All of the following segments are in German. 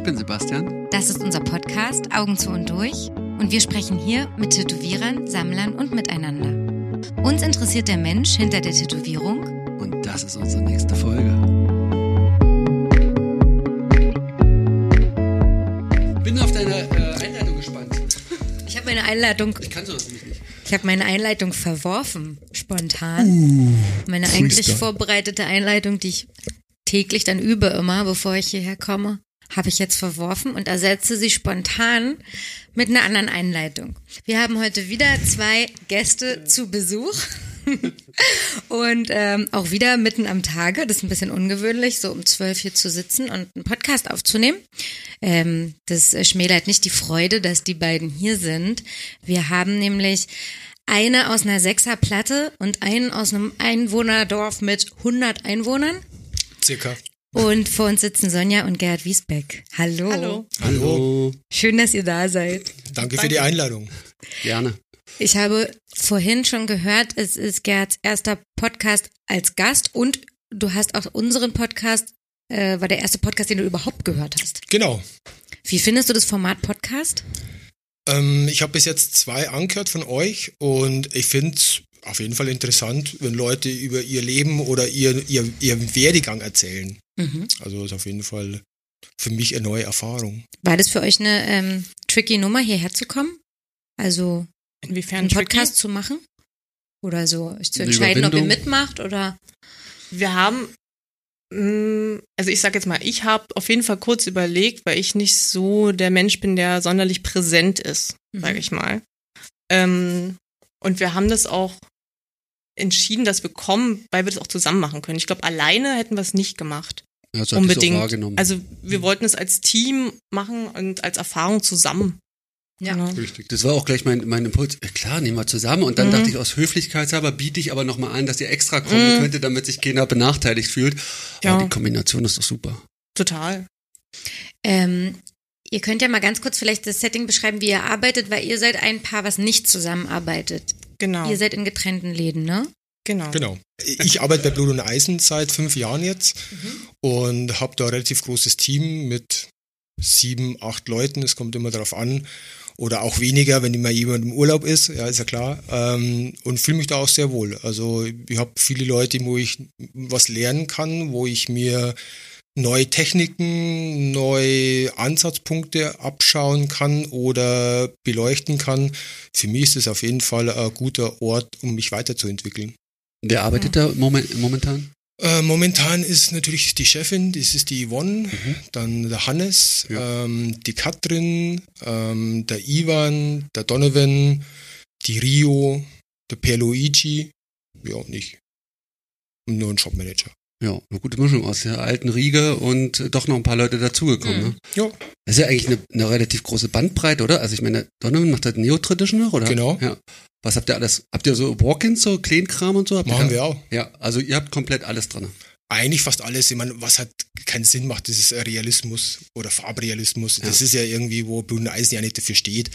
Ich bin Sebastian. Das ist unser Podcast Augen zu und durch und wir sprechen hier mit Tätowierern, Sammlern und miteinander. Uns interessiert der Mensch hinter der Tätowierung Und das ist unsere nächste Folge. Bin auf deine äh, Einleitung gespannt. Ich habe meine Einleitung, Ich kann sowas nämlich nicht. ich habe meine Einleitung verworfen, spontan. meine eigentlich Freestyle. vorbereitete Einleitung, die ich täglich dann übe immer, bevor ich hierher komme, habe ich jetzt verworfen und ersetze sie spontan mit einer anderen Einleitung. Wir haben heute wieder zwei Gäste zu Besuch. Und ähm, auch wieder mitten am Tage, das ist ein bisschen ungewöhnlich, so um zwölf hier zu sitzen und einen Podcast aufzunehmen. Ähm, das schmälert nicht die Freude, dass die beiden hier sind. Wir haben nämlich eine aus einer Sechserplatte und einen aus einem Einwohnerdorf mit 100 Einwohnern. Circa. Und vor uns sitzen Sonja und Gerhard Wiesbeck. Hallo. Hallo. Hallo. Schön, dass ihr da seid. Danke für die Einladung. Gerne. Ich habe vorhin schon gehört, es ist Gerds erster Podcast als Gast und du hast auch unseren Podcast, äh, war der erste Podcast, den du überhaupt gehört hast. Genau. Wie findest du das Format Podcast? Ähm, ich habe bis jetzt zwei angehört von euch und ich finde es auf jeden Fall interessant, wenn Leute über ihr Leben oder ihr, ihr, ihren Werdegang erzählen. Mhm. Also ist auf jeden Fall für mich eine neue Erfahrung. War das für euch eine ähm, tricky Nummer, hierher zu kommen? Also Inwiefern einen tricky? Podcast zu machen? Oder so, euch zu entscheiden, ob ihr mitmacht oder Wir haben, mh, also ich sag jetzt mal, ich habe auf jeden Fall kurz überlegt, weil ich nicht so der Mensch bin, der sonderlich präsent ist, Mhm. sage ich mal. Ähm, und wir haben das auch entschieden, dass wir kommen, weil wir das auch zusammen machen können. Ich glaube, alleine hätten wir es nicht gemacht. So auch Unbedingt. wahrgenommen. Also wir wollten es als Team machen und als Erfahrung zusammen. Ja. Genau. Richtig. Das war auch gleich mein, mein Impuls. Äh, Klar, nehmen wir zusammen. Und dann Mhm. dachte ich, aus Höflichkeitshalber biete ich aber nochmal an, dass ihr extra kommen Mhm. könntet, damit sich keiner benachteiligt fühlt. Ja. Aber die Kombination ist doch super. Total. Ähm, ihr könnt ja mal ganz kurz vielleicht das Setting beschreiben, wie ihr arbeitet, weil ihr seid ein Paar, was nicht zusammenarbeitet. Genau. Ihr seid in getrennten Läden, ne? Genau. Genau. Ich arbeite bei Blut und Eisen seit fünf Jahren jetzt und habe da ein relativ großes Team mit sieben, acht Leuten. Es kommt immer darauf an. Oder auch weniger, wenn immer jemand im Urlaub ist, ja, ist ja klar. Ähm, und fühle mich da auch sehr wohl. Also ich habe viele Leute, wo ich was lernen kann, wo ich mir neue Techniken, neue Ansatzpunkte abschauen kann oder beleuchten kann. Für mich ist es auf jeden Fall ein guter Ort, um mich weiterzuentwickeln. Wer arbeitet da moment, momentan? Äh, momentan ist natürlich die Chefin, das ist die Yvonne, dann der Hannes, Ja. ähm, die Katrin, ähm, der Ivan, der Donovan, die Rio, der Perluigi, ja. Und nur ein Shopmanager. Ja, eine gute Mischung aus der alten Riege und doch noch ein paar Leute dazugekommen. Mhm. Ne? Ja, Das ist ja eigentlich eine, eine relativ große Bandbreite, oder? Also ich meine, Donovan macht das Neo-Traditional, oder? Genau. Ja. Was habt ihr alles? Habt ihr so Walk-ins, so Kleinkram und so? Habt ihr machen wir auch. Ja, also ihr habt komplett alles drin. Eigentlich fast alles. Ich meine, was halt keinen Sinn macht, das ist Realismus oder Farbrealismus. Das Ja. ist ja irgendwie, wo Blut und Eisen ja nicht dafür steht.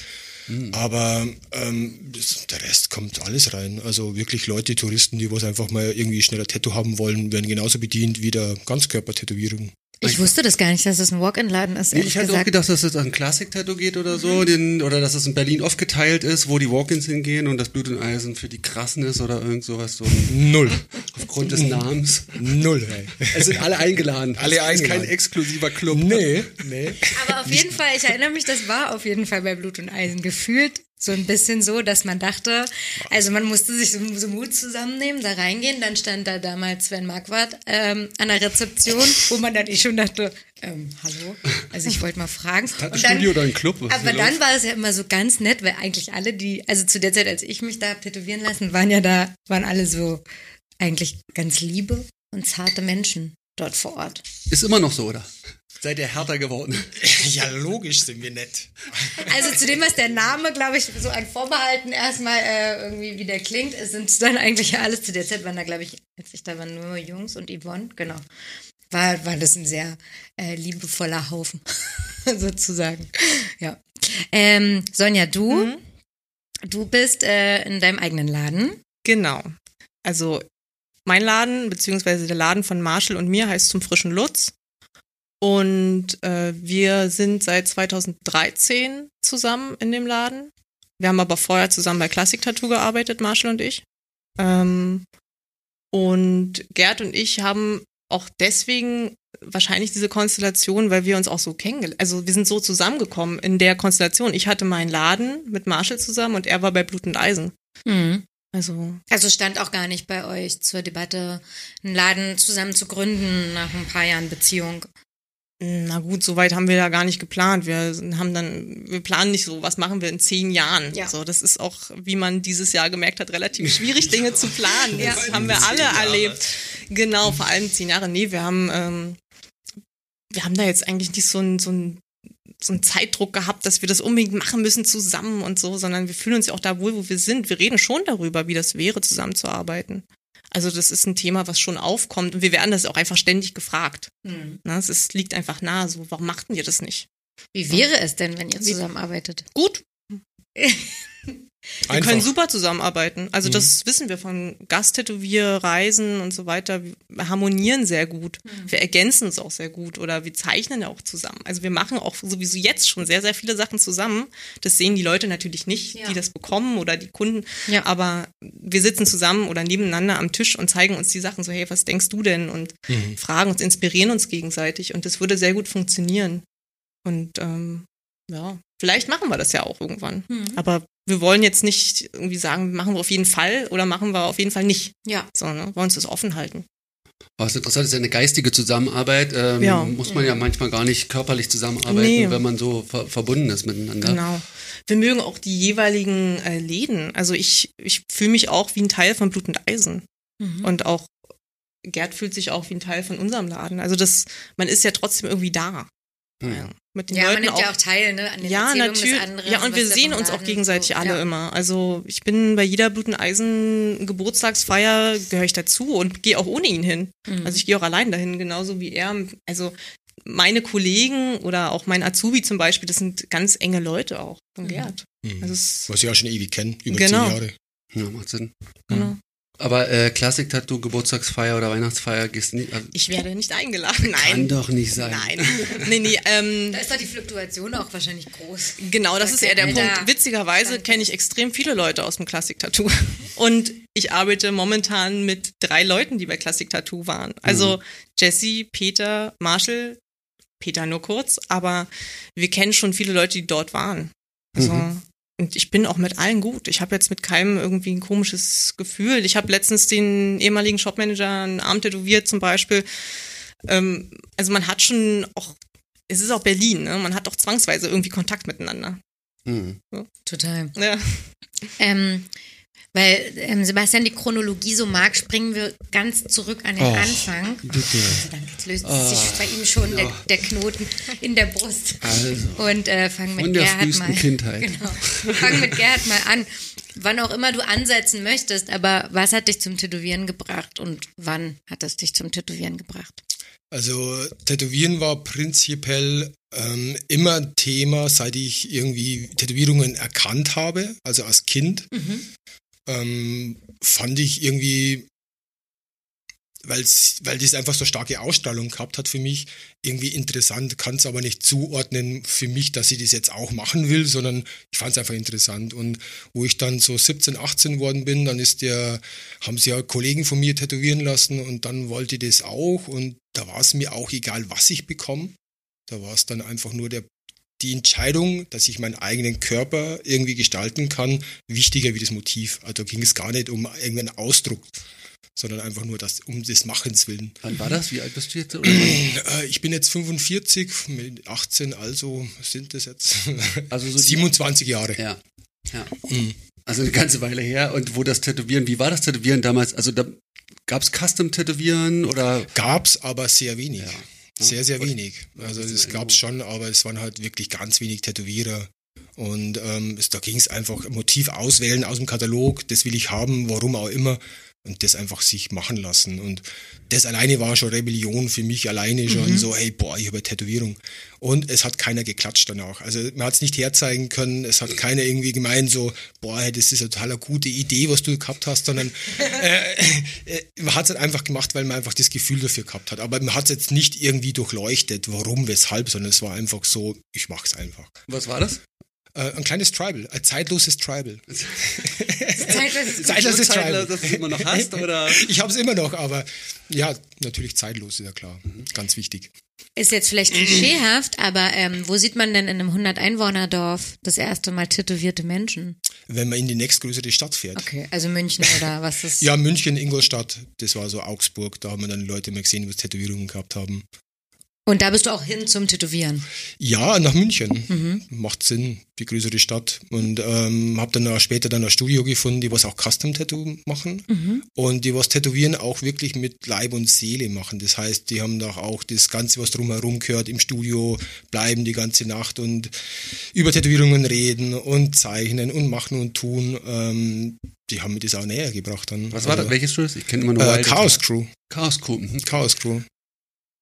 Mhm. Aber ähm, das, der Rest kommt alles rein. Also wirklich Leute, Touristen, die was einfach mal irgendwie schneller Tattoo haben wollen, werden genauso bedient wie der Ganzkörper-Tätowierung. Ich wusste das gar nicht, dass es ein Walk-in-Laden ist, ehrlich Ich hätte auch gesagt. gedacht, dass es an Classic-Tattoo geht oder so, den, oder dass es in Berlin aufgeteilt ist, wo die Walk-ins hingehen und das Blut und Eisen für die Krassen ist oder irgend sowas so Null. aufgrund des Namens. Null, ey. Es sind alle eingeladen. Alle Es ist eingeladen. kein exklusiver Club. Nee, nee. Aber auf jeden Fall, ich erinnere mich, das war auf jeden Fall bei Blut und Eisen gefühlt so ein bisschen so, dass man dachte, also man musste sich so, so Mut zusammennehmen, da reingehen, dann stand da damals Sven Marquardt ähm, an der Rezeption, wo man dann eh schon dachte, ähm, hallo, also ich wollte mal fragen. Und dann, Tattoo-Studio oder ein Club? Was aber dann los? war es ja immer so ganz nett, weil eigentlich alle, die, also zu der Zeit, als ich mich da hab tätowieren lassen, waren ja da, waren alle so eigentlich ganz liebe und zarte Menschen dort vor Ort. Ist immer noch so, oder? Seid ihr härter geworden? Ja, logisch sind wir nett. Also zu dem, was der Name, glaube ich, so ein Vorbehalten erstmal äh, irgendwie wie der klingt, es sind dann eigentlich ja alles zu der Zeit waren da, glaube ich, als ich da waren nur Jungs und Yvonne, genau. War, war das ein sehr äh, liebevoller Haufen, sozusagen. Ja. Ähm, Sonja, du, du bist äh, in deinem eigenen Laden. Genau. Also mein Laden, beziehungsweise der Laden von Marshall und mir heißt zum frischen Lutz. Und äh, wir sind seit 2013 zusammen in dem Laden. Wir haben aber vorher zusammen bei Classic Tattoo gearbeitet, Marshall und ich. Ähm, und Gerd und ich haben auch deswegen wahrscheinlich diese Konstellation, weil wir uns auch so kennengelernt, also wir sind so zusammengekommen in der Konstellation. Ich hatte meinen Laden mit Marshall zusammen und er war bei Blut und Eisen. Mhm. Also Also stand auch gar nicht bei euch zur Debatte, einen Laden zusammen zu gründen nach ein paar Jahren Beziehung. Na gut, so weit haben wir da gar nicht geplant. Wir haben dann, wir planen nicht so, was machen wir in zehn Jahren. Ja. So, das ist auch, wie man dieses Jahr gemerkt hat, relativ schwierig, Dinge zu planen. Ja. Das haben wir alle erlebt. Genau, vor allem zehn Jahre. Nee, wir haben, ähm, wir haben da jetzt eigentlich nicht so einen so einen so einen Zeitdruck gehabt, dass wir das unbedingt machen müssen zusammen und so, sondern wir fühlen uns ja auch da wohl, wo wir sind. Wir reden schon darüber, wie das wäre, zusammenzuarbeiten. Also das ist ein Thema, was schon aufkommt und wir werden das auch einfach ständig gefragt. Mhm. Es ist, liegt einfach nahe, so, warum machten ihr das nicht? Wie wäre es denn, wenn ihr zusammenarbeitet? Gut, wir Einfach. können super zusammenarbeiten. Also das wissen wir von Gasttätowierreisen und so weiter. Wir harmonieren sehr gut. Wir ergänzen uns auch sehr gut oder wir zeichnen ja auch zusammen. Also wir machen auch sowieso jetzt schon sehr, sehr viele Sachen zusammen. Das sehen die Leute natürlich nicht, Ja. die das bekommen oder die Kunden. Ja. Aber wir sitzen zusammen oder nebeneinander am Tisch und zeigen uns die Sachen so, hey, was denkst du denn? Und fragen uns, inspirieren uns gegenseitig. Und das würde sehr gut funktionieren. Und ähm, ja, vielleicht machen wir das ja auch irgendwann. Mhm. Aber wir wollen jetzt nicht irgendwie sagen, machen wir auf jeden Fall oder machen wir auf jeden Fall nicht. Ja. So, ne? wollen uns das offen halten. Was interessant ist ja eine geistige Zusammenarbeit. Ähm, Ja. Muss man ja manchmal gar nicht körperlich zusammenarbeiten, Nee. wenn man so ver verbunden ist miteinander. Genau. Wir mögen auch die jeweiligen äh, Läden. Also ich, ich fühle mich auch wie ein Teil von Blut und Eisen. Mhm. Und auch Gerd fühlt sich auch wie ein Teil von unserem Laden. Also das, man ist ja trotzdem irgendwie da. Hm. Ja. Mit den ja, man Leuten nimmt auch. ja auch teil, ne, an den Ja, Erzählungen natürlich. des anderen. Ja, und wir sehen uns auch gegenseitig so- alle ja. immer. Also ich bin bei jeder Blut und Eisen Geburtstagsfeier gehöre ich dazu und gehe auch ohne ihn hin. Mhm. Also ich gehe auch allein dahin, genauso wie er. Also meine Kollegen oder auch mein Azubi zum Beispiel, das sind ganz enge Leute auch von Gerd. Mhm. Also es, Was ich auch schon ewig kenne, über Genau. zehn Jahre. Ja, macht Sinn. genau. Aber äh, Klassik-Tattoo, Geburtstagsfeier oder Weihnachtsfeier gehst du nicht. Also, Ich werde nicht eingeladen. kann Nein. doch nicht sein. Nein. Nee, nee, ähm, Da ist doch die Fluktuation auch wahrscheinlich groß. Genau, das Da ist eher der Punkt. Witzigerweise kenne ich extrem viele Leute aus dem Klassik-Tattoo. Und ich arbeite momentan mit drei Leuten, die bei Klassik-Tattoo waren. Also Jesse, Peter, Marshall, Peter nur kurz, aber wir kennen schon viele Leute, die dort waren. Also, Mhm. Und ich bin auch mit allen gut. Ich habe jetzt mit keinem irgendwie ein komisches Gefühl. Ich habe letztens den ehemaligen Shopmanager einen Arm tätowiert zum Beispiel. Ähm, also man hat schon auch, es ist auch Berlin, ne? man hat doch zwangsweise irgendwie Kontakt miteinander. Hm. Total. Ja. Ähm, weil ähm, Sebastian die Chronologie so mag, springen wir ganz zurück an den Oh. Anfang. Bitte. Dann jetzt löst Oh. sich bei ihm schon der, Ja. der Knoten in der Brust. Also. Und äh, fangen mit der Gerhard frühesten mal. Kindheit. Genau. Fangen mit Gerhard mal an. Wann auch immer du ansetzen möchtest, aber was hat dich zum Tätowieren gebracht und wann hat es dich zum Tätowieren gebracht? Also Tätowieren war prinzipiell ähm, immer ein Thema, seit ich irgendwie Tätowierungen erkannt habe, also als Kind. Ähm, fand ich irgendwie, weil's, weil das einfach so starke Ausstrahlung gehabt hat für mich, irgendwie interessant, kann es aber nicht zuordnen für mich, dass ich das jetzt auch machen will, sondern ich fand es einfach interessant. Und wo ich dann so 17, 18 worden bin, dann ist der, haben sie ja Kollegen von mir tätowieren lassen und dann wollte ich das auch und da war es mir auch egal, was ich bekomme. Da war es dann einfach nur der, die Entscheidung, dass ich meinen eigenen Körper irgendwie gestalten kann, wichtiger wie das Motiv. Also da ging es gar nicht um irgendeinen Ausdruck, sondern einfach nur das, um des Machens willen. Wann war das? Wie alt bist du jetzt? Äh, Ich bin jetzt 45, mit 18, also sind das jetzt Also so die- 27 Jahre. Ja. ja. Mhm. Also eine ganze Weile her. Und wo das Tätowieren, wie war das Tätowieren damals? Also da gab es Custom-Tätowieren oder Gab's aber sehr wenig. Ja. Sehr, sehr Und- wenig. Also das gab's schon, aber es waren halt wirklich ganz wenig Tätowierer. Und ähm, es, da ging es einfach Motiv auswählen aus dem Katalog, das will ich haben, warum auch immer. Und das einfach sich machen lassen. Und das alleine war schon Rebellion für mich alleine schon so, hey, boah, ich habe eine Tätowierung. Und es hat keiner geklatscht danach. Also man hat es nicht herzeigen können, es hat keiner irgendwie gemeint so, boah, hey, das ist eine total gute Idee, was du gehabt hast, sondern äh, äh, man hat es halt einfach gemacht, weil man einfach das Gefühl dafür gehabt hat. Aber man hat es jetzt nicht irgendwie durchleuchtet, warum, weshalb, sondern es war einfach so, ich mach's einfach. Was war das? Äh, ein kleines Tribal, ein zeitloses Tribal. Zeitloses Zeitloses Zeitler, Tribal. dass du es immer noch hast, oder? Ich habe es immer noch, aber ja, natürlich zeitlos, ist ja klar. Ganz wichtig. Ist jetzt vielleicht klischeehaft, aber ähm, wo sieht man denn in einem 100-Einwohner-Dorf das erste Mal tätowierte Menschen? Wenn man in die nächstgrößere Stadt fährt. Okay, also München oder was ist? Ja, München, Ingolstadt, das war so Augsburg, da haben wir dann Leute mal gesehen, die Tätowierungen gehabt haben. Und da bist du auch hin zum Tätowieren. Ja, nach München. Macht Sinn, die größere Stadt. Und ähm, habe dann auch später dann ein Studio gefunden, die was auch Custom-Tattoo machen. Und die was Tätowieren auch wirklich mit Leib und Seele machen. Das heißt, die haben da auch das Ganze, was drumherum gehört, im Studio bleiben die ganze Nacht und über Tätowierungen reden und zeichnen und machen und tun. Ähm, die haben mir das auch näher gebracht dann. Was war das? Also, Welches Studio? Ich kenne immer nur Äh, Wild Chaos Crew. Chaos Crew. mhm. Chaos Crew.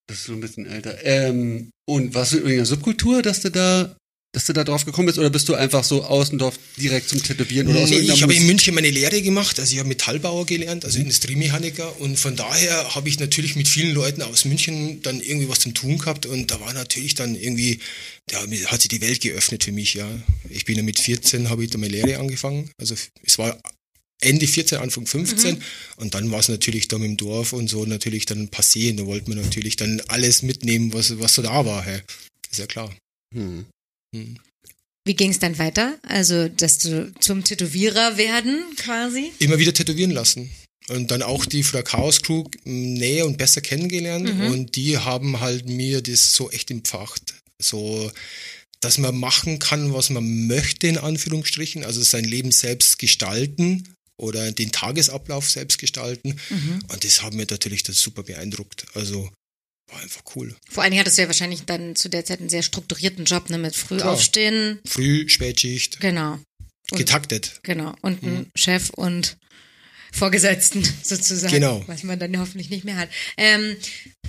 Das ist schon ein bisschen älter. Ähm, und warst du in irgendeiner Subkultur, dass du da, dass du da drauf gekommen bist, oder bist du einfach so Außendorf direkt zum Tätowieren oder aus Nee, ich habe in München meine Lehre gemacht, also ich habe Metallbauer gelernt, also Industriemechaniker. Und von daher habe ich natürlich mit vielen Leuten aus München dann irgendwie was zum tun gehabt. Und da war natürlich dann irgendwie, da hat sich die Welt geöffnet für mich, ja. Ich bin ja mit 14, habe ich da meine Lehre angefangen, also es war Ende 14, Anfang 15 und dann war es natürlich da mit dem Dorf und so natürlich dann passé und da wollten wir natürlich dann alles mitnehmen, was, was so da war, hey. ist ja klar. Hm. Hm. Wie ging es dann weiter? Also, dass du zum Tätowierer werden quasi? immer wieder tätowieren lassen. Und dann auch die Frau Chaos Crew näher und besser kennengelernt. Und die haben halt mir das so echt empfacht. So, dass man machen kann, was man möchte, in Anführungsstrichen. Also sein Leben selbst gestalten oder den Tagesablauf selbst gestalten. Und das hat mir natürlich das super beeindruckt. Also war einfach cool. Vor allen Dingen hattest du ja wahrscheinlich dann zu der Zeit einen sehr strukturierten Job, ne? Mit früh Klar. aufstehen. Früh, Spätschicht, Genau. Und, getaktet. Genau. Und ein Chef und Vorgesetzten sozusagen. Genau. Was man dann hoffentlich nicht mehr hat. Ähm,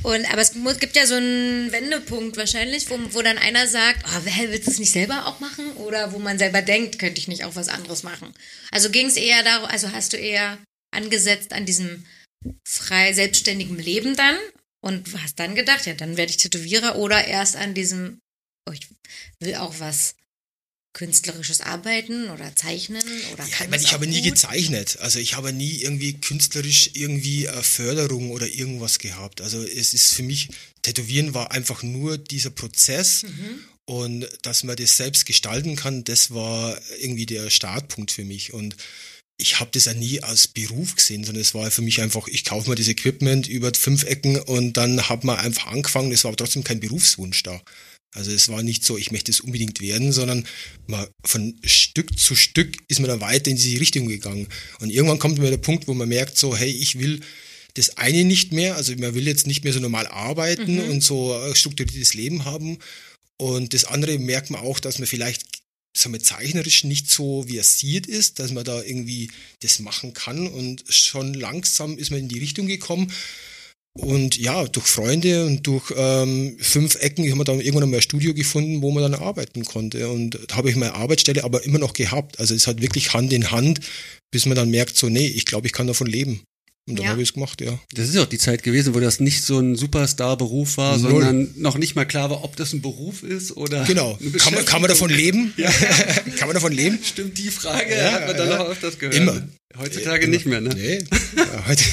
und, aber es mu- gibt ja so einen Wendepunkt wahrscheinlich, wo, wo dann einer sagt, oh, willst du es nicht selber auch machen? Oder wo man selber denkt, könnte ich nicht auch was anderes machen? Also ging es eher darum, also hast du eher angesetzt an diesem frei selbstständigen Leben dann und hast dann gedacht, ja, dann werde ich Tätowierer oder erst an diesem, oh, ich will auch was künstlerisches Arbeiten oder Zeichnen oder Ja, ich, meine, ich habe nie gezeichnet. Also ich habe nie irgendwie künstlerisch irgendwie äh, Förderung oder irgendwas gehabt. Also es ist für mich, Tätowieren war einfach nur dieser Prozess Mhm. und dass man das selbst gestalten kann, das war irgendwie der Startpunkt für mich. Und ich habe das ja nie als Beruf gesehen, sondern es war für mich einfach, ich kaufe mir das Equipment über fünf Ecken und dann hat man einfach angefangen. Es war aber trotzdem kein Berufswunsch da. Also es war nicht so, ich möchte es unbedingt werden, sondern man, von Stück zu Stück ist man dann weiter in diese Richtung gegangen. Und irgendwann kommt mir der Punkt, wo man merkt so, hey, ich will das eine nicht mehr, also man will jetzt nicht mehr so normal arbeiten und so strukturiertes Leben haben. Und das andere merkt man auch, dass man vielleicht sagen wir, zeichnerisch nicht so versiert ist, dass man da irgendwie das machen kann. Und schon langsam ist man in die Richtung gekommen. Und ja, durch Freunde und durch ähm, fünf Ecken haben wir dann irgendwann mal ein Studio gefunden, wo man dann arbeiten konnte. Und da habe ich meine Arbeitsstelle aber immer noch gehabt. Also es hat wirklich Hand in Hand, bis man dann merkt, so, nee, ich glaube, ich kann davon leben. Und dann Ja. habe ich es gemacht, ja. Das ist ja auch die Zeit gewesen, wo das nicht so ein Superstar-Beruf war, Null. sondern noch nicht mal klar war, ob das ein Beruf ist oder. Genau. eine Kann man, kann man davon leben? Ja. kann man davon leben? Stimmt, die Frage Ja, hat man dann ja. noch öfters gehört. Immer. Heutzutage Immer. nicht mehr, ne? Nee. Ja, heute.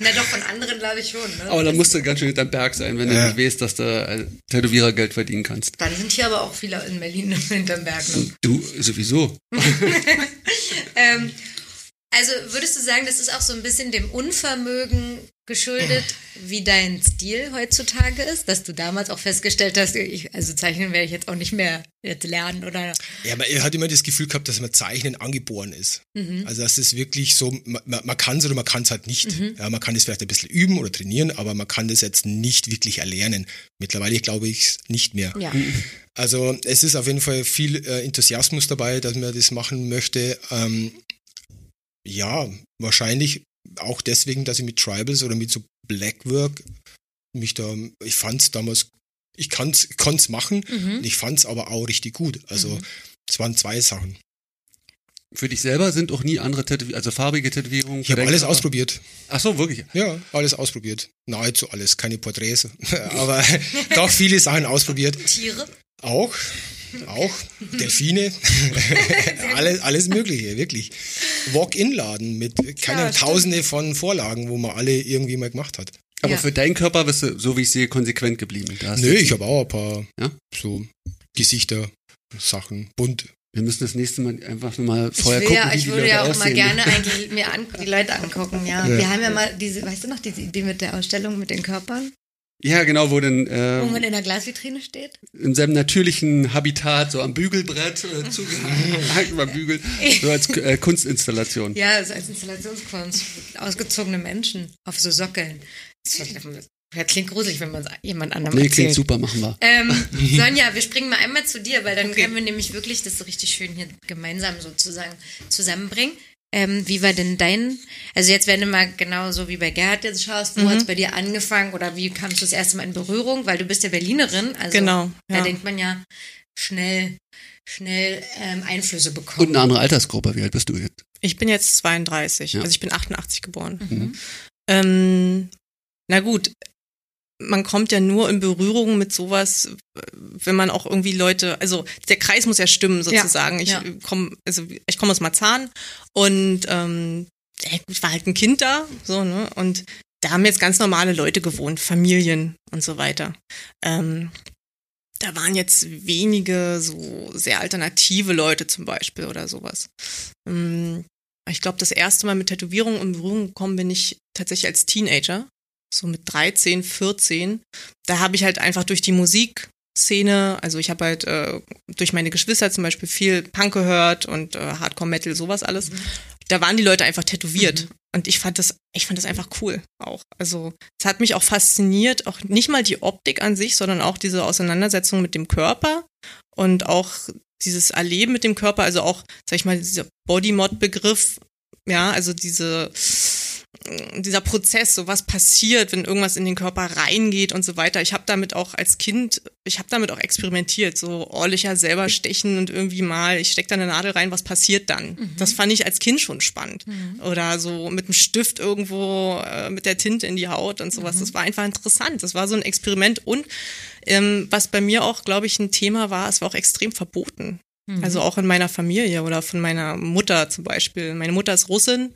Na doch, von anderen glaube ich schon. Ne? Aber da musst du ganz schön hinterm Berg sein, wenn du Ja. nicht weißt, dass du als Tätowierer Geld verdienen kannst. Dann sind hier aber auch viele in Berlin hinterm Berg. Ne? Du, sowieso. Ähm, also würdest du sagen, das ist auch so ein bisschen dem Unvermögen geschuldet, wie dein Stil heutzutage ist, dass du damals auch festgestellt hast, ich, also zeichnen werde ich jetzt auch nicht mehr jetzt lernen oder Ja, man hat immer das Gefühl gehabt, dass man Zeichnen angeboren ist. Also das ist wirklich so, man, man kann es oder man kann es halt nicht. Ja, man kann es vielleicht ein bisschen üben oder trainieren, aber man kann das jetzt nicht wirklich erlernen. Mittlerweile glaube ich es nicht mehr. ja. Also es ist auf jeden Fall viel äh, Enthusiasmus dabei, dass man das machen möchte. Ähm, ja, wahrscheinlich auch deswegen, dass ich mit Tribals oder mit so Blackwork mich da, ich fand's damals, ich kann's, kann's machen, Mhm. ich fand's aber auch richtig gut. Also Mhm. es waren zwei Sachen. Für dich selber sind auch nie andere Tätowierungen, also farbige Tätowierungen? Ich habe alles ausprobiert. Ach so, wirklich? Ja, alles ausprobiert. Nahezu alles, keine Porträts, aber doch viele Sachen ausprobiert. Tiere? Auch, auch Delfine, alles, alles Mögliche, wirklich. Walk-in-Laden mit keine Ja. Tausende von Vorlagen, wo man alle irgendwie mal gemacht hat. Aber Ja. für deinen Körper bist du, so wie ich sehe, konsequent geblieben. Nö, ich habe auch ein paar Ja? so Gesichter, Sachen, bunt. Wir müssen das nächste Mal einfach mal vorher ich will gucken, ja, wie ich die würde Leute ja auch aussehen. mal gerne eigentlich mir an, die Leute angucken, ja. Ja. Wir haben ja mal diese, weißt du noch, diese Idee mit der Ausstellung mit den Körpern, Ja, genau, wo denn wo man äh, in der Glasvitrine steht. in seinem natürlichen Habitat so am Bügelbrett äh, zugehangen beim Bügeln, so als äh, Kunstinstallation. Ja, so als Installationskunst. Ausgezogene Menschen auf so Sockeln. Das klingt gruselig, wenn man es jemand anderem Nee, erzählt. klingt super, machen wir. Ähm, Sonja, wir springen mal einmal zu dir, weil dann Okay. können wir nämlich wirklich das so richtig schön hier gemeinsam sozusagen zusammenbringen. Ähm, wie war denn dein, also jetzt wenn du mal genau so wie bei Gerhard jetzt schaust, wo Mhm. hat's bei dir angefangen oder wie kamst du das erste Mal in Berührung, weil du bist ja Berlinerin, also Genau, da ja. denkt man ja schnell, schnell ähm, Einflüsse Und bekommen. eine andere Altersgruppe, wie alt bist du jetzt? Ich bin jetzt 32, Ja. also ich bin 88 geboren. Mhm. Ähm, na gut, man kommt ja nur in Berührung mit sowas, wenn man auch irgendwie Leute, also der Kreis muss ja stimmen sozusagen. ich ja. komme, also ich komme aus Marzahn und ähm, ja, gut, war halt ein Kind da, so ne, und da haben jetzt ganz normale Leute gewohnt, Familien und so weiter. Ähm, da waren jetzt wenige so sehr alternative Leute zum Beispiel oder sowas. Ähm, ich glaube, das erste Mal mit Tätowierungen in Berührung gekommen bin ich tatsächlich als Teenager, so mit 13, 14. Da habe ich halt einfach durch die Musikszene, also ich habe halt äh, durch meine Geschwister zum Beispiel viel Punk gehört und äh, Hardcore Metal, sowas alles. Da waren die Leute einfach tätowiert. Und ich fand das, ich fand das einfach cool auch. Also es hat mich auch fasziniert, auch nicht mal die Optik an sich, sondern auch diese Auseinandersetzung mit dem Körper und auch dieses Erleben mit dem Körper, also auch, sag ich mal, dieser Bodymod-Begriff, ja, also diese, dieser Prozess, so was passiert, wenn irgendwas in den Körper reingeht und so weiter. Ich habe damit auch als Kind, ich habe damit auch experimentiert, so Ohrlöcher selber stechen und irgendwie mal, ich steck da eine Nadel rein, was passiert dann? Das fand ich als Kind schon spannend. Oder so mit einem Stift irgendwo äh, mit der Tinte in die Haut und sowas. Das war einfach interessant. Das war so ein Experiment und ähm, was bei mir auch, glaube ich, ein Thema war, es war auch extrem verboten. Also auch in meiner Familie oder von meiner Mutter zum Beispiel. Meine Mutter ist Russin.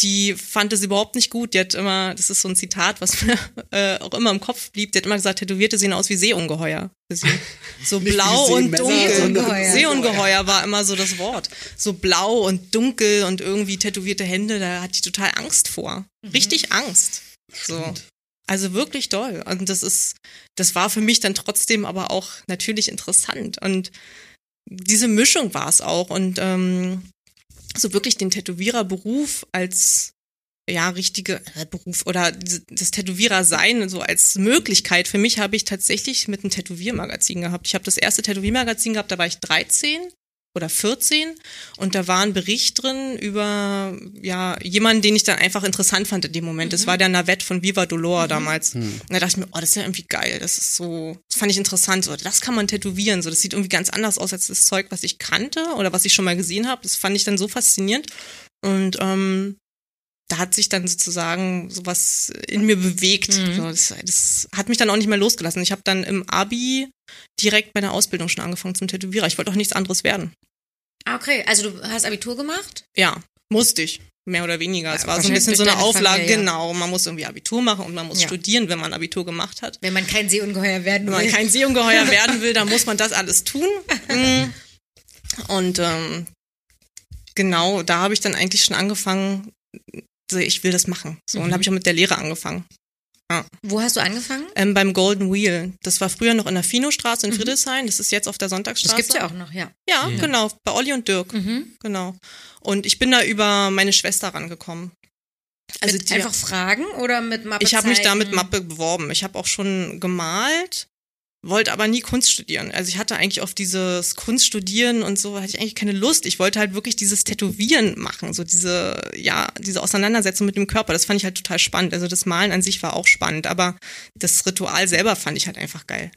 Die fand es überhaupt nicht gut. Die hat immer, das ist so ein Zitat, was mir äh, auch immer im Kopf blieb. Die hat immer gesagt, Tätowierte sehen aus wie Seeungeheuer. für sie. So blau und dunkel. sondern Seeungeheuer war immer so das Wort. So blau und dunkel und irgendwie tätowierte Hände, da hatte ich total Angst vor. Richtig Angst. So. Also wirklich doll. Und das ist, das war für mich dann trotzdem aber auch natürlich interessant. Und diese Mischung war es auch. Und ähm, so wirklich den Tätowiererberuf als ja, richtige äh, Beruf oder das Tätowierer-Sein so als Möglichkeit. Für mich habe ich tatsächlich mit einem Tätowiermagazin gehabt. Ich habe das erste Tätowiermagazin gehabt, da war ich 13 oder 14 und da war ein Bericht drin über ja jemanden, den ich dann einfach interessant fand in dem Moment. Das war der Navette von Viva Dolor damals. Und da dachte ich mir, oh, das ist ja irgendwie geil. Das ist so, das fand ich interessant. So, das kann man tätowieren. So, das sieht irgendwie ganz anders aus als das Zeug, was ich kannte oder was ich schon mal gesehen habe. Das fand ich dann so faszinierend. Und ähm, da hat sich dann sozusagen sowas in mir bewegt. Mhm. So, das, das hat mich dann auch nicht mehr losgelassen. Ich habe dann im Abi direkt meine Ausbildung schon angefangen zum Tätowierer. Ich wollte auch nichts anderes werden. Ah, Okay, also du hast Abitur gemacht? Ja, musste ich. Mehr oder weniger. Es Ja, war so ein bisschen so eine Auflage. Familie. Genau, man muss irgendwie Abitur machen und man muss Ja. studieren, wenn man Abitur gemacht hat. Wenn man kein Seeungeheuer werden Wenn man will. kein Seeungeheuer werden will, dann muss man das alles tun. Mm. Und ähm, genau, da habe ich dann eigentlich schon angefangen, ich will das machen. So, und Mhm. habe ich auch mit der Lehre angefangen. Wo hast du angefangen? Ähm, beim Golden Wheel. Das war früher noch in der Finostraße in Friedrichshain. Das ist jetzt auf der Sonntagsstraße. Mhm. Das gibt's ja auch noch, ja. Ja, genau. Bei Olli und Dirk. Mhm. Genau. Und ich bin da über meine Schwester rangekommen. Also mit die, einfach Fragen oder mit Mappe ich habe mich da mit? Mappe beworben. Ich habe auch schon gemalt wollte aber nie Kunst studieren. Also ich hatte eigentlich auf dieses Kunststudieren und so hatte ich eigentlich keine Lust. Ich wollte halt wirklich dieses Tätowieren machen, so diese ja diese Auseinandersetzung mit dem Körper. Das fand ich halt total spannend. Also das Malen an sich war auch spannend, aber das Ritual selber fand ich halt einfach geil.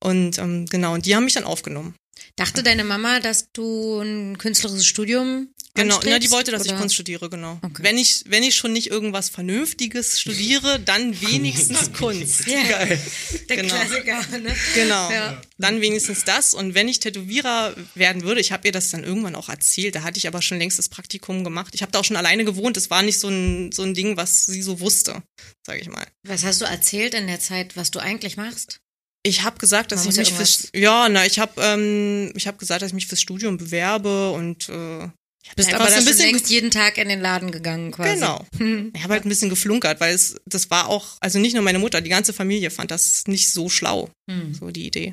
Und ähm, genau und die haben mich dann aufgenommen. Dachte deine Mama, dass du ein künstlerisches Studium Genau, anstrebst, na, die wollte, dass ich oder? Kunst studiere, genau. Okay. Wenn ich, wenn ich schon nicht irgendwas Vernünftiges studiere, dann wenigstens Kunst. Ja, Geil. der Genau. Klassiker, ne? Genau. Ja. Dann wenigstens das. Und wenn ich Tätowierer werden würde, ich habe ihr das dann irgendwann auch erzählt, da hatte ich aber schon längst das Praktikum gemacht. Ich habe da auch schon alleine gewohnt. Es war nicht so ein, so ein Ding, was sie so wusste, sage ich mal. Was hast du erzählt in der Zeit, was du eigentlich machst? Ich habe gesagt, dass ich mich fürs ja, na, ich habe ähm, ich habe gesagt, dass ich mich fürs Studium bewerbe und äh, Bist aber so ein bisschen längst jeden Tag in den Laden gegangen quasi. Genau. Hm. Ich habe halt ein bisschen geflunkert, weil es, das war auch, also nicht nur meine Mutter, die ganze Familie fand das nicht so schlau, Hm. so die Idee.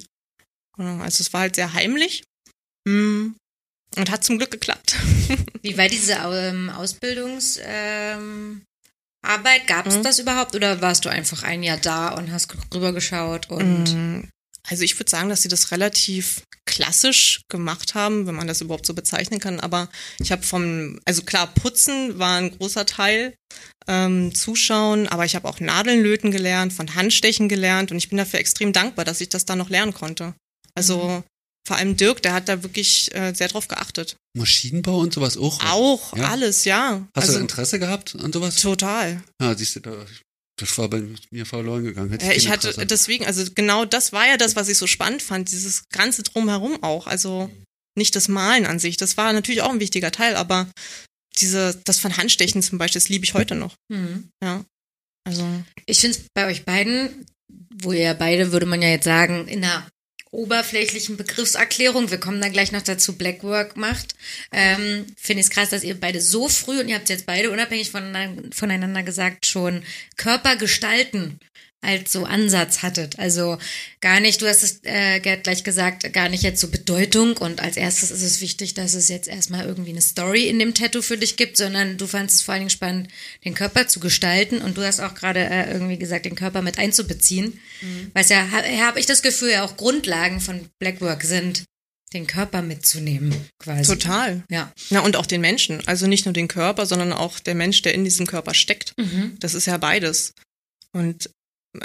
Also es war halt sehr heimlich mm, und hat zum Glück geklappt. Wie war diese ähm, Ausbildungs ähm, Arbeit? Gab es Mhm. das überhaupt oder warst du einfach ein Jahr da und hast rübergeschaut und Mm, Also ich würde sagen, dass sie das relativ klassisch gemacht haben, wenn man das überhaupt so bezeichnen kann. Aber ich habe vom, also klar, Putzen war ein großer Teil, ähm, Zuschauen, aber ich habe auch Nadeln löten gelernt, von Handstechen gelernt und ich bin dafür extrem dankbar, dass ich das da noch lernen konnte. Also vor allem Dirk, der hat da wirklich äh, sehr drauf geachtet. Maschinenbau und sowas auch. Auch, Ja? alles, ja. Hast du also Interesse gehabt an sowas? total. Ja, siehst du, da, das war bei mir verloren gegangen. Hätte Ja, ich viel hatte Interesse. deswegen, also genau das war ja das, was ich so spannend fand, dieses ganze drumherum auch. Also nicht das Malen an sich, das war natürlich auch ein wichtiger Teil, aber diese, das von Handstechen zum Beispiel, das liebe ich heute noch. hm. Ja. Also, Ich finde es bei euch beiden, wo ihr beide, würde man ja jetzt sagen, in einer oberflächlichen Begriffserklärung, wir kommen dann gleich noch dazu, Blackwork macht, ähm, finde ich es krass, dass ihr beide so früh, und ihr habt jetzt beide unabhängig voneinander, voneinander gesagt, schon Körper gestalten als so Ansatz hattet. Also gar nicht, du hast es, äh, Gerd, gleich gesagt, gar nicht jetzt so Bedeutung und als erstes ist es wichtig, dass es jetzt erstmal irgendwie eine Story in dem Tattoo für dich gibt, sondern du fandest es vor allen Dingen spannend, den Körper zu gestalten und du hast auch gerade äh, irgendwie gesagt, den Körper mit einzubeziehen, was ja, ha, habe ich das Gefühl, ja auch Grundlagen von Blackwork sind, den Körper mitzunehmen, quasi. total. Ja. Na, und auch den Menschen. Also nicht nur den Körper, sondern auch der Mensch, der in diesem Körper steckt. Mhm. Das ist ja beides. Und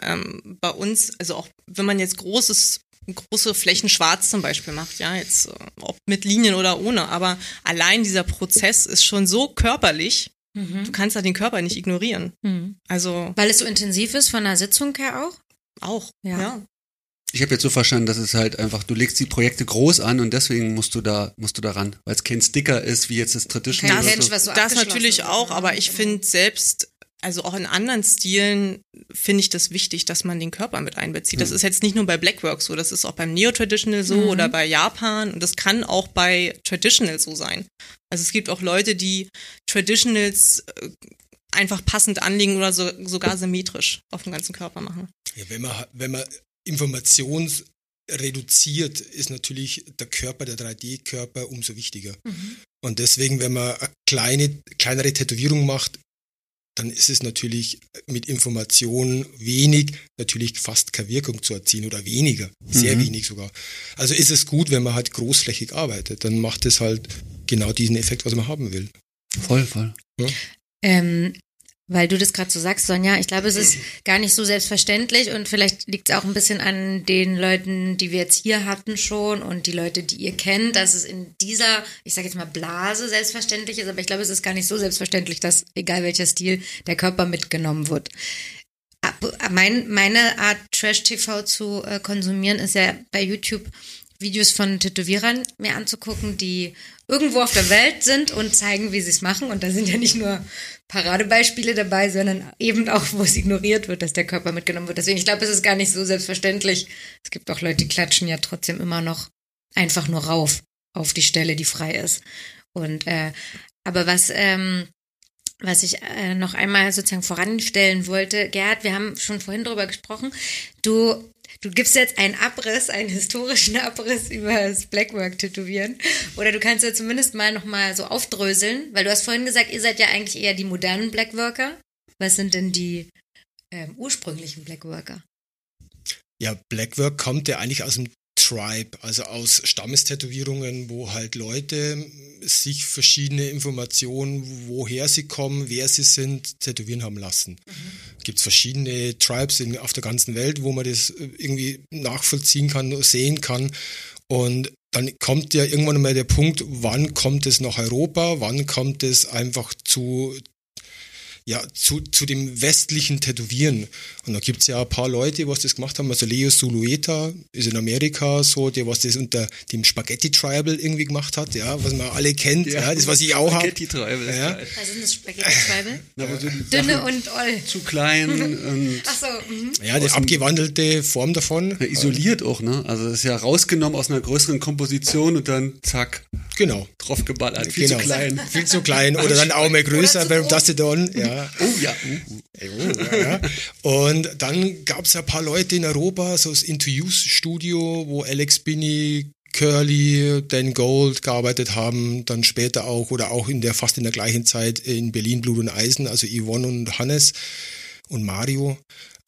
ähm, bei uns, also auch wenn man jetzt großes, große Flächen schwarz zum Beispiel macht, ja, jetzt äh, ob mit Linien oder ohne, aber allein dieser Prozess ist schon so körperlich, Mhm. du kannst da den Körper nicht ignorieren. Mhm. Also Weil es so intensiv ist von der Sitzung her auch? auch, Ja. ja. Ich habe jetzt so verstanden, dass es halt einfach, du legst die Projekte groß an und deswegen musst du da, musst du da ran, weil es kein Sticker ist, wie jetzt das Traditional. Kein Mensch, so. was so das natürlich auch, aber ich finde selbst, also auch in anderen Stilen finde ich das wichtig, dass man den Körper mit einbezieht. Das ist jetzt nicht nur bei Blackwork so, das ist auch beim Neo-Traditional so oder bei Japan und das kann auch bei Traditional so sein. Also es gibt auch Leute, die Traditionals äh, einfach passend anlegen oder so, sogar symmetrisch auf dem ganzen Körper machen. Ja, wenn man, wenn man Informations reduziert, ist natürlich der Körper, der 3D-Körper umso wichtiger. Und deswegen, wenn man eine kleine, kleinere Tätowierung macht, dann ist es natürlich mit Information wenig, natürlich fast keine Wirkung zu erzielen oder weniger, sehr Mhm. wenig sogar. Also ist es gut, wenn man halt großflächig arbeitet, dann macht es halt genau diesen Effekt, was man haben will. Voll, voll. Ähm, weil du das gerade so sagst, Sonja, ich glaube, es ist gar nicht so selbstverständlich und vielleicht liegt es auch ein bisschen an den Leuten, die wir jetzt hier hatten schon und die Leute, die ihr kennt, dass es in dieser, ich sage jetzt mal Blase selbstverständlich ist, aber ich glaube, es ist gar nicht so selbstverständlich, dass egal welcher Stil der Körper mitgenommen wird. Mein, meine Art Trash-TV zu äh, konsumieren ist ja bei YouTube Videos von Tätowierern mir anzugucken, die irgendwo auf der Welt sind und zeigen, wie sie es machen. Und da sind ja nicht nur Paradebeispiele dabei, sondern eben auch, wo es ignoriert wird, dass der Körper mitgenommen wird. Deswegen, ich glaube, es ist gar nicht so selbstverständlich. Es gibt auch Leute, die klatschen ja trotzdem immer noch einfach nur rauf auf die Stelle, die frei ist. Und äh, aber was ähm, was ich äh, noch einmal sozusagen voranstellen wollte, Gerd, wir haben schon vorhin drüber gesprochen. Du, du gibst jetzt einen Abriss, einen historischen Abriss über das Blackwork-Tätowieren. Oder du kannst ja zumindest mal nochmal so aufdröseln, weil du hast vorhin gesagt, ihr seid ja eigentlich eher die modernen Blackworker. Was sind denn die ähm, ursprünglichen Blackworker? Ja, Blackwork kommt ja eigentlich aus dem Tribe, also aus Stammestätowierungen, wo halt Leute sich verschiedene Informationen, woher sie kommen, wer sie sind, tätowieren haben lassen. Mhm. Gibt es verschiedene Tribes in, auf der ganzen Welt, wo man das irgendwie nachvollziehen kann, sehen kann. Und dann kommt ja irgendwann mal der Punkt, wann kommt es nach Europa, wann kommt es einfach zu, ja, zu, zu dem westlichen Tätowieren. Und da gibt's ja ein paar Leute, was das gemacht haben. Also Leo Sulueta ist in Amerika so, der was das unter dem Spaghetti Tribal irgendwie gemacht hat, ja, was man alle kennt, ja, ja das was ich auch habe. Spaghetti Tribal. Ja. Was ist das Spaghetti Tribal? Na, so Dünne und oll. Zu klein und. Ach so, mhm. Ja, die abgewandelte Form davon. Ja, isoliert auch, ne? Also das ist ja rausgenommen aus einer größeren Komposition und dann zack. Genau. Drauf geballert. Viel genau. zu klein. Viel zu klein oder dann auch mehr größer beim Dustedon, ja. Oh ja. Uh. Oh, ja. Und dann gab es ein paar Leute in Europa, so das Into Use Studio, wo Alex Binney, Curly, Dan Gold gearbeitet haben, dann später auch oder auch in der fast in der gleichen Zeit in Berlin Blut und Eisen, also Yvonne und Hannes und Mario,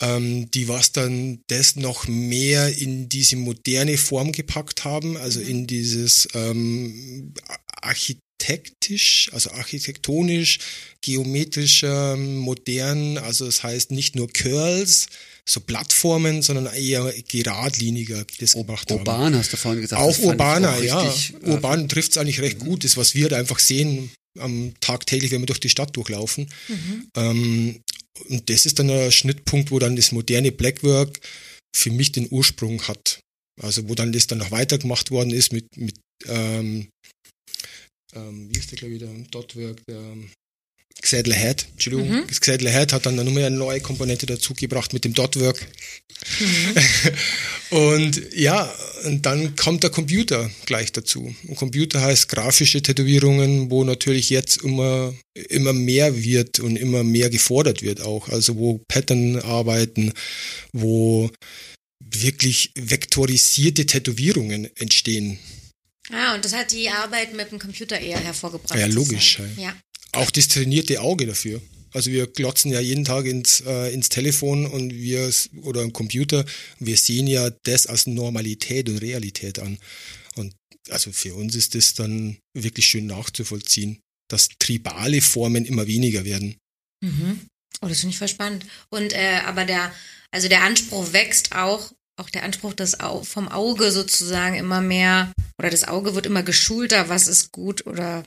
ähm, die was dann das noch mehr in diese moderne Form gepackt haben, also mhm. in dieses ähm, Architekt architektisch, also architektonisch, geometrischer, modern, also das heißt nicht nur Curls, so Plattformen, sondern eher geradliniger das gemacht haben. Urban hast du vorhin gesagt. Auch urbaner, ja. Richtig, äh, Urban trifft es eigentlich recht mhm. gut, das was wir da einfach sehen am tagtäglich, wenn wir durch die Stadt durchlaufen. Mhm. Ähm, und das ist dann ein Schnittpunkt, wo dann das moderne Blackwork für mich den Ursprung hat. Also wo dann das dann noch weitergemacht worden ist mit, mit ähm, ähm, wie ist der, glaube ich, der Dotwork, der Xedler Head, Entschuldigung, mhm. Xedler Head hat dann nochmal eine neue Komponente dazugebracht mit dem Dotwork. Mhm. und ja, und dann kommt der Computer gleich dazu. Und Computer heißt grafische Tätowierungen, wo natürlich jetzt immer, immer mehr wird und immer mehr gefordert wird auch. Also wo Pattern arbeiten, wo wirklich vektorisierte Tätowierungen entstehen. Ah, und das hat die Arbeit mit dem Computer eher hervorgebracht. Ja, logisch. Ja. Auch das trainierte Auge dafür. Also wir glotzen ja jeden Tag ins, äh, ins Telefon und wir oder im Computer, wir sehen ja das als Normalität und Realität an. Und also für uns ist das dann wirklich schön nachzuvollziehen, dass tribale Formen immer weniger werden. Mhm. Oh, das finde ich voll spannend. Und äh, aber der, also der Anspruch wächst auch auch der Anspruch Au vom Auge sozusagen immer mehr, oder das Auge wird immer geschulter, was ist gut oder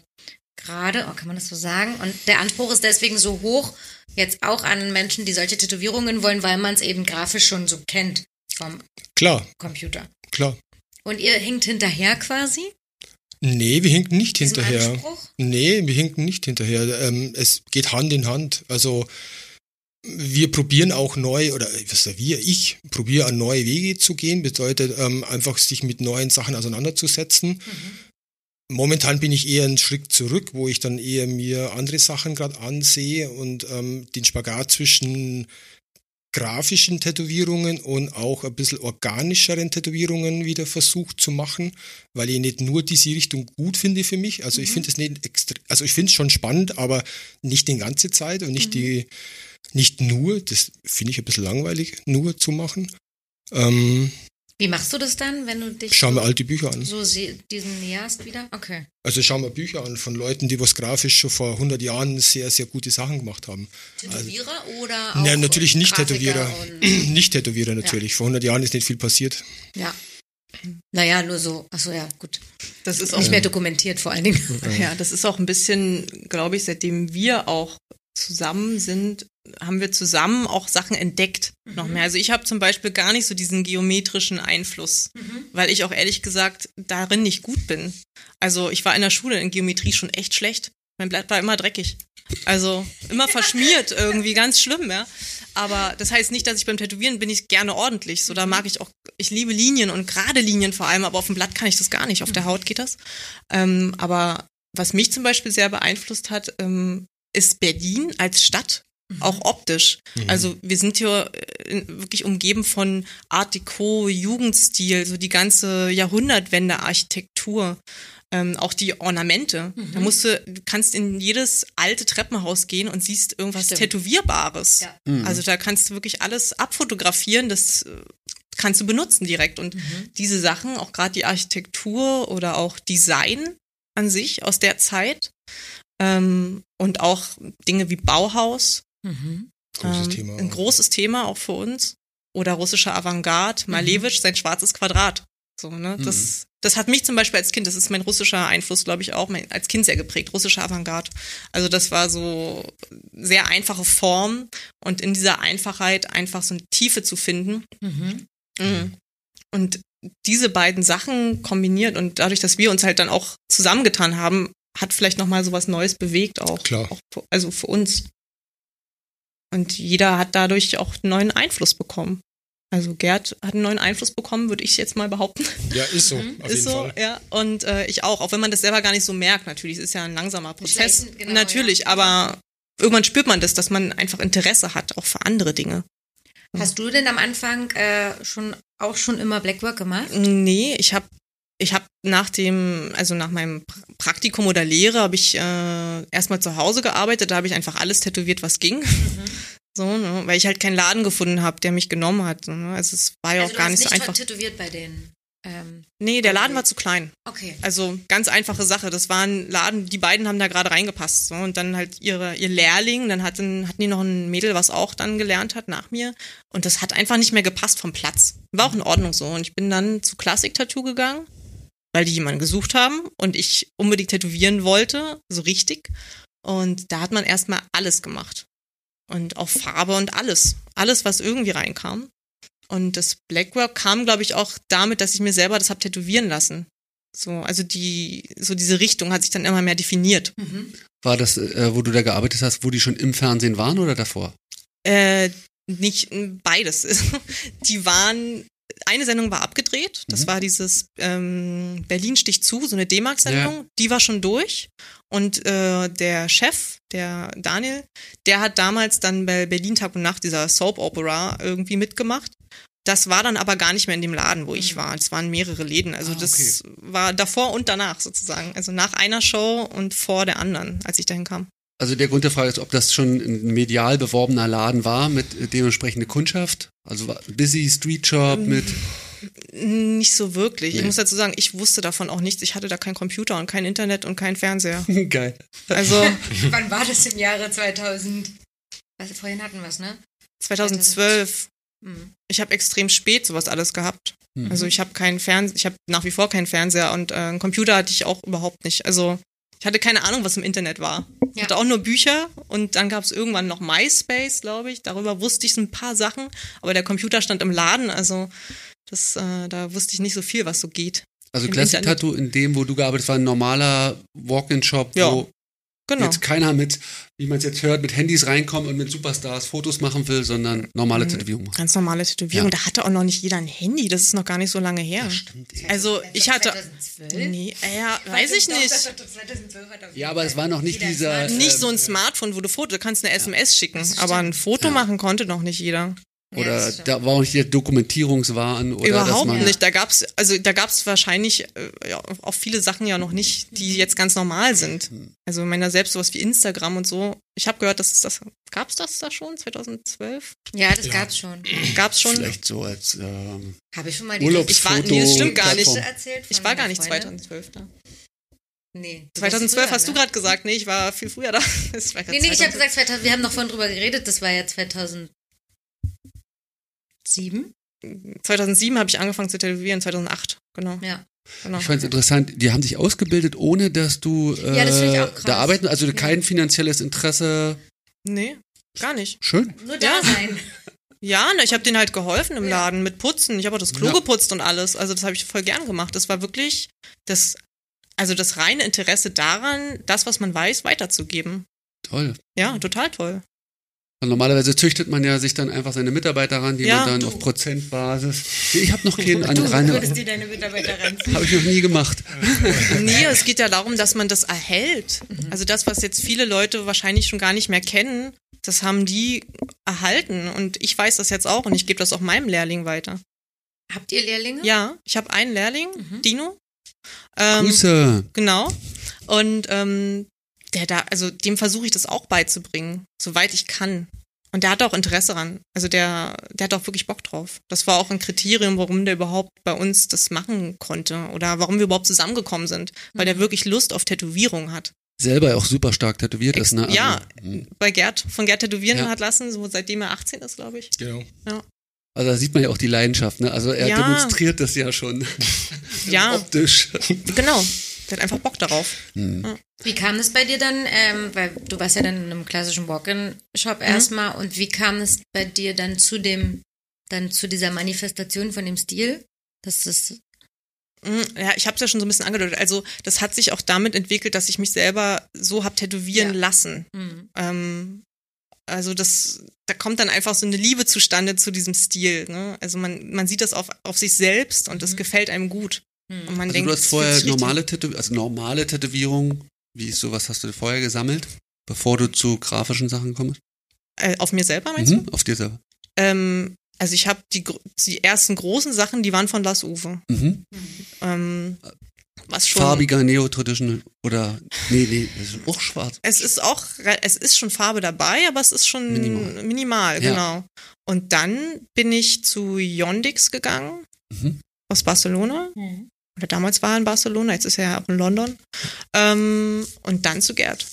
gerade, oh, kann man das so sagen? Und der Anspruch ist deswegen so hoch, jetzt auch an Menschen, die solche Tätowierungen wollen, weil man es eben grafisch schon so kennt vom Klar. Computer. Klar. Und ihr hinkt hinterher quasi? Nee, wir hinken nicht hinterher. Anspruch? Nee, wir hinken nicht hinterher. Ähm, es geht Hand in Hand. Also wir probieren auch neu, oder was ja wir, ich probiere an neue Wege zu gehen, bedeutet ähm, einfach sich mit neuen Sachen auseinanderzusetzen. Mhm. Momentan bin ich eher einen Schritt zurück, wo ich dann eher mir andere Sachen gerade ansehe und ähm, den Spagat zwischen grafischen Tätowierungen und auch ein bisschen organischeren Tätowierungen wieder versucht zu machen, weil ich nicht nur diese Richtung gut finde für mich. Also mhm. ich finde es nicht extra, also ich finde es schon spannend, aber nicht die ganze Zeit und nicht mhm. die nicht nur, das finde ich ein bisschen langweilig, nur zu machen. Ähm, Wie machst du das dann, wenn du dich schau mir alte Bücher an. so diesen näherst wieder? Okay. Also schau mir Bücher an von Leuten, die was grafisch schon vor 100 Jahren sehr, sehr gute Sachen gemacht haben. Tätowierer also, oder auch Nein, natürlich nicht Tätowierer. nicht Tätowierer natürlich. Ja. Vor 100 Jahren ist nicht viel passiert. Ja. Naja, nur so. Achso, ja, gut. Das ist auch nicht mehr dokumentiert vor allen Dingen. Ja, das ist auch ein bisschen, glaube ich, seitdem wir auch zusammen sind, haben wir zusammen auch Sachen entdeckt mhm. noch mehr. Also ich habe zum Beispiel gar nicht so diesen geometrischen Einfluss, mhm. weil ich auch ehrlich gesagt darin nicht gut bin. Also ich war in der Schule in Geometrie schon echt schlecht. Mein Blatt war immer dreckig. Also immer verschmiert irgendwie, ganz schlimm, ja. Aber das heißt nicht, dass ich beim Tätowieren bin ich gerne ordentlich. So, da mhm. mag ich auch, ich liebe Linien und gerade Linien vor allem, aber auf dem Blatt kann ich das gar nicht. Auf der mhm. Haut geht das. Ähm, aber was mich zum Beispiel sehr beeinflusst hat, ähm, ist Berlin als Stadt. Auch optisch. Mhm. Also wir sind hier äh, wirklich umgeben von Art Deco, Jugendstil, so die ganze Jahrhundertwende Architektur. Ähm, auch die Ornamente. Mhm. Da musst du, du kannst in jedes alte Treppenhaus gehen und siehst irgendwas Stimmt. Tätowierbares. Ja. Mhm. Also da kannst du wirklich alles abfotografieren. Das äh, kannst du benutzen direkt. Und diese Sachen, auch gerade die Architektur oder auch Design an sich aus der Zeit ähm, und auch Dinge wie Bauhaus, Mhm. Großes ähm, Thema. Ein großes Thema auch für uns. Oder russische Avantgarde, Malevich, sein schwarzes Quadrat. So, ne? Das, das hat mich zum Beispiel als Kind, das ist mein russischer Einfluss, glaube ich, auch, mein, als Kind sehr geprägt, russische Avantgarde. Also das war so sehr einfache Form und in dieser Einfachheit einfach so eine Tiefe zu finden. Mhm. Mhm. Und diese beiden Sachen kombiniert und dadurch, dass wir uns halt dann auch zusammengetan haben, hat vielleicht nochmal so was Neues bewegt auch. Klar. auch für, also für uns. Und jeder hat dadurch auch einen neuen Einfluss bekommen. Also Gerd hat einen neuen Einfluss bekommen, würde ich jetzt mal behaupten. Ja, ist so, auf ist jeden so, Fall. ja. Und äh, ich auch, auch wenn man das selber gar nicht so merkt, natürlich. Es ist ja ein langsamer Prozess. Schleichend, genau, natürlich, ja. aber irgendwann spürt man das, dass man einfach Interesse hat, auch für andere Dinge. Hast du denn am Anfang äh, schon auch schon immer Blackwork gemacht? Nee, ich habe ich hab nach dem, also nach meinem Pra- Praktikum oder Lehre habe ich äh, erstmal zu Hause gearbeitet, da habe ich einfach alles tätowiert, was ging. So, ne, weil ich halt keinen Laden gefunden habe, der mich genommen hat. Ne? Also es war ja also auch gar hast nicht so nicht einfach. tätowiert bei denen. Ähm, Nee, der Laden war zu klein. okay. Also ganz einfache Sache. Das war ein Laden, die beiden haben da gerade reingepasst. So. Und dann halt ihre, ihr Lehrling, dann hatten, hatten die noch ein Mädel, was auch dann gelernt hat nach mir. Und das hat einfach nicht mehr gepasst vom Platz. War auch in Ordnung so. Und ich bin dann zu Classic Tattoo gegangen, weil die jemanden gesucht haben und ich unbedingt tätowieren wollte, so richtig. Und da hat man erstmal alles gemacht. Und auch Farbe und alles. Alles, was irgendwie reinkam. Und das Blackwork kam, glaube ich, auch damit, dass ich mir selber das hab tätowieren lassen. So, also die, so diese Richtung hat sich dann immer mehr definiert. War das, äh, wo du da gearbeitet hast, wo die schon im Fernsehen waren oder davor? Äh, nicht beides. Die waren, eine Sendung war abgedreht, das Mhm. war dieses ähm, Berlin sticht zu, so eine D-Mark-Sendung, die war schon durch. Und äh, der Chef, der Daniel, der hat damals dann bei Berlin Tag und Nacht dieser Soap Opera irgendwie mitgemacht. Das war dann aber gar nicht mehr in dem Laden, wo ich war. Es waren mehrere Läden. Also Ah, das war davor und danach sozusagen. Also nach einer Show und vor der anderen, als ich dahin kam. Also der Grund der Frage ist, ob das schon ein medial beworbener Laden war mit äh, dementsprechender Kundschaft. Also war Busy Street Shop mit. Nicht so wirklich. Ich Nee. muss dazu sagen, ich wusste davon auch nichts. Ich hatte da keinen Computer und kein Internet und keinen Fernseher. Geil. Also Wann war das im Jahre 2000? Was, vorhin hatten wir es, ne? 2012. Mhm. Ich habe extrem spät sowas alles gehabt. Mhm. Also ich habe keinen Fernseher, ich habe nach wie vor keinen Fernseher und äh, einen Computer hatte ich auch überhaupt nicht. Also ich hatte keine Ahnung, was im Internet war. Ich Ja. hatte auch nur Bücher und dann gab es irgendwann noch MySpace, glaube ich. Darüber wusste ich so ein paar Sachen, aber der Computer stand im Laden, also das, äh, da wusste ich nicht so viel, was so geht. Also Classic. Tattoo in dem, wo du gearbeitet hast, war ein normaler Walk-in-Shop, Ja. wo Genau. jetzt keiner mit, wie man es jetzt hört, mit Handys reinkommt und mit Superstars Fotos machen will, sondern normale Mhm. Tätowierung macht. Ganz normale Tätowierung. Ja. Da hatte auch noch nicht jeder ein Handy. Das ist noch gar nicht so lange her. Stimmt. ey. Also ich hatte. 2012? Nee, äh, ja, weiß ich nicht. Ja, aber es war noch nicht dieser. Nicht so ein Smartphone, wo du Foto, du kannst eine SMS schicken, aber ein. Foto Ja. machen konnte noch nicht jeder. Oder da war auch nicht der Dokumentierungswahn oder dass Überhaupt man. nicht. Da gab's, also da gab's wahrscheinlich äh, ja, auch viele Sachen ja noch nicht, die jetzt ganz normal sind. Also ich meine selbst sowas wie Instagram und so. Ich habe gehört, dass es das gab's das da schon 2012? Ja, das Ja. gab's schon. Gab's schon? Vielleicht so als ähm, Habe ich schon mal die Urlaubsfoto. Ich war- nee, das stimmt gar nicht. Ich war gar nicht Freundin? 2012 da. Nee. du warst 2012 früher, hast du gerade gesagt, nee, ich war viel früher da. Nee, nee, ich habe 2012. gesagt 2000, wir haben noch vorhin drüber geredet, das war ja 2007. 2007 habe ich angefangen zu tätowieren, 2008, genau. Ja. genau. Ich fand es interessant, die haben dich ausgebildet, ohne dass du äh, Ja, das finde ich auch krass. da arbeiten, also kein finanzielles Interesse. Nee, gar nicht. Schön. Nur da Ja. sein. Ja, ne, ich habe denen halt geholfen im Ja. Laden mit Putzen. Ich habe auch das Klo Ja. geputzt und alles. Also das habe ich voll gern gemacht. Das war wirklich das, also das reine Interesse daran, das, was man weiß, weiterzugeben. Toll. Ja, total toll. Und normalerweise züchtet man ja sich dann einfach seine Mitarbeiter ran, die Ja, man dann du. auf Prozentbasis. Ich habe noch keinen an Du würdest dir deine Mitarbeiter ranziehen. Habe ich noch nie gemacht. Nee, es geht ja darum, dass man das erhält. Also das, was jetzt viele Leute wahrscheinlich schon gar nicht mehr kennen, das haben die erhalten. Und ich weiß das jetzt auch und ich gebe das auch meinem Lehrling weiter. Habt ihr Lehrlinge? Ja, ich habe einen Lehrling, Dino. Ähm, Grüße. Genau. Und ähm, der da, also dem versuche ich das auch beizubringen, soweit ich kann. Und der hat auch Interesse ran. Also der, der hat auch wirklich Bock drauf. Das war auch ein Kriterium, warum der überhaupt bei uns das machen konnte oder warum wir überhaupt zusammengekommen sind, weil der wirklich Lust auf Tätowierung hat. Selber auch super stark tätowiert ist, ne? Ja, hm. bei Gerd, von Gerd tätowieren Ja. hat lassen, so seitdem er 18 ist, glaube ich. Genau. Also da sieht man ja auch die Leidenschaft, ne? Also er Ja. demonstriert das ja schon. Ja. Optisch. Genau. Der hat einfach Bock darauf. Wie kam es bei dir dann, ähm, weil du warst ja dann in einem klassischen Walk-in-Shop erstmal und wie kam es bei dir dann zu dem, dann zu dieser Manifestation von dem Stil? Dass das, Mm, Ja, ich habe es ja schon so ein bisschen angedeutet. Also das hat sich auch damit entwickelt, dass ich mich selber so hab tätowieren Ja. lassen. hm. Ähm, also das, da kommt dann einfach so eine Liebe zustande zu diesem Stil. Ne? Also man, man sieht das auf, auf sich selbst und das gefällt einem gut. Und man Also denkt, du hast das vorher normale Tätowierungen, also normale Tätowierungen, wie ist sowas hast du vorher gesammelt, bevor du zu grafischen Sachen kommst? Äh, auf mir selber meinst du? Mhm, auf dir selber. Ähm, also ich habe die, die ersten großen Sachen, die waren von Las Uwe. Mhm. Ähm, was schon. Farbiger Neo-Traditional oder, nee, nee, das ist auch schwarz. Es ist auch, es ist schon Farbe dabei, aber es ist schon Minimal. minimal, Ja. genau. Und dann bin ich zu Yondix gegangen Mhm. aus Barcelona. Oder damals war er in Barcelona, jetzt ist er ja auch in London. Ähm, und dann zu Gerd.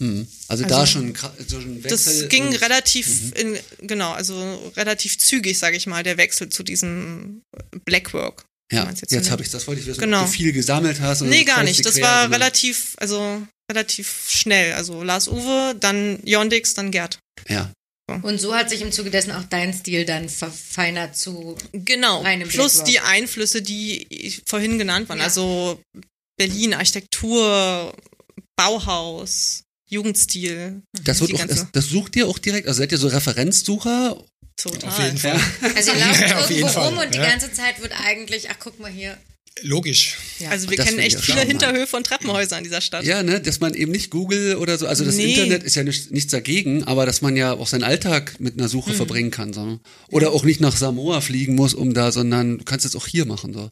Mhm. Also, Also, da schon, so ein Das Wechsel ging und- relativ, Mhm. in, genau, also relativ zügig, sage ich mal, der Wechsel zu diesem Blackwork. Ja, jetzt, jetzt habe ich das wollte ich wissen, Genau. ob du viel gesammelt hast. oder Nee, das gar nicht. Das war relativ, also relativ schnell. Also Lars Uwe, dann Yondix, dann Gerd. Ja, Und so hat sich im Zuge dessen auch dein Stil dann verfeinert zu. Genau. Plus Blackrock. die Einflüsse, die vorhin genannt waren. Ja. Also Berlin, Architektur, Bauhaus, Jugendstil. das wird auch, das, das sucht ihr auch direkt, also seid ihr so Referenzsucher? Total. Auf jeden Fall. Also ihr lauft Ja, irgendwo rum und die ganze Zeit wird eigentlich, ach guck mal hier. Logisch. Ja. Also wir Das kennen echt ja viele. Hinterhöfe und Treppenhäuser in dieser Stadt. Ja, ne, dass man eben nicht Google oder so, also das Nee. Internet ist ja nicht, nichts dagegen, aber dass man ja auch seinen Alltag mit einer Suche verbringen kann, so. Oder auch nicht nach Samoa fliegen muss, um da, sondern du kannst es auch hier machen, so.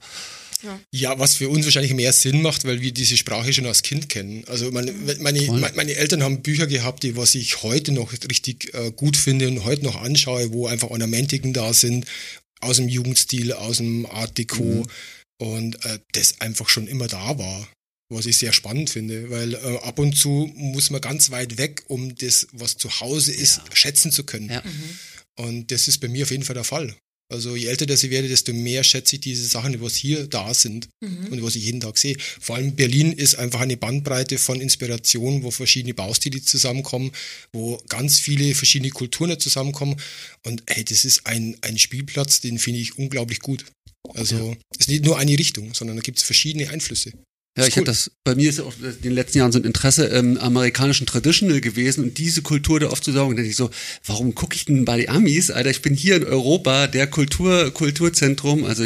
Ja, was für uns wahrscheinlich mehr Sinn macht, weil wir diese Sprache schon als Kind kennen. Also meine, meine, meine Eltern haben Bücher gehabt, die was ich heute noch richtig äh, gut finde und heute noch anschaue, wo einfach Ornamentiken da sind, aus dem Jugendstil, aus dem Art Deco und äh, das einfach schon immer da war. Was ich sehr spannend finde, weil äh, ab und zu muss man ganz weit weg, um das, was zu Hause ist, schätzen zu können. Ja. Und das ist bei mir auf jeden Fall der Fall. Also je älter dass ich werde, desto mehr schätze ich diese Sachen, die was hier da sind und was ich jeden Tag sehe. Vor allem Berlin ist einfach eine Bandbreite von Inspiration, wo verschiedene Baustile zusammenkommen, wo ganz viele verschiedene Kulturen zusammenkommen. Und hey, das ist ein, ein Spielplatz, den finde ich unglaublich gut. Also es ist nicht nur eine Richtung, sondern da gibt es verschiedene Einflüsse. Ja, ich cool. hatte das, bei mir ist ja auch in den letzten Jahren so ein Interesse im amerikanischen Traditional gewesen und diese Kultur da aufzusaugen. Da denke ich so, warum gucke ich denn bei den Amis? Alter, ich bin hier in Europa, der Kultur, Kulturzentrum. Also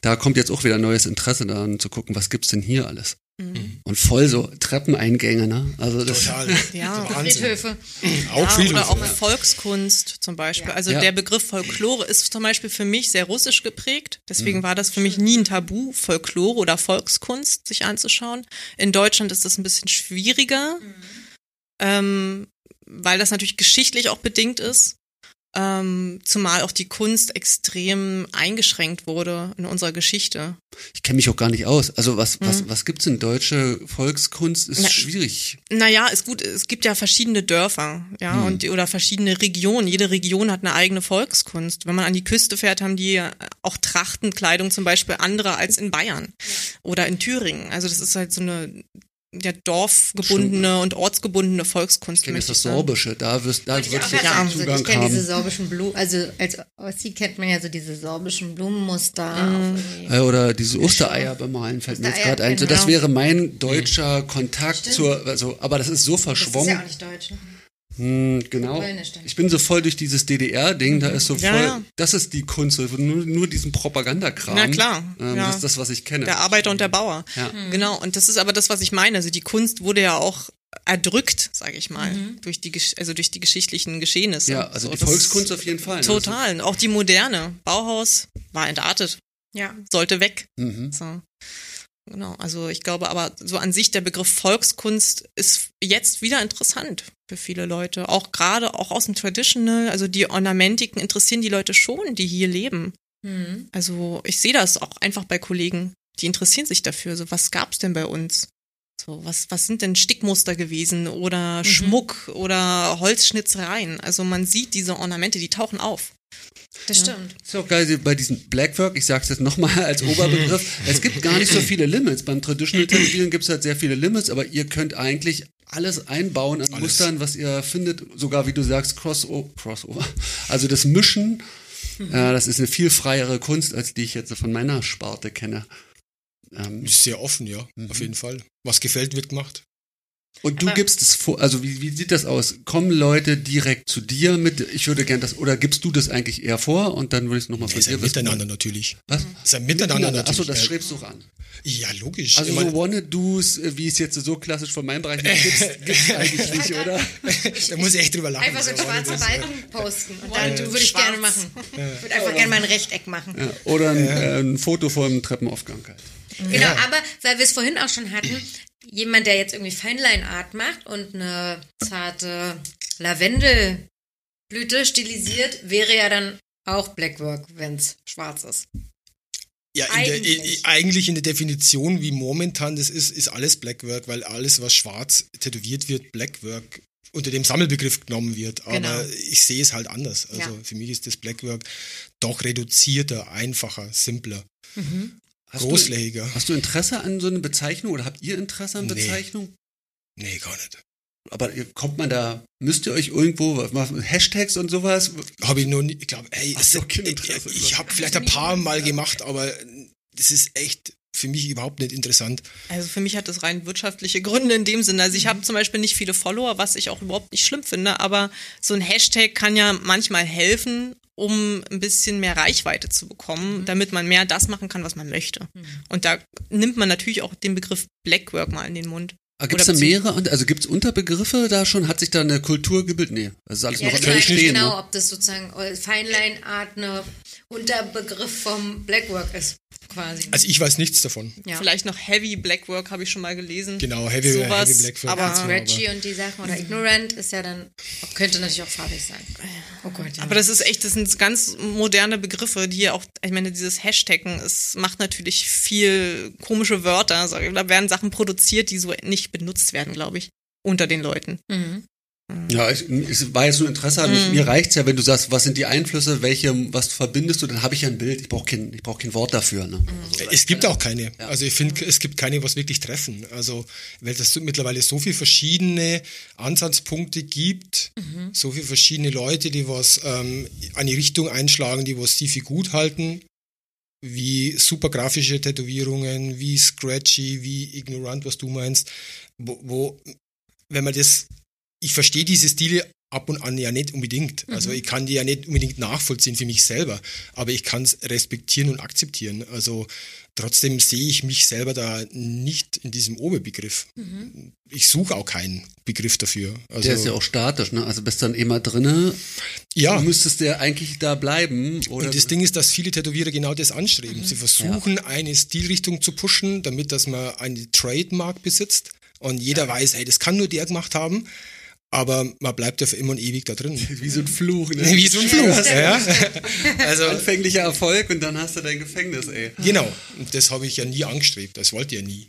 da kommt jetzt auch wieder neues Interesse daran zu gucken, was gibt's denn hier alles? Und voll so Treppeneingänge, ne? Also das, Total. Ja. Friedhöfe. Auch Ja, Friedhöfe, oder auch ja. Volkskunst zum Beispiel. Ja. Also Ja. der Begriff Folklore ist zum Beispiel für mich sehr russisch geprägt. Deswegen war das für mich nie ein Tabu, Folklore oder Volkskunst sich anzuschauen. In Deutschland ist das ein bisschen schwieriger, ähm, weil das natürlich geschichtlich auch bedingt ist. Ähm, zumal auch die Kunst extrem eingeschränkt wurde in unserer Geschichte. ich kenne mich auch gar nicht aus. Also was, was, was gibt's in deutsche Volkskunst? Ist Na, schwierig. Naja, ist gut, es gibt ja verschiedene Dörfer, ja, Hm. und oder verschiedene Regionen. Jede Region hat eine eigene Volkskunst. Wenn man an die Küste fährt, haben die äh, auch Trachtenkleidung zum Beispiel andere als in Bayern oder in Thüringen. Also das ist halt so eine ja, dorfgebundene und ortsgebundene Volkskunst. Ich das. Sorbische. Da wirst, da wird gerade Ja, sagen, so, Zugang ich kenne diese sorbischen Blumen, also als Ossi kennt man ja so diese sorbischen Blumenmuster. Mhm. Oder diese Ostereier bemalen fällt mir jetzt Ostereier, gerade ein. So, genau. das wäre mein deutscher Kontakt Stimmt. zur, also, aber das ist so Das ist verschwommen. ja auch nicht deutsch. Ne? Hm, genau. Ich bin so voll durch dieses DDR-Ding, da ist so voll, Ja, ja. das ist die Kunst, nur, nur diesen Propagandakram. Na klar, Ähm, ja. Das ist das, was ich kenne. Der Arbeiter und der Bauer. Ja. Genau, und das ist aber das, was ich meine. Also die Kunst wurde ja auch erdrückt, sage ich mal, durch die also durch die geschichtlichen Geschehnisse. Ja, also So, die das- Volkskunst auf jeden Fall. ne? Total. Und auch die moderne. Bauhaus war entartet, Ja. sollte weg. Also, mhm. So. Genau, also ich glaube aber so an sich der Begriff Volkskunst ist jetzt wieder interessant für viele Leute. Auch gerade auch aus dem Traditional, also die Ornamentiken interessieren die Leute schon, die hier leben. Mhm. Also ich sehe das auch einfach bei Kollegen, die interessieren sich dafür. So, was gab's denn bei uns? So, was, was sind denn Stickmuster gewesen oder Schmuck oder Holzschnitzereien? Also man sieht diese Ornamente, die tauchen auf. Das stimmt. Ist ja auch geil bei diesem Blackwork, ich sag's jetzt nochmal als Oberbegriff, es gibt gar nicht so viele Limits. Beim Traditional Tätowieren gibt's halt sehr viele Limits, aber ihr könnt eigentlich alles einbauen an Alles. Mustern, was ihr findet, sogar wie du sagst, Crossover. Crossover. Also das Mischen, äh, das ist eine viel freiere Kunst, als die ich jetzt von meiner Sparte kenne. Ähm, Ist sehr offen, ja, auf jeden Fall. Was gefällt, wird gemacht. Und du Aber- gibst es vor, also wie, wie sieht das aus? Kommen Leute direkt zu dir mit, ich würde gern das, oder gibst du das eigentlich eher vor und dann würde ich es nochmal Nee, von ist dir ein wissen? Miteinander natürlich. Was? Ist ein Miteinander natürlich. Achso, das Ja. schreibst du auch an. Ja, logisch. Also so Wanna-Dos, wie es jetzt so klassisch von meinem Bereich ist, gibt's, eigentlich nicht, oder? da muss ich echt drüber lachen. Einfach so ein So, schwarzer das- Balken posten. Und dann Äh, würde ich schwarz. gerne machen. Ich würde einfach gerne mal ein Rechteck machen. Ja, oder ein, äh, ein Foto vom Treppenaufgang halt. Genau, aber weil wir es vorhin auch schon hatten, jemand, der jetzt irgendwie Feinline Art macht und eine zarte Lavendelblüte stilisiert, wäre ja dann auch Blackwork, wenn es schwarz ist. Ja, in der, Eigentlich. i- eigentlich in der Definition, wie momentan das ist, ist alles Blackwork, weil alles, was schwarz tätowiert wird, Blackwork unter dem Sammelbegriff genommen wird. Aber Genau. ich sehe es halt anders. Also Ja. für mich ist das Blackwork doch reduzierter, einfacher, simpler, Hast großflächiger. Du, hast du Interesse an so einer Bezeichnung oder habt ihr Interesse an Nee. Bezeichnung? Nee, gar nicht. Aber kommt man da, müsst ihr euch irgendwo, was machen, Hashtags und sowas? Habe ich noch nie, ich glaube, ey, so, es- kein ich, Interesse. ich habe vielleicht ein paar Mal gemacht, aber das ist echt für mich überhaupt nicht interessant. Also für mich hat das rein wirtschaftliche Gründe in dem Sinne. Also ich habe zum Beispiel nicht viele Follower, was ich auch überhaupt nicht schlimm finde, aber so ein Hashtag kann ja manchmal helfen, um ein bisschen mehr Reichweite zu bekommen, damit man mehr das machen kann, was man möchte. Und da nimmt man natürlich auch den Begriff Blackwork mal in den Mund. Gibt es da mehrere, also gibt es Unterbegriffe da schon? Hat sich da eine Kultur gebildet? Nee, das ist alles Ja, noch das ich Entstehen. genau, Ne? ob das sozusagen Feinline Art eine Unterbegriff vom Blackwork ist, quasi. Also ich weiß nichts davon. ja. Vielleicht noch Heavy Blackwork habe ich schon mal gelesen. Genau, Heavy, Sowas, Heavy Blackwork. aber- genau, Scratchy und die Sachen oder Ignorant ist ja dann, könnte natürlich auch farbig sein. Oh Gott, ja. Aber das ist echt, das sind ganz moderne Begriffe, die auch, ich meine, dieses Hashtaggen, es macht natürlich viel komische Wörter. Da werden Sachen produziert, die so nicht benutzt werden, glaube ich, unter den Leuten. mhm. Ja, ich, es war jetzt nur Interesse an mich. Mir reicht's ja, wenn du sagst, was sind die Einflüsse, welche, was verbindest du, dann habe ich ja ein Bild. Ich brauche kein, ich brauch kein Wort dafür. Ne? Also, Es gibt auch keine. Also ich finde, es gibt keine, was wirklich treffen. Also weil es so- mittlerweile so viele verschiedene Ansatzpunkte gibt, so viele verschiedene Leute, die was ähm, eine Richtung einschlagen, die was sie für gut halten, wie super grafische Tätowierungen, wie Scratchy, wie Ignorant, was du meinst, wo, wo wenn man das, ich verstehe diese Stile ab und an ja nicht unbedingt. Also ich kann die ja nicht unbedingt nachvollziehen für mich selber, aber ich kann es respektieren und akzeptieren. Also trotzdem sehe ich mich selber da nicht in diesem Oberbegriff. Ich suche auch keinen Begriff dafür. Also, der ist ja auch statisch, ne? Also bist dann immer drinne. ja. Du müsstest ja eigentlich da bleiben. Oder Und das Ding ist, dass viele Tätowierer genau das anstreben. Sie versuchen, eine Stilrichtung zu pushen, damit dass man eine Trademark besitzt und jeder weiß, hey, das kann nur der gemacht haben, aber man bleibt ja für immer und ewig da drin. wie so ein Fluch, ne? Wie so ein Fluch. Ja. Also, Anfänglicher Erfolg und dann hast du dein Gefängnis, ey. genau. Und das habe ich ja nie angestrebt. Das wollte ich ja nie.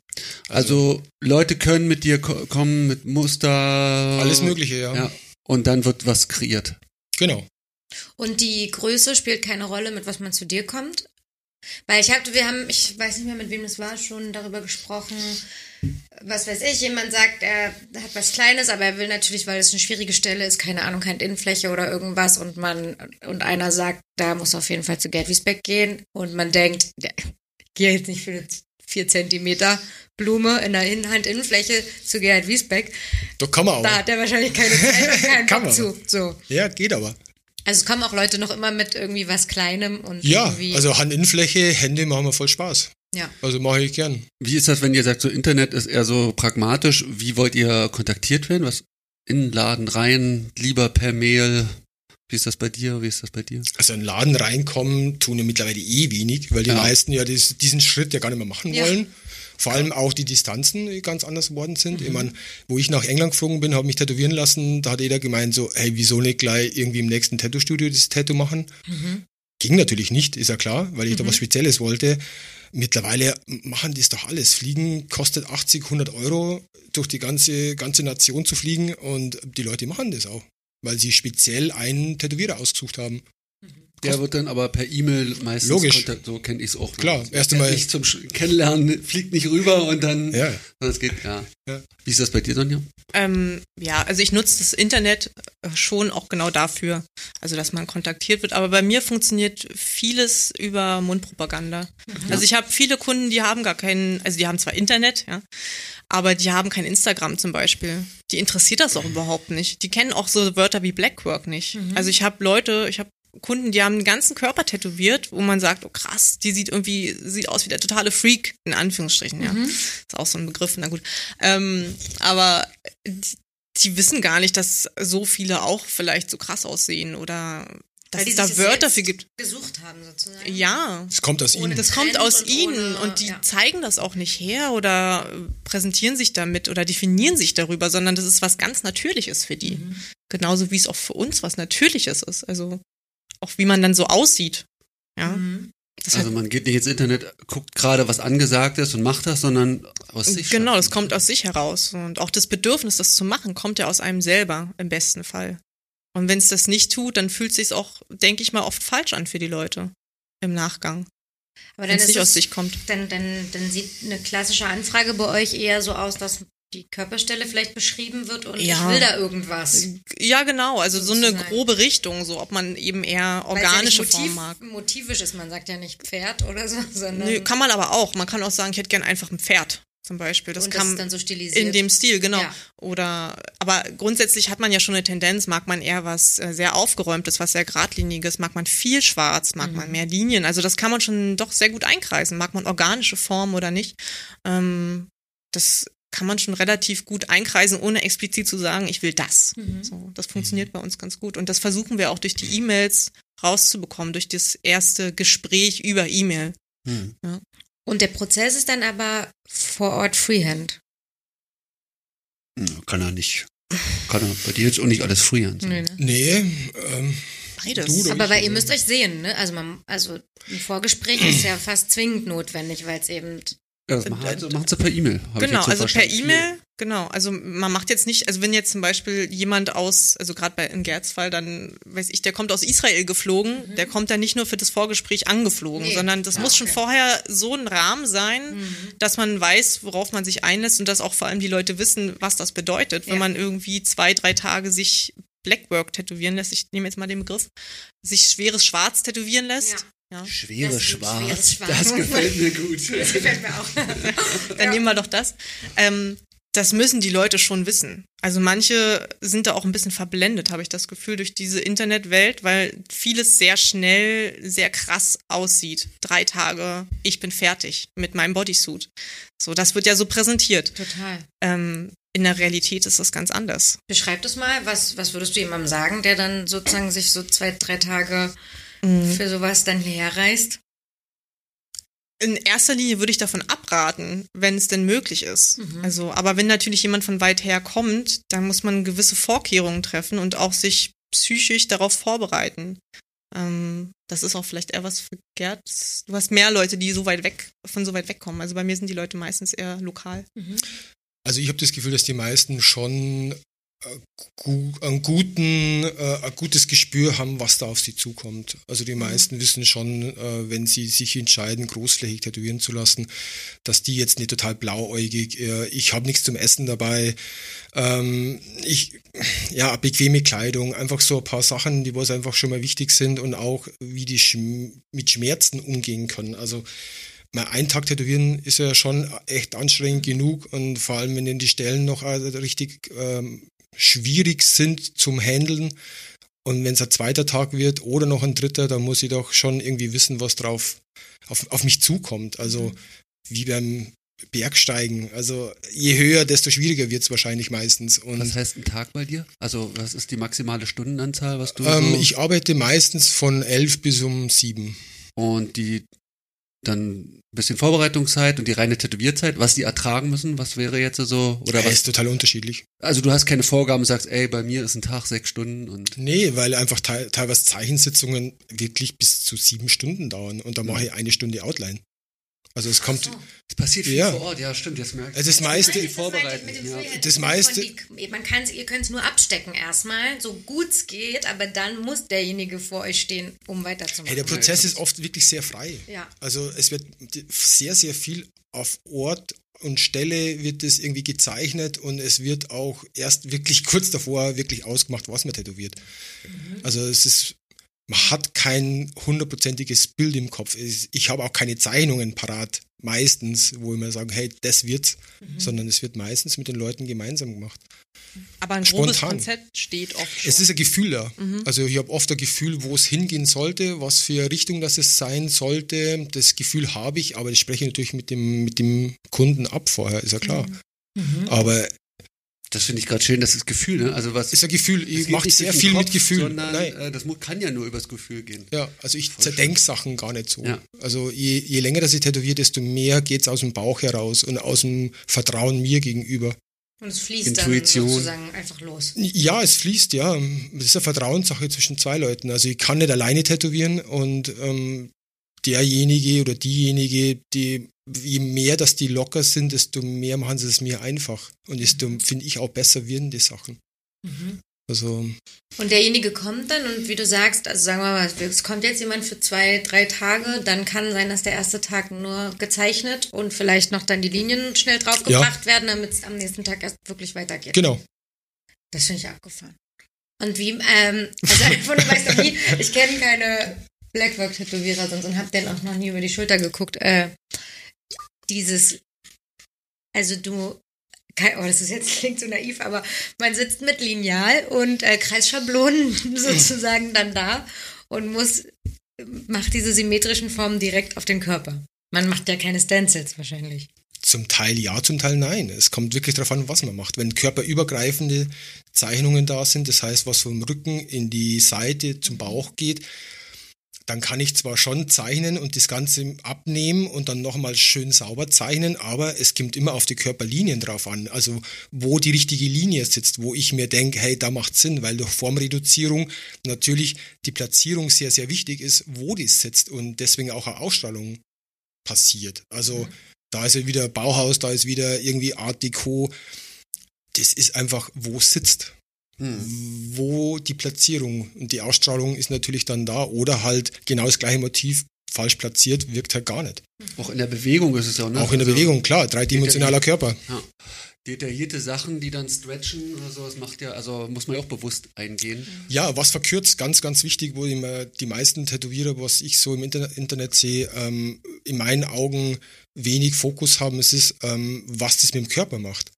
Also, Leute können mit dir ko kommen, mit Muster. Alles Mögliche, ja. Ja. Und dann wird was kreiert. Genau. Und die Größe spielt keine Rolle, mit was man zu dir kommt. Weil ich habe, wir haben, ich weiß nicht mehr, mit wem das war, schon darüber gesprochen. Was weiß ich, jemand sagt, er hat was Kleines, aber er will natürlich, weil es eine schwierige Stelle ist, keine Ahnung, keine Innenfläche oder irgendwas und man, und einer sagt, da muss auf jeden Fall zu Gerd Wiesbeck gehen und man denkt, ja, ich gehe jetzt nicht für eine 4 Zentimeter Blume in der Innenhand-Innenfläche zu Gerhard Wiesbeck. Da kann man Da aber. hat er wahrscheinlich keine Zeit und keinen Bock zu. So. Ja, geht aber. Also es kommen auch Leute noch immer mit irgendwie was Kleinem und Ja, irgendwie. also Handinnenfläche, Hände machen mir voll Spaß. ja. Also mache ich gern. Wie ist das, wenn ihr sagt, so Internet ist eher so pragmatisch? Wie wollt ihr kontaktiert werden? Was? In den Laden rein, lieber per Mail? Wie ist das bei dir? Wie ist das bei dir? Also in den Laden reinkommen tun ja mittlerweile eh wenig, weil die Ja. meisten ja dies, diesen Schritt ja gar nicht mehr machen Ja. wollen. Vor allem auch die Distanzen die ganz anders geworden sind. Ich meine, wo ich nach England geflogen bin, habe mich tätowieren lassen, da hat jeder gemeint so, hey, wieso nicht gleich irgendwie im nächsten Tattoo-Studio das Tattoo machen? Ging natürlich nicht, ist ja klar, weil ich da was Spezielles wollte. Mittlerweile machen die es doch alles. Fliegen kostet 80, 100 Euro, durch die ganze, ganze Nation zu fliegen und die Leute machen das auch, weil sie speziell einen Tätowierer ausgesucht haben. Der wird dann aber per E-Mail meistens Logisch. kontakt- so kenne ich es auch. Klar, erst einmal- Nicht zum Sch- Kennenlernen, fliegt nicht rüber und dann, Ja. sondern es geht, ja. Ja. Wie ist das bei dir, Sonja? Ähm, ja, also ich nutze das Internet äh, schon auch genau dafür, also dass man kontaktiert wird. Aber bei mir funktioniert vieles über Mundpropaganda. Also ich habe viele Kunden, die haben gar keinen, also die haben zwar Internet, ja, aber die haben kein Instagram zum Beispiel. Die interessiert das auch überhaupt nicht. Die kennen auch so Wörter wie Blackwork nicht. Also ich habe Leute, ich habe Kunden, die haben den ganzen Körper tätowiert, wo man sagt, oh krass, die sieht irgendwie, sieht aus wie der totale Freak, in Anführungsstrichen, ja. Ist auch so ein Begriff, na gut. Ähm, aber die, die wissen gar nicht, dass so viele auch vielleicht so krass aussehen oder dass es da Wörter für gibt. Gesucht haben sozusagen. Ja. Das kommt aus ihnen. Das kommt aus und ihnen ohne, und die ja. zeigen das auch nicht her oder präsentieren sich damit oder definieren sich darüber, sondern das ist was ganz Natürliches für die. Mhm. Genauso wie es auch für uns was Natürliches ist. Also auch wie man dann so aussieht. Ja. Mhm. Das Also man geht nicht ins Internet, guckt gerade, was angesagt ist und macht das, sondern aus sich. genau, das kommt aus sich heraus. Und auch das Bedürfnis, das zu machen, kommt ja aus einem selber im besten Fall. Und wenn es das nicht tut, dann fühlt es sich auch, denke ich mal, oft falsch an für die Leute im Nachgang. Aber Wenn es nicht aus sich kommt. dann, dann, dann sieht eine klassische Anfrage bei euch eher so aus, dass die Körperstelle vielleicht beschrieben wird und Ja. ich will da irgendwas. Ja, genau. Also so eine grobe Richtung, so ob man eben eher ja organische nicht Form mag. motivisch ist, man sagt ja nicht Pferd oder so, sondern Nö, kann man aber auch. Man kann auch sagen, ich hätte gern einfach ein Pferd zum Beispiel. Das und kann das ist dann so stilisiert. in dem Stil, genau. Ja. Oder aber grundsätzlich hat man ja schon eine Tendenz, mag man eher was äh, sehr aufgeräumtes, was sehr geradliniges, mag man viel schwarz, mag Mhm. man mehr Linien. Also das kann man schon doch sehr gut einkreisen. Mag man organische Form oder nicht? Ähm, das kann man schon relativ gut einkreisen, ohne explizit zu sagen, ich will das. Mhm. So, das funktioniert bei uns ganz gut. Und das versuchen wir auch durch die E-Mails rauszubekommen, durch das erste Gespräch über E-Mail. Hm. Und der Prozess ist dann aber vor Ort Freehand. Hm, Kann er nicht. Kann er bei dir jetzt auch nicht alles frieren. Nee, ne? Nee, ähm, Beides. Aber weil ihr müsst euch sehen, ne? Also man, also ein Vorgespräch ist ja fast zwingend notwendig, weil es eben Ja, das machen, also, machen sie per E-Mail. hab ich Genau, jetzt so also per. E-Mail, genau. Also man macht jetzt nicht, also wenn jetzt zum Beispiel jemand aus, also gerade bei in Gerds Fall, dann weiß ich, der kommt aus Israel geflogen, der kommt dann nicht nur für das Vorgespräch angeflogen, Nee. sondern das Ja, muss schon okay. vorher so ein Rahmen sein, dass man weiß, worauf man sich einlässt und dass auch vor allem die Leute wissen, was das bedeutet, wenn Ja. man irgendwie zwei, drei Tage sich Blackwork tätowieren lässt. Ich nehme jetzt mal den Begriff, sich schweres Schwarz tätowieren lässt. Ja. Schweres Das ist Schwarz. schweres Schwarz. Das gefällt mir gut. Das gefällt mir auch. Dann nehmen wir doch das. Ähm, das müssen die Leute schon wissen. Also manche sind da auch ein bisschen verblendet, habe ich das Gefühl, durch diese Internetwelt, weil vieles sehr schnell, sehr krass aussieht. Drei Tage, ich bin fertig mit meinem Bodysuit. So, das wird ja so präsentiert. Total. Ähm, in der Realität ist das ganz anders. Beschreib das mal, was, was würdest du jemandem sagen, der dann sozusagen sich so zwei, drei Tage Mhm. für sowas dann hierher reist? In erster Linie würde ich davon abraten, wenn es denn möglich ist. Also, aber wenn natürlich jemand von weit her kommt, dann muss man gewisse Vorkehrungen treffen und auch sich psychisch darauf vorbereiten. Ähm, das ist auch vielleicht eher was für Gerd. Du hast mehr Leute, die so weit weg, von so weit wegkommen. Also bei mir sind die Leute meistens eher lokal. Also ich habe das Gefühl, dass die meisten schon einen guten, äh, ein gutes Gespür haben, was da auf sie zukommt. Also die meisten wissen schon, äh, wenn sie sich entscheiden, großflächig tätowieren zu lassen, dass die jetzt nicht total blauäugig, äh, ich habe nichts zum Essen dabei, ähm, ich, ja, bequeme Kleidung, einfach so ein paar Sachen, die was einfach schon mal wichtig sind und auch wie die mit Schmerzen umgehen können. Also mal einen Tag tätowieren ist ja schon echt anstrengend genug und vor allem, wenn dann die Stellen noch richtig ähm, schwierig sind zum Handeln und wenn es ein zweiter Tag wird oder noch ein dritter, dann muss ich doch schon irgendwie wissen, was drauf auf, auf mich zukommt. Also wie beim Bergsteigen. Also je höher, desto schwieriger wird es wahrscheinlich meistens. Und Was heißt ein Tag bei dir? Also was ist die maximale Stundenanzahl, was du ähm, so ich arbeite meistens von elf bis um sieben. und die dann bisschen Vorbereitungszeit und die reine Tätowierzeit, was die ertragen müssen, was wäre jetzt so oder Ja, was? ist total unterschiedlich. Also du hast keine Vorgaben, sagst, ey, bei mir ist ein Tag sechs Stunden und Nee, weil einfach te teilweise Zeichensitzungen wirklich bis zu sieben Stunden dauern und da mache ich eine Stunde Outline. Also es kommt, es passiert viel Ja. vor Ort, ja stimmt, jetzt merke ich. Also das meiste- Das vorbereiten. dem Ja. Das meiste- die- Man kann's, ihr könnt es nur abstecken erstmal, so gut es geht, aber dann muss derjenige vor euch stehen, um weiterzumachen. hey, der Prozess ist oft wirklich sehr frei. Ja. Also es wird sehr, sehr viel auf Ort und Stelle wird es irgendwie gezeichnet und es wird auch erst wirklich kurz davor wirklich ausgemacht, was man tätowiert. Also es ist, man hat kein hundertprozentiges Bild im Kopf. Ich habe auch keine Zeichnungen parat, meistens, wo ich mir sage, hey, das wird's, sondern es wird meistens mit den Leuten gemeinsam gemacht. Aber ein grobes Spontan. Konzept steht oft schon. Es ist ein Gefühl da. Also ich habe oft ein Gefühl, wo es hingehen sollte, was für Richtung das es sein sollte. Das Gefühl habe ich, aber das spreche ich natürlich mit dem, mit dem Kunden ab vorher, ist ja klar. Aber Das finde ich gerade schön, das ist Gefühl, ne? Also was ist ein Gefühl, es ich geht mache sehr viel Kopf, mit Gefühl. Sondern, Nein. äh, das kann ja nur übers Gefühl gehen. Ja, also ich Voll zerdenke Sachen gar nicht so. Ja. Also je, je länger das ich tätowiere, desto mehr geht's aus dem Bauch heraus und aus dem Vertrauen mir gegenüber. Und es fließt Intuition. dann sozusagen einfach los. Ja, es fließt, ja. Das ist eine Vertrauenssache zwischen zwei Leuten. Also ich kann nicht alleine tätowieren und ähm, derjenige oder diejenige, die je mehr, dass die locker sind, desto mehr machen sie es mir einfach. Und desto, finde ich, auch besser werden die Sachen. Also, Und derjenige kommt dann und wie du sagst, also sagen wir mal, es kommt jetzt jemand für zwei, drei Tage, dann kann sein, dass der erste Tag nur gezeichnet und vielleicht noch dann die Linien schnell draufgebracht werden, damit es am nächsten Tag erst wirklich weitergeht. genau. Das finde ich abgefahren. Und wie, ähm, also einfach nur weißt du, wie, ich kenne keine Blackwork-Tätowierer sonst und habe den auch noch nie über die Schulter geguckt. Äh, dieses, also du, oh, das ist jetzt klingt so naiv, aber man sitzt mit Lineal und äh, Kreisschablonen sozusagen dann da und muss, macht diese symmetrischen Formen direkt auf den Körper. Man macht ja keine Stencils wahrscheinlich. Zum Teil ja, zum Teil nein. Es kommt wirklich darauf an, was man macht. Wenn körperübergreifende Zeichnungen da sind, das heißt, was vom Rücken in die Seite zum Bauch geht, dann kann ich zwar schon zeichnen und das Ganze abnehmen und dann nochmal schön sauber zeichnen, aber es kommt immer auf die Körperlinien drauf an. Also wo die richtige Linie sitzt, wo ich mir denke, hey, da macht Sinn, weil durch Formreduzierung natürlich die Platzierung sehr, sehr wichtig ist, wo die sitzt und deswegen auch eine Ausstrahlung passiert. Also da ist ja wieder Bauhaus, da ist wieder irgendwie Art Deco. Das ist einfach, wo es sitzt. Hm. Wo die Platzierung und die Ausstrahlung ist natürlich dann da oder halt genau das gleiche Motiv falsch platziert, wirkt halt gar nicht. Auch in der Bewegung ist es ja, ne? Auch in der Also, Bewegung, klar, dreidimensionaler Körper. Ja. Detaillierte Sachen, die dann stretchen oder so, das macht ja, also muss man ja auch bewusst eingehen. Ja, was verkürzt, ganz, ganz wichtig, wo immer die meisten Tätowierer, was ich so im Internet, Internet sehe, ähm, in meinen Augen wenig Fokus haben, es ist, ähm, was das mit dem Körper macht.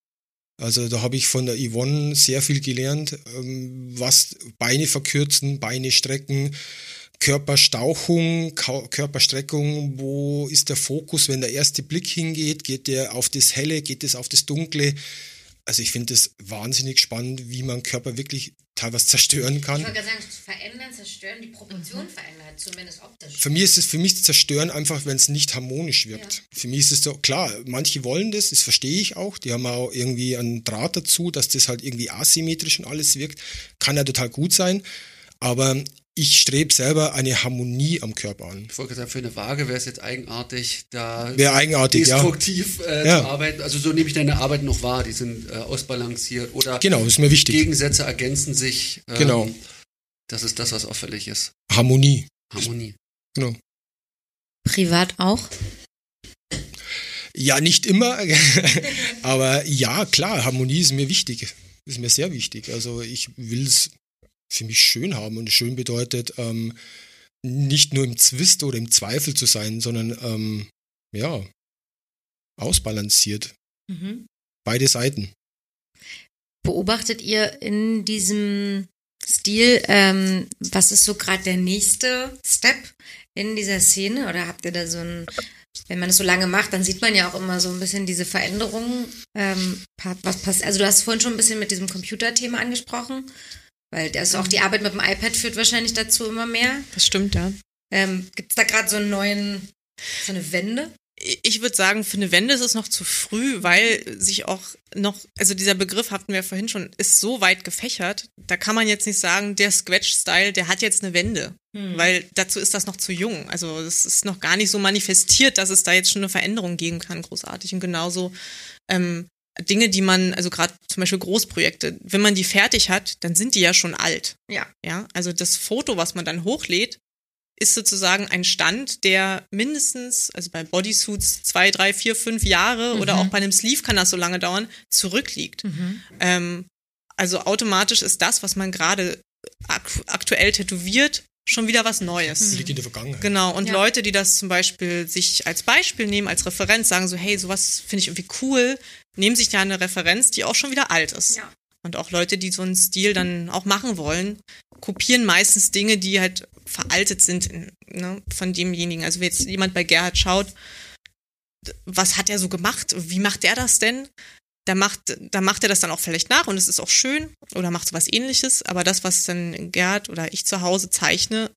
Also da habe ich von der Yvonne sehr viel gelernt, ähm, was Beine verkürzen, Beine strecken, Körperstauchung, Körperstreckung, wo ist der Fokus, wenn der erste Blick hingeht, geht der auf das Helle, geht es auf das Dunkle. Also ich finde es wahnsinnig spannend, wie man Körper wirklich teilweise zerstören kann. Ich wollte gerade sagen, verändern, zerstören, die Proportion verändert, zumindest optisch. Für mich ist es für mich zerstören einfach, wenn es nicht harmonisch wirkt. Für mich ist es so klar, manche wollen das, das verstehe ich auch. Die haben auch irgendwie einen Draht dazu, dass das halt irgendwie asymmetrisch und alles wirkt. Kann ja total gut sein, aber ich strebe selber eine Harmonie am Körper an. Ich wollte sagen, für eine Waage wäre es jetzt eigenartig, da Wäre eigenartig, ja. destruktiv äh, Ja. zu arbeiten. Also so nehme ich deine Arbeit noch wahr, die sind äh, ausbalanciert oder Genau, ist mir wichtig. Gegensätze ergänzen sich. Ähm, Genau. Das ist das, was auffällig ist. Harmonie. Harmonie. Genau. Privat auch? Ja, nicht immer, aber ja, klar, Harmonie ist mir wichtig. Ist mir sehr wichtig. Also ich will es für mich schön haben und schön bedeutet, ähm, nicht nur im Zwist oder im Zweifel zu sein, sondern ähm, ja, ausbalanciert. Mhm. Beide Seiten. Beobachtet ihr in diesem Stil, ähm, was ist so gerade der nächste Step in dieser Szene? Oder habt ihr da so ein wenn man es so lange macht, dann sieht man ja auch immer so ein bisschen diese Veränderungen. Ähm, was passt? Also du hast vorhin schon ein bisschen mit diesem Computerthema angesprochen, weil das auch die Arbeit mit dem iPad führt wahrscheinlich dazu immer mehr. Das stimmt, ja. Ähm, Gibt es da gerade so einen neuen, so eine Wende? Ich würde sagen, für eine Wende ist es noch zu früh, weil sich auch noch, also dieser Begriff hatten wir vorhin schon, ist so weit gefächert. Da kann man jetzt nicht sagen, der Scratch-Style, der hat jetzt eine Wende, weil dazu ist das noch zu jung. Also es ist noch gar nicht so manifestiert, dass es da jetzt schon eine Veränderung geben kann, großartig. Und genauso ähm, Dinge, die man, also gerade zum Beispiel Großprojekte, wenn man die fertig hat, dann sind die ja schon alt. Ja. Ja, also das Foto, was man dann hochlädt, ist sozusagen ein Stand, der mindestens, also bei Bodysuits zwei, drei, vier, fünf Jahre oder auch bei einem Sleeve kann das so lange dauern, zurückliegt. Ähm, also automatisch ist das, was man gerade ak aktuell tätowiert, schon wieder was Neues. Liegt in der Vergangenheit. Genau, und Ja. Leute, die das zum Beispiel sich als Beispiel nehmen, als Referenz, sagen so, hey, sowas finde ich irgendwie cool, nehmen sich da eine Referenz, die auch schon wieder alt ist. Ja. Und auch Leute, die so einen Stil dann auch machen wollen, kopieren meistens Dinge, die halt veraltet sind ne, von demjenigen. Also wenn jetzt jemand bei Gerhard schaut, was hat er so gemacht? Wie macht er das denn? Da macht, da macht er das dann auch vielleicht nach und es ist auch schön oder macht so was ähnliches. Aber das, was dann Gerhard oder ich zu Hause zeichne,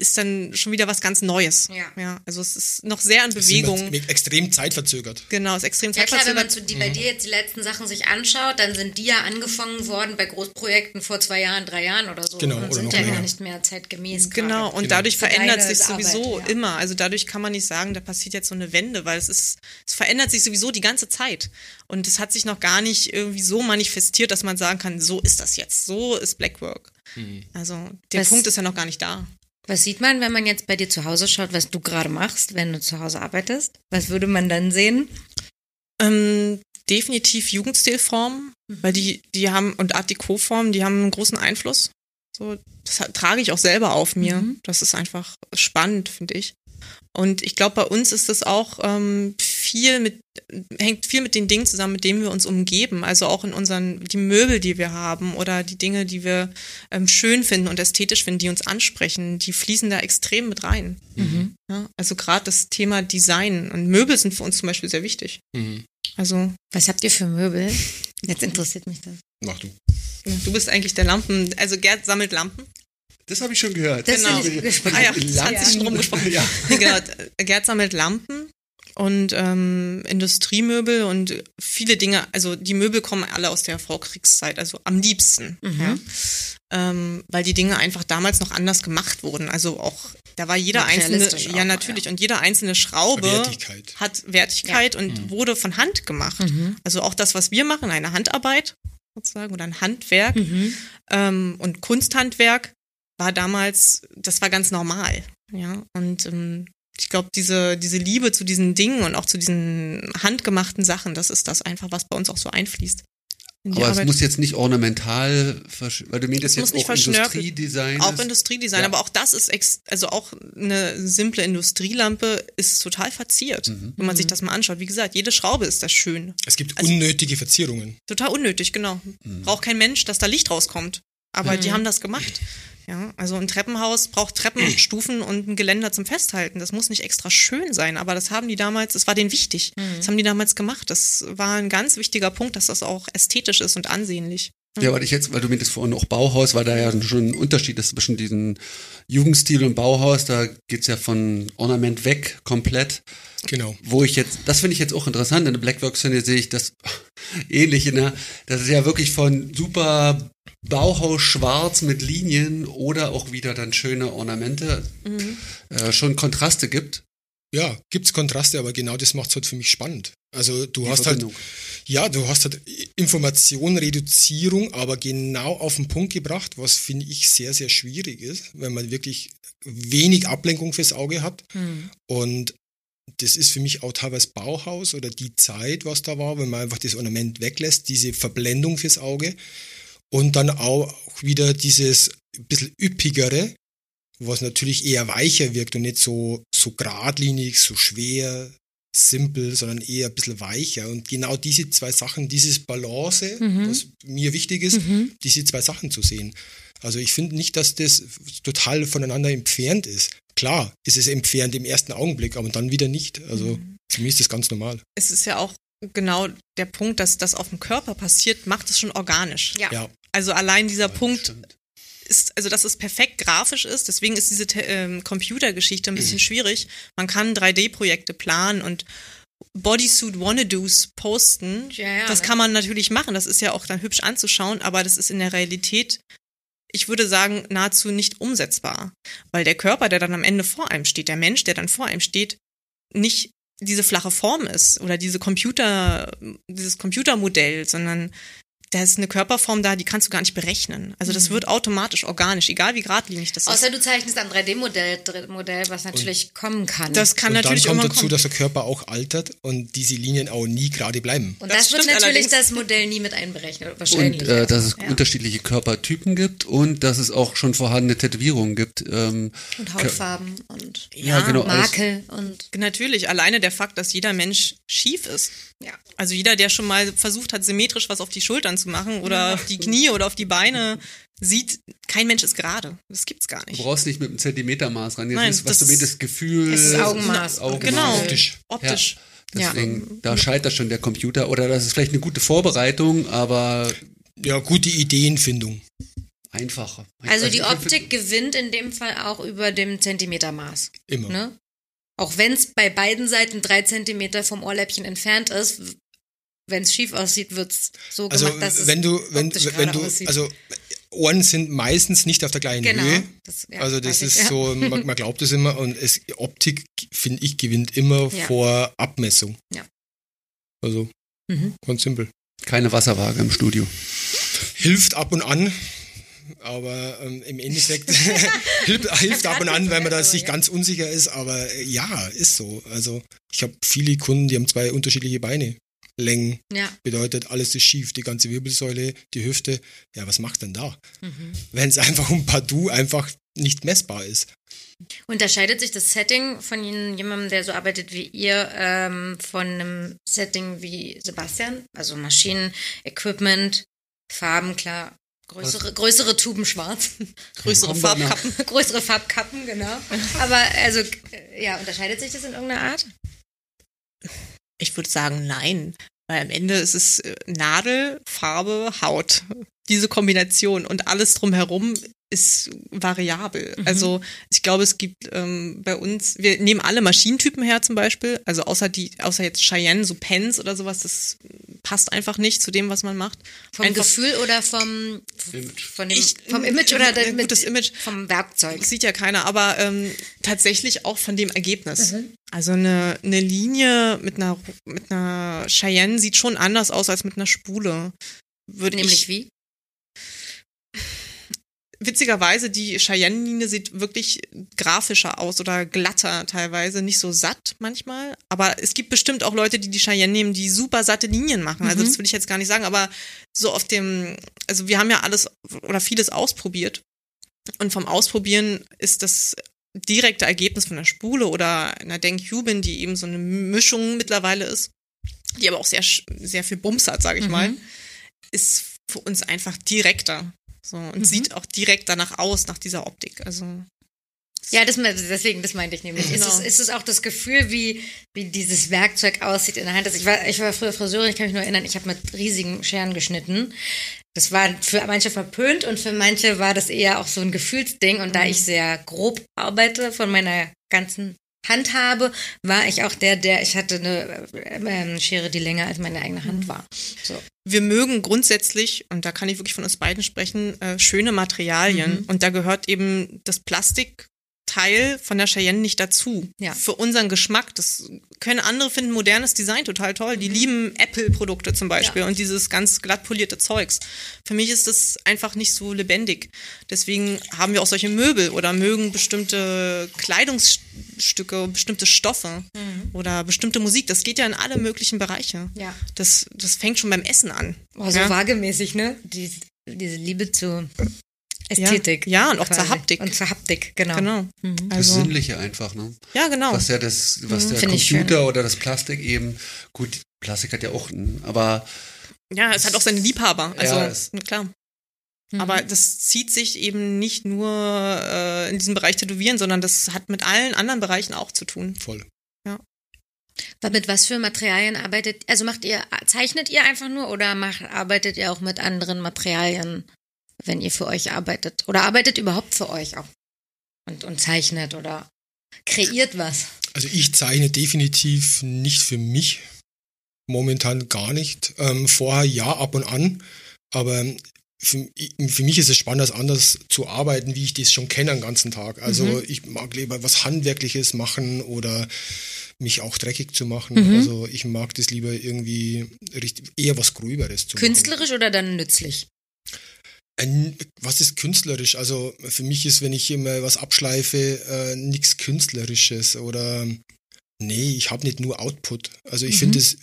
ist dann schon wieder was ganz Neues. Ja. ja also es ist noch sehr an Das sind Bewegung. wir extrem zeitverzögert. Genau, ist extrem Ja klar, wenn man zeitverzögert. zu, die, bei dir jetzt die letzten Sachen sich anschaut, dann sind die ja angefangen worden bei Großprojekten vor zwei Jahren, drei Jahren oder so. Genau, und oder sind noch ja gar nicht mehr zeitgemäß. Genau, gerade. und Genau. dadurch verändert sich sowieso Arbeit, ja. immer. Also dadurch kann man nicht sagen, da passiert jetzt so eine Wende, weil es ist, es verändert sich sowieso die ganze Zeit. Und es hat sich noch gar nicht irgendwie so manifestiert, dass man sagen kann, so ist das jetzt, so ist Blackwork. Also der Was- Punkt ist ja noch gar nicht da. Was sieht man, wenn man jetzt bei dir zu Hause schaut, was du gerade machst, wenn du zu Hause arbeitest? Was würde man dann sehen? Ähm, definitiv Jugendstilformen, weil die, die haben, und Art Deco-Formen, die haben einen großen Einfluss. So, das trage ich auch selber auf mir. Mhm. Das ist einfach spannend, finde ich. Und ich glaube, bei uns ist das auch ähm, viel mit, hängt viel mit den Dingen zusammen, mit denen wir uns umgeben. Also auch in unseren, die Möbel, die wir haben oder die Dinge, die wir ähm, schön finden und ästhetisch finden, die uns ansprechen, die fließen da extrem mit rein. Ja, also gerade das Thema Design und Möbel sind für uns zum Beispiel sehr wichtig. Mhm. Also Was habt ihr für Möbel? Jetzt interessiert mich das. Mach du. ja, du bist eigentlich der Lampen, also Gerd sammelt Lampen. Das habe ich schon gehört. Das Genau. Ah ja, es hat sich schon rumgesprochen. Ja. genau, Gerd sammelt Lampen und ähm, Industriemöbel und viele Dinge, also die Möbel kommen alle aus der Vorkriegszeit, also am liebsten. Ja. Ähm, weil die Dinge einfach damals noch anders gemacht wurden. Also auch, da war jeder einzelne, auch, ja natürlich, und jede einzelne Schraube Wertigkeit. hat Wertigkeit und wurde von Hand gemacht. Also auch das, was wir machen, eine Handarbeit sozusagen oder ein Handwerk ähm, und Kunsthandwerk war damals, das war ganz normal. Ja, und ähm, ich glaube, diese, diese Liebe zu diesen Dingen und auch zu diesen handgemachten Sachen, das ist das einfach, was bei uns auch so einfließt. Aber es Arbeit. muss jetzt nicht ornamental, weil du mir das Es muss jetzt nicht auch Industriedesign Auch. Industriedesign, Ja. aber auch das ist, ex also auch eine simple Industrielampe ist total verziert, Mhm. wenn man sich das mal anschaut. Wie gesagt, jede Schraube ist das schön. Es gibt Also- unnötige Verzierungen. Total unnötig, genau. Braucht kein Mensch, dass da Licht rauskommt. Aber die haben das gemacht. Ja, also ein Treppenhaus braucht Treppenstufen und ein Geländer zum Festhalten. Das muss nicht extra schön sein, aber das haben die damals, das war denen wichtig. Das haben die damals gemacht. Das war ein ganz wichtiger Punkt, dass das auch ästhetisch ist und ansehnlich. Ja, weil ich jetzt, weil du mir das vorhin auch Bauhaus, war da ja schon ein Unterschied ist zwischen diesen Jugendstil und Bauhaus, da geht's ja von Ornament weg komplett. Genau. Wo ich jetzt, das finde ich jetzt auch interessant, in der Blackwork-Szene sehe ich das ähnliche, ne? Das ist ja wirklich von super Bauhaus schwarz mit Linien oder auch wieder dann schöne Ornamente, äh, schon Kontraste gibt. Ja, gibt's Kontraste, aber genau das macht's halt für mich spannend. Also du Die hast halt, Verbindung. ja, du hast halt Information, Reduzierung, aber genau auf den Punkt gebracht, was finde ich sehr, sehr schwierig ist, wenn man wirklich wenig Ablenkung fürs Auge hat. Und das ist für mich auch teilweise Bauhaus oder die Zeit, was da war, wenn man einfach das Ornament weglässt, diese Verblendung fürs Auge und dann auch wieder dieses bisschen üppigere, was natürlich eher weicher wirkt und nicht so, so geradlinig, so schwer, simpel, sondern eher ein bisschen weicher. Und genau diese zwei Sachen, dieses Balance, was mir wichtig ist, diese zwei Sachen zu sehen. Also ich finde nicht, dass das total voneinander entfernt ist. klar, ist es entfernt im ersten Augenblick, aber dann wieder nicht. Also Mhm. für mich ist das ganz normal. Es ist ja auch genau der Punkt, dass das auf dem Körper passiert, macht es schon organisch. Ja. Ja, Also allein dieser Punkt Stimmt. Ist, also dass es perfekt grafisch ist, deswegen ist diese ähm, Computergeschichte ein bisschen Mhm. schwierig. Man kann 3D-Projekte planen und Bodysuit Wannadoos posten. Ja, ja, das ne? kann man natürlich machen, das ist ja auch dann hübsch anzuschauen, aber das ist in der Realität, ich würde sagen, nahezu nicht umsetzbar. Weil der Körper, der dann am Ende vor einem steht, der Mensch, der dann vor einem steht, nicht diese flache Form ist oder diese Computer, dieses Computermodell, sondern da ist eine Körperform da, die kannst du gar nicht berechnen. Also das wird automatisch organisch, egal wie geradlinig das ist. Mhm. Außer du zeichnest am 3D-Modell, Modell, was natürlich kommen kann. Das kann und dann natürlich kommt irgendwann dazu, kommen. dass der Körper auch altert und diese Linien auch nie gerade bleiben. und das das, wird natürlich allerdings. das Modell nie mit einberechnet. Wahrscheinlich. Und äh, ja. dass es Ja. unterschiedliche Körpertypen gibt und dass es auch schon vorhandene Tätowierungen gibt. Ähm, Und Hautfarben und ja, genau. alles. Makel und Natürlich, alleine der Fakt, dass jeder Mensch schief ist. ja. Also jeder, der schon mal versucht hat, symmetrisch was auf die Schultern zu machen oder auf die Knie oder auf die Beine, sieht, kein Mensch ist gerade. Das gibt's gar Du nicht. brauchst nicht mit einem Zentimetermaß ran. Jetzt Nein, ist, was das du mit ist- das Gefühl. Es ist Augenmaß. Augenmaß. Genau, Optisch. optisch. Ja. Deswegen, da scheitert schon der Computer. Oder das ist vielleicht eine gute Vorbereitung, aber Ja, gute Ideenfindung. einfacher. Also die find- Optik gewinnt in dem Fall auch über dem Zentimetermaß. Immer. Ne? Auch wenn es bei beiden Seiten drei Zentimeter vom Ohrläppchen entfernt ist, wenn es schief aussieht, wird's so Also gemacht, dass wenn es du, wenn, wenn du, aussieht. also Ohren sind meistens nicht auf der gleichen genau. Höhe. Das, ja, Also das ist ich, ja. so, man, man glaubt es immer und es, Optik, finde ich, gewinnt immer Ja. vor Abmessung. Ja. Also Mhm. ganz simpel. Keine Wasserwaage im Studio. Hilft ab und an, aber ähm, im Endeffekt hilft, hilft ab und an, wenn man da sich ja. ganz unsicher ist. Aber äh, ja, ist so. Also ich habe viele Kunden, die haben zwei unterschiedliche Beine. Längen Ja. bedeutet, alles ist schief, die ganze Wirbelsäule, die Hüfte. Ja, was macht denn da? Mhm. Wenn es einfach um Partout einfach nicht messbar ist. Unterscheidet sich das Setting von jemandem, der so arbeitet wie ihr, ähm, von einem Setting wie Sebastian? Also Maschinen, Equipment, Farben, klar. Größere, größere Tuben schwarz. Größere nach- Farbkappen. größere Farbkappen, genau. Aber also, ja, unterscheidet sich das in irgendeiner Art? Ich würde sagen, nein. Weil am Ende ist es äh, Nadel, Farbe, Haut. Diese Kombination und alles drumherum ist variabel. Also ich glaube, es gibt ähm, bei uns, wir nehmen alle Maschinentypen her zum Beispiel, also außer die, außer jetzt Cheyenne, so Pens oder sowas, das passt einfach nicht zu dem, was man macht. Vom Einfach- Gefühl oder vom, Image. von dem, Ich- vom Image oder mit, gutes Image. vom Werkzeug? Sieht ja keiner, aber ähm, tatsächlich auch von dem Ergebnis. Also eine, eine Linie mit einer, mit einer Cheyenne sieht schon anders aus als mit einer Spule. Würde Nämlich ich, wie? witzigerweise, die Cheyenne-Linie sieht wirklich grafischer aus oder glatter teilweise, nicht so satt manchmal. Aber es gibt bestimmt auch Leute, die die Cheyenne nehmen, die super satte Linien machen. Also Mhm. das will ich jetzt gar nicht sagen, aber so auf dem, also wir haben ja alles oder vieles ausprobiert. Und vom Ausprobieren ist das direkte Ergebnis von einer Spule oder einer Denk Cuban, die eben so eine Mischung mittlerweile ist, die aber auch sehr, sehr viel Bums hat, sage ich Mhm. mal, ist für uns einfach direkter. So, und Mhm. sieht auch direkt danach aus, nach dieser Optik. Also, Ja, das, deswegen, das meinte ich nämlich. Ist, Genau. es, ist es auch das Gefühl, wie, wie dieses Werkzeug aussieht in der Hand? Also ich, war, ich war früher Friseurin, ich kann mich nur erinnern, ich habe mit riesigen Scheren geschnitten. Das war für manche verpönt und für manche war das eher auch so ein Gefühlsding. Und da ich sehr grob arbeite von meiner ganzen Handhabe, war ich auch der, der, ich hatte eine ähm, Schere, die länger als meine eigene Hand war. So. wir mögen grundsätzlich, und da kann ich wirklich von uns beiden sprechen, äh, schöne Materialien. Mhm. Und da gehört eben das Plastikteil von der Cheyenne nicht dazu. Ja. Für unseren Geschmack. Das können andere finden modernes Design total toll. Die lieben Apple-Produkte zum Beispiel Mhm. Ja. und dieses ganz glatt polierte Zeugs. Für mich ist das einfach nicht so lebendig. Deswegen haben wir auch solche Möbel oder mögen bestimmte Kleidungsstücke, bestimmte Stoffe oder bestimmte Musik. Das geht ja in alle möglichen Bereiche. Mhm. Ja. Das, das fängt schon beim Essen an. Oh, so ja? waagemäßig, ne? Die, diese Liebe zur Ästhetik. Ja, und auch quasi. zur Haptik. Und zur Haptik, genau. Genau. Das Also, Sinnliche einfach, ne? ja, genau. Was ja das, was der Finde ich Computer oder das Plastik eben, gut, Plastik hat ja auch, einen, aber Ja, es hat auch seine Liebhaber. Also, Ja, es- klar. Mhm. Aber das zieht sich eben nicht nur äh, in diesem Bereich Tätowieren, sondern das hat mit allen anderen Bereichen auch zu tun. Voll. Mit was für Materialien arbeitet, also macht ihr, zeichnet ihr einfach nur oder macht, arbeitet ihr auch mit anderen Materialien, wenn ihr für euch arbeitet? Oder arbeitet überhaupt für euch auch? Und, und zeichnet oder kreiert was? Also ich zeichne definitiv nicht für mich. Momentan gar nicht. Ähm, vorher ja, ab und an. Aber für, für mich ist es spannend, das anders zu arbeiten, wie ich das schon kenne den ganzen Tag. Also Mhm. ich mag lieber was Handwerkliches machen oder mich auch dreckig zu machen. Mhm. Also ich mag das lieber irgendwie richtig, eher was Gröberes zu machen. Künstlerisch oder dann nützlich? Ein, was ist künstlerisch? Also für mich ist, wenn ich immer was abschleife, äh, nichts Künstlerisches oder nee, ich habe nicht nur Output. Also ich Mhm. finde es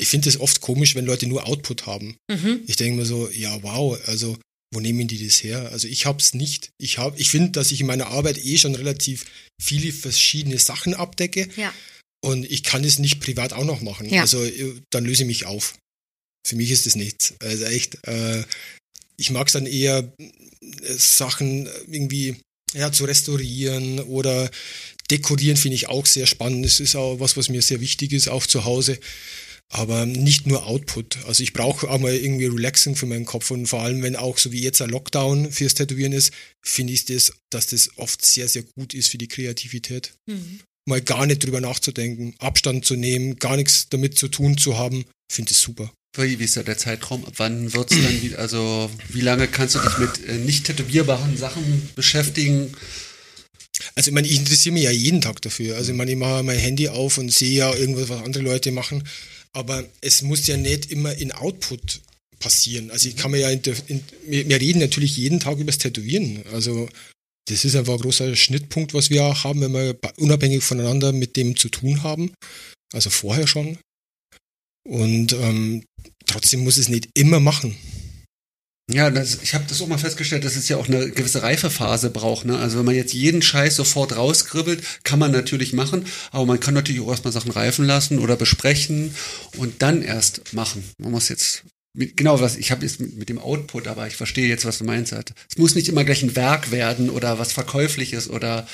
ich finde es oft komisch, wenn Leute nur Output haben. Mhm. Ich denke mir so, ja wow, also wo nehmen die das her? Also ich habe es nicht. Ich habe, ich finde, dass ich in meiner Arbeit eh schon relativ viele verschiedene Sachen abdecke Ja. und ich kann es nicht privat auch noch machen. Ja. Also äh, dann löse ich mich auf. Für mich ist das nichts. Also echt, äh, ich mag es dann eher, äh, Sachen irgendwie ja, zu restaurieren oder dekorieren finde ich auch sehr spannend. Das ist auch was, was mir sehr wichtig ist, auch zu Hause. Aber nicht nur Output. Also ich brauche auch mal irgendwie Relaxing für meinen Kopf und vor allem, wenn auch so wie jetzt ein Lockdown fürs Tätowieren ist, finde ich das, dass das oft sehr, sehr gut ist für die Kreativität Mhm. mal gar nicht drüber nachzudenken, Abstand zu nehmen, gar nichts damit zu tun zu haben, finde ich super. Wie, wie ist da der Zeitraum? Ab wann wird's dann wieder, also wie lange kannst du dich mit äh, nicht tätowierbaren Sachen beschäftigen? Also ich meine, ich interessiere mich ja jeden Tag dafür. Also ich meine, ich mache mein Handy auf und sehe ja irgendwas, was andere Leute machen. Aber es muss ja nicht immer in Output passieren. Also ich kann mir ja, in, in, wir, reden natürlich jeden Tag über das Tätowieren. Also das ist einfach ein großer Schnittpunkt, was wir auch haben, wenn wir unabhängig voneinander mit dem zu tun haben. Also vorher schon. Und ähm, trotzdem muss es nicht immer machen. Ja, das, ich habe das auch mal festgestellt, dass es ja auch eine gewisse Reifephase braucht. Ne? Also wenn man jetzt jeden Scheiß sofort rauskribbelt, kann man natürlich machen, aber man kann natürlich auch erstmal Sachen reifen lassen oder besprechen und dann erst machen. Man muss jetzt mit- genau was ich habe jetzt mit, mit dem Output, aber ich verstehe jetzt, was du meinst. Halt. Es muss nicht immer gleich ein Werk werden oder was verkäufliches oder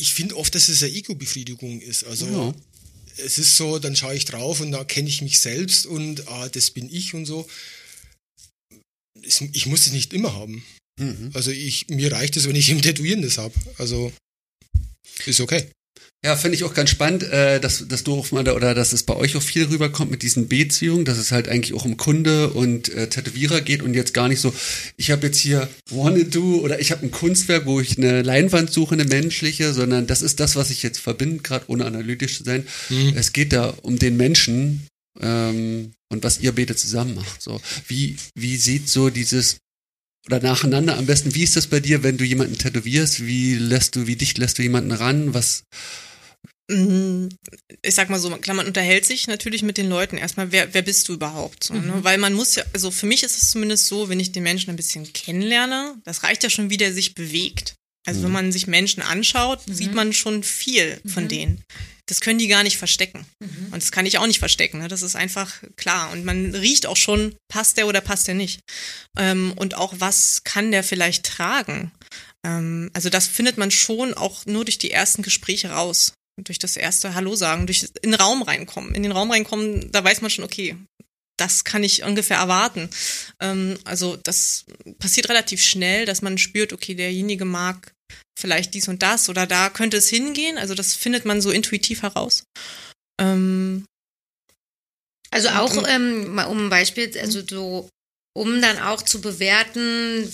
Ich finde oft, dass es eine Ego-Befriedigung ist. Also Ja. Es ist so, dann schaue ich drauf und da kenne ich mich selbst und ah, das bin ich und so. Ich muss es nicht immer haben. mhm. Also ich, mir reicht es, wenn ich im Tätowieren das habe. Also ist okay. Ja, finde ich auch ganz spannend, äh, dass, dass du auch mal da, oder dass es bei euch auch viel rüberkommt mit diesen Beziehungen, dass es halt eigentlich auch um Kunde und äh, Tätowierer geht und jetzt gar nicht so, ich habe jetzt hier Wanna Do oder ich habe ein Kunstwerk, wo ich eine Leinwand suche, eine menschliche, sondern das ist das, was ich jetzt verbinde, gerade ohne analytisch zu sein. Es geht da um den Menschen ähm, und was ihr beide zusammen macht. So, wie, wie sieht so dieses oder nacheinander am besten, wie ist das bei dir, wenn du jemanden tätowierst? Wie lässt du, wie dicht lässt du jemanden ran? Was Ich sag mal so, klar, man unterhält sich natürlich mit den Leuten erstmal, wer, wer bist du überhaupt? So, ne? Weil man muss ja, also für mich ist es zumindest so, wenn ich den Menschen ein bisschen kennenlerne, das reicht ja schon, wie der sich bewegt. Also wenn man sich Menschen anschaut, sieht man schon viel von denen. Das können die gar nicht verstecken. Und das kann ich auch nicht verstecken. Ne? Das ist einfach klar. Und man riecht auch schon, passt der oder passt der nicht. Ähm, und auch, was kann der vielleicht tragen? Ähm, also das findet man schon auch nur durch die ersten Gespräche raus. Durch das erste Hallo sagen, durch in den Raum reinkommen. In den Raum reinkommen, da weiß man schon, okay, das kann ich ungefähr erwarten. Ähm, also das passiert relativ schnell, dass man spürt, okay, derjenige mag vielleicht dies und das oder da könnte es hingehen. Also das findet man so intuitiv heraus. Ähm, Also auch, ähm, mal um ein Beispiel, also so, um dann auch zu bewerten,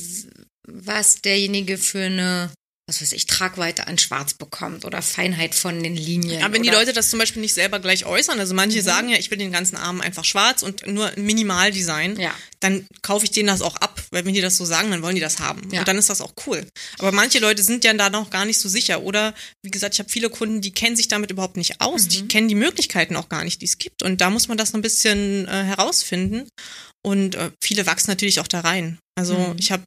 was derjenige für eine, was weiß ich, Tragweite an Schwarz bekommt oder Feinheit von den Linien. Aber wenn die Leute das zum Beispiel nicht selber gleich äußern, also manche sagen ja, ich will den ganzen Arm einfach schwarz und nur Minimaldesign, Ja. dann kaufe ich denen das auch ab, weil wenn die das so sagen, dann wollen die das haben. Ja. Und dann ist das auch cool. Aber manche Leute sind ja da noch gar nicht so sicher. Oder wie gesagt, ich habe viele Kunden, die kennen sich damit überhaupt nicht aus, die kennen die Möglichkeiten auch gar nicht, die es gibt. Und da muss man das noch ein bisschen äh, herausfinden. Und äh, viele wachsen natürlich auch da rein. Also Mhm. ich habe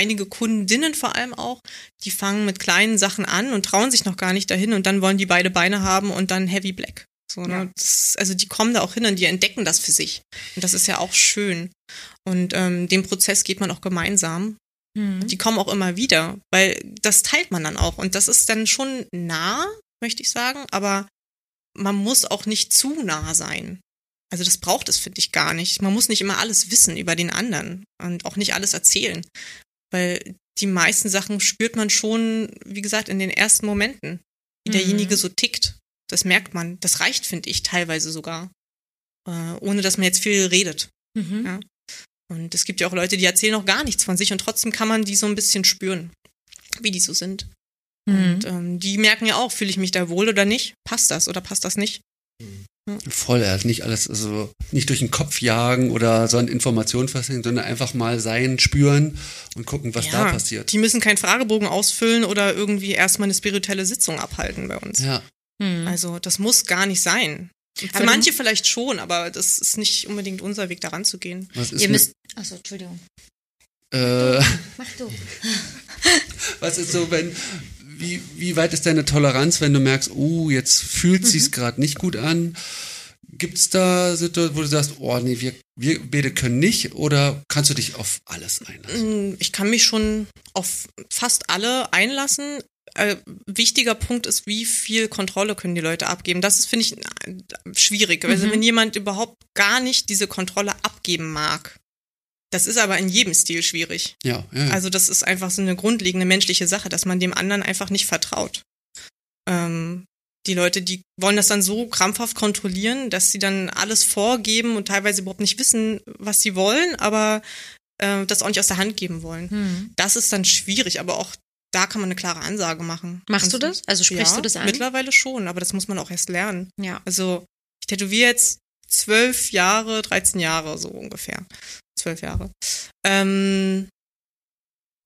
einige Kundinnen vor allem auch, die fangen mit kleinen Sachen an und trauen sich noch gar nicht dahin und dann wollen die beide Beine haben und dann Heavy Black. So, ne? Ja. das, also die kommen da auch hin und die entdecken das für sich. Und das ist ja auch schön. Und ähm, den Prozess geht man auch gemeinsam. Mhm. Die kommen auch immer wieder, weil das teilt man dann auch. Und das ist dann schon nah, möchte ich sagen, aber man muss auch nicht zu nah sein. Also das braucht es, finde ich, gar nicht. Man muss nicht immer alles wissen über den anderen und auch nicht alles erzählen. Weil die meisten Sachen spürt man schon, wie gesagt, in den ersten Momenten, wie Mhm. derjenige so tickt. Das merkt man. Das reicht, finde ich, teilweise sogar. Äh, ohne dass man jetzt viel redet. Mhm. Ja. Und es gibt ja auch Leute, die erzählen auch gar nichts von sich und trotzdem kann man die so ein bisschen spüren, wie die so sind. Mhm. Und ähm, die merken ja auch, fühle ich mich da wohl oder nicht? Passt das oder passt das nicht? Voll, also nicht alles, also nicht durch den Kopf jagen oder so an Informationen festhängen, sondern einfach mal sein, spüren und gucken, was da passiert. Die müssen keinen Fragebogen ausfüllen oder irgendwie erstmal eine spirituelle Sitzung abhalten bei uns. Ja, Mhm. Also das muss gar nicht sein. Für manche vielleicht schon, aber das ist nicht unbedingt unser Weg, daran zu gehen. was ist Ihr müsst. Achso, Entschuldigung. äh, Mach du. was ist so, wenn, wie, wie weit ist deine Toleranz, wenn du merkst, oh, jetzt fühlt sich's gerade nicht gut an? Gibt's da Situationen, wo du sagst, oh nee, wir, wir beide können nicht oder kannst du dich auf alles einlassen? Mm, Ich kann mich schon auf fast alle einlassen. Äh, wichtiger Punkt ist, wie viel Kontrolle können die Leute abgeben. Das ist, finde ich, schwierig. Also wenn jemand überhaupt gar nicht diese Kontrolle abgeben mag, das ist aber in jedem Stil schwierig. Ja, ja, ja. Also das ist einfach so eine grundlegende menschliche Sache, dass man dem anderen einfach nicht vertraut. Ähm, die Leute, die wollen das dann so krampfhaft kontrollieren, dass sie dann alles vorgeben und teilweise überhaupt nicht wissen, was sie wollen, aber äh, das auch nicht aus der Hand geben wollen. Mhm. Das ist dann schwierig, aber auch da kann man eine klare Ansage machen. Machst Und- du das? Also sprichst ja, du das an? Mittlerweile schon, aber das muss man auch erst lernen. Ja. Also ich tätowiere jetzt zwölf Jahre, 13 Jahre so ungefähr. Zwölf Jahre. Ähm,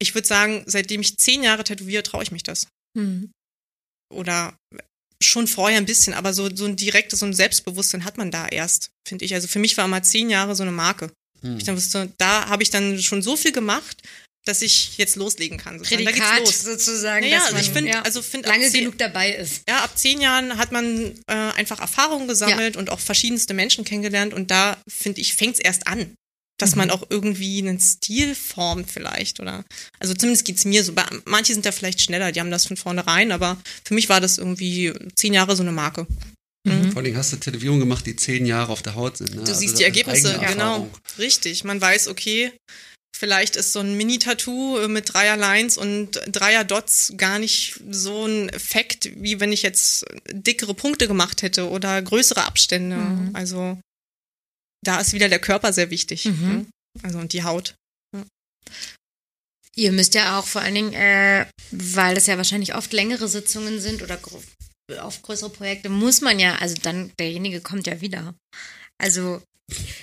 ich würde sagen, seitdem ich zehn Jahre tätowiere, traue ich mich das. Mhm. Oder schon vorher ein bisschen, aber so, so ein direktes, so ein Selbstbewusstsein hat man da erst, finde ich. Also für mich war immer zehn Jahre so eine Marke. Hm. Ich dann wusste, da habe ich dann schon so viel gemacht, dass ich jetzt loslegen kann. sozusagen. Da geht's Prädikat los. sozusagen. Naja, dass also ich man, finde, ja, also finde lange zehn- genug dabei ist. ja, ab zehn Jahren hat man äh, einfach Erfahrungen gesammelt und auch verschiedenste Menschen kennengelernt und da, finde ich, fängt es erst an. Dass man auch irgendwie einen Stil formt vielleicht oder also zumindest geht's mir so. Bei- Manche sind da vielleicht schneller, die haben das von vornherein, aber für mich war das irgendwie zehn Jahre so eine Marke. Vor allem hast du Tätowierungen gemacht, die zehn Jahre auf der Haut sind. Ne? Du siehst Also die Ergebnisse, genau. Richtig. Man weiß, okay, vielleicht ist so ein Mini-Tattoo äh, mit Dreier Lines und Dreier Dots gar nicht so ein Effekt, wie wenn ich jetzt dickere Punkte gemacht hätte oder größere Abstände. Mhm. Also da ist wieder der Körper sehr wichtig. Mhm. ne? Also und die Haut. Ihr müsst ja auch vor allen Dingen, äh, weil das ja wahrscheinlich oft längere Sitzungen sind oder auf größere Projekte, muss man ja, also dann, derjenige kommt ja wieder. Also,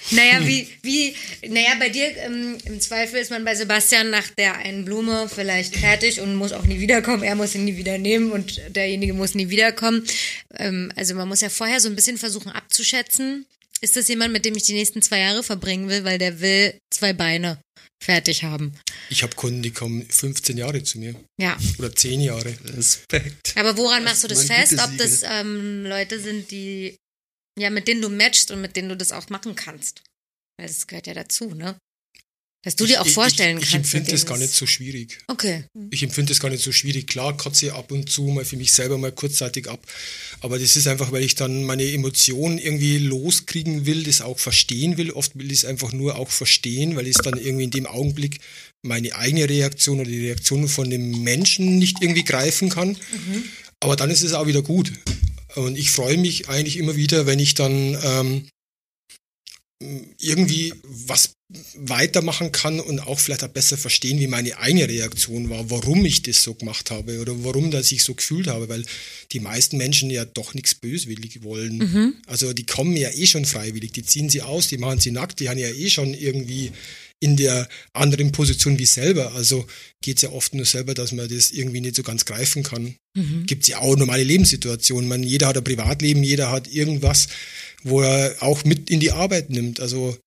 naja, wie, wie, naja, bei dir ähm, im Zweifel ist man bei Sebastian nach der einen Blume vielleicht fertig und muss auch nie wiederkommen. Er muss ihn nie wieder nehmen und derjenige muss nie wiederkommen. Ähm, also man muss ja vorher so ein bisschen versuchen abzuschätzen, ist das jemand, mit dem ich die nächsten zwei Jahre verbringen will, weil der will zwei Beine fertig haben. Ich habe Kunden, die kommen 15 Jahre zu mir Ja. oder 10 Jahre. Respekt. Aber woran machst du das fest? Ob das ähm, Leute sind, die ja mit denen du matchst und mit denen du das auch machen kannst? Weil das gehört ja dazu, ne? Dass du dir auch Ich- vorstellen ich, ich, kannst. Ich empfinde das gar nicht so schwierig. Okay. Ich empfinde das gar nicht so schwierig. Klar kotze ich ab und zu mal für mich selber mal kurzzeitig ab. Aber das ist einfach, weil ich dann meine Emotionen irgendwie loskriegen will, das auch verstehen will. Oft will ich es einfach nur auch verstehen, weil ich es dann irgendwie in dem Augenblick meine eigene Reaktion oder die Reaktion von dem Menschen nicht irgendwie greifen kann. Aber dann ist es auch wieder gut. Und ich freue mich eigentlich immer wieder, wenn ich dann ähm, irgendwie was weitermachen kann und auch vielleicht auch besser verstehen, wie meine eigene Reaktion war, warum ich das so gemacht habe oder warum dass ich so gefühlt habe, weil die meisten Menschen ja doch nichts böswillig wollen. Also die kommen ja eh schon freiwillig, die ziehen sie aus, die machen sie nackt, die haben ja eh schon irgendwie in der anderen Position wie selber. Also geht es ja oft nur selber, dass man das irgendwie nicht so ganz greifen kann. Gibt es ja auch normale Lebenssituationen. Man, jeder hat ein Privatleben, jeder hat irgendwas, wo er auch mit in die Arbeit nimmt. Also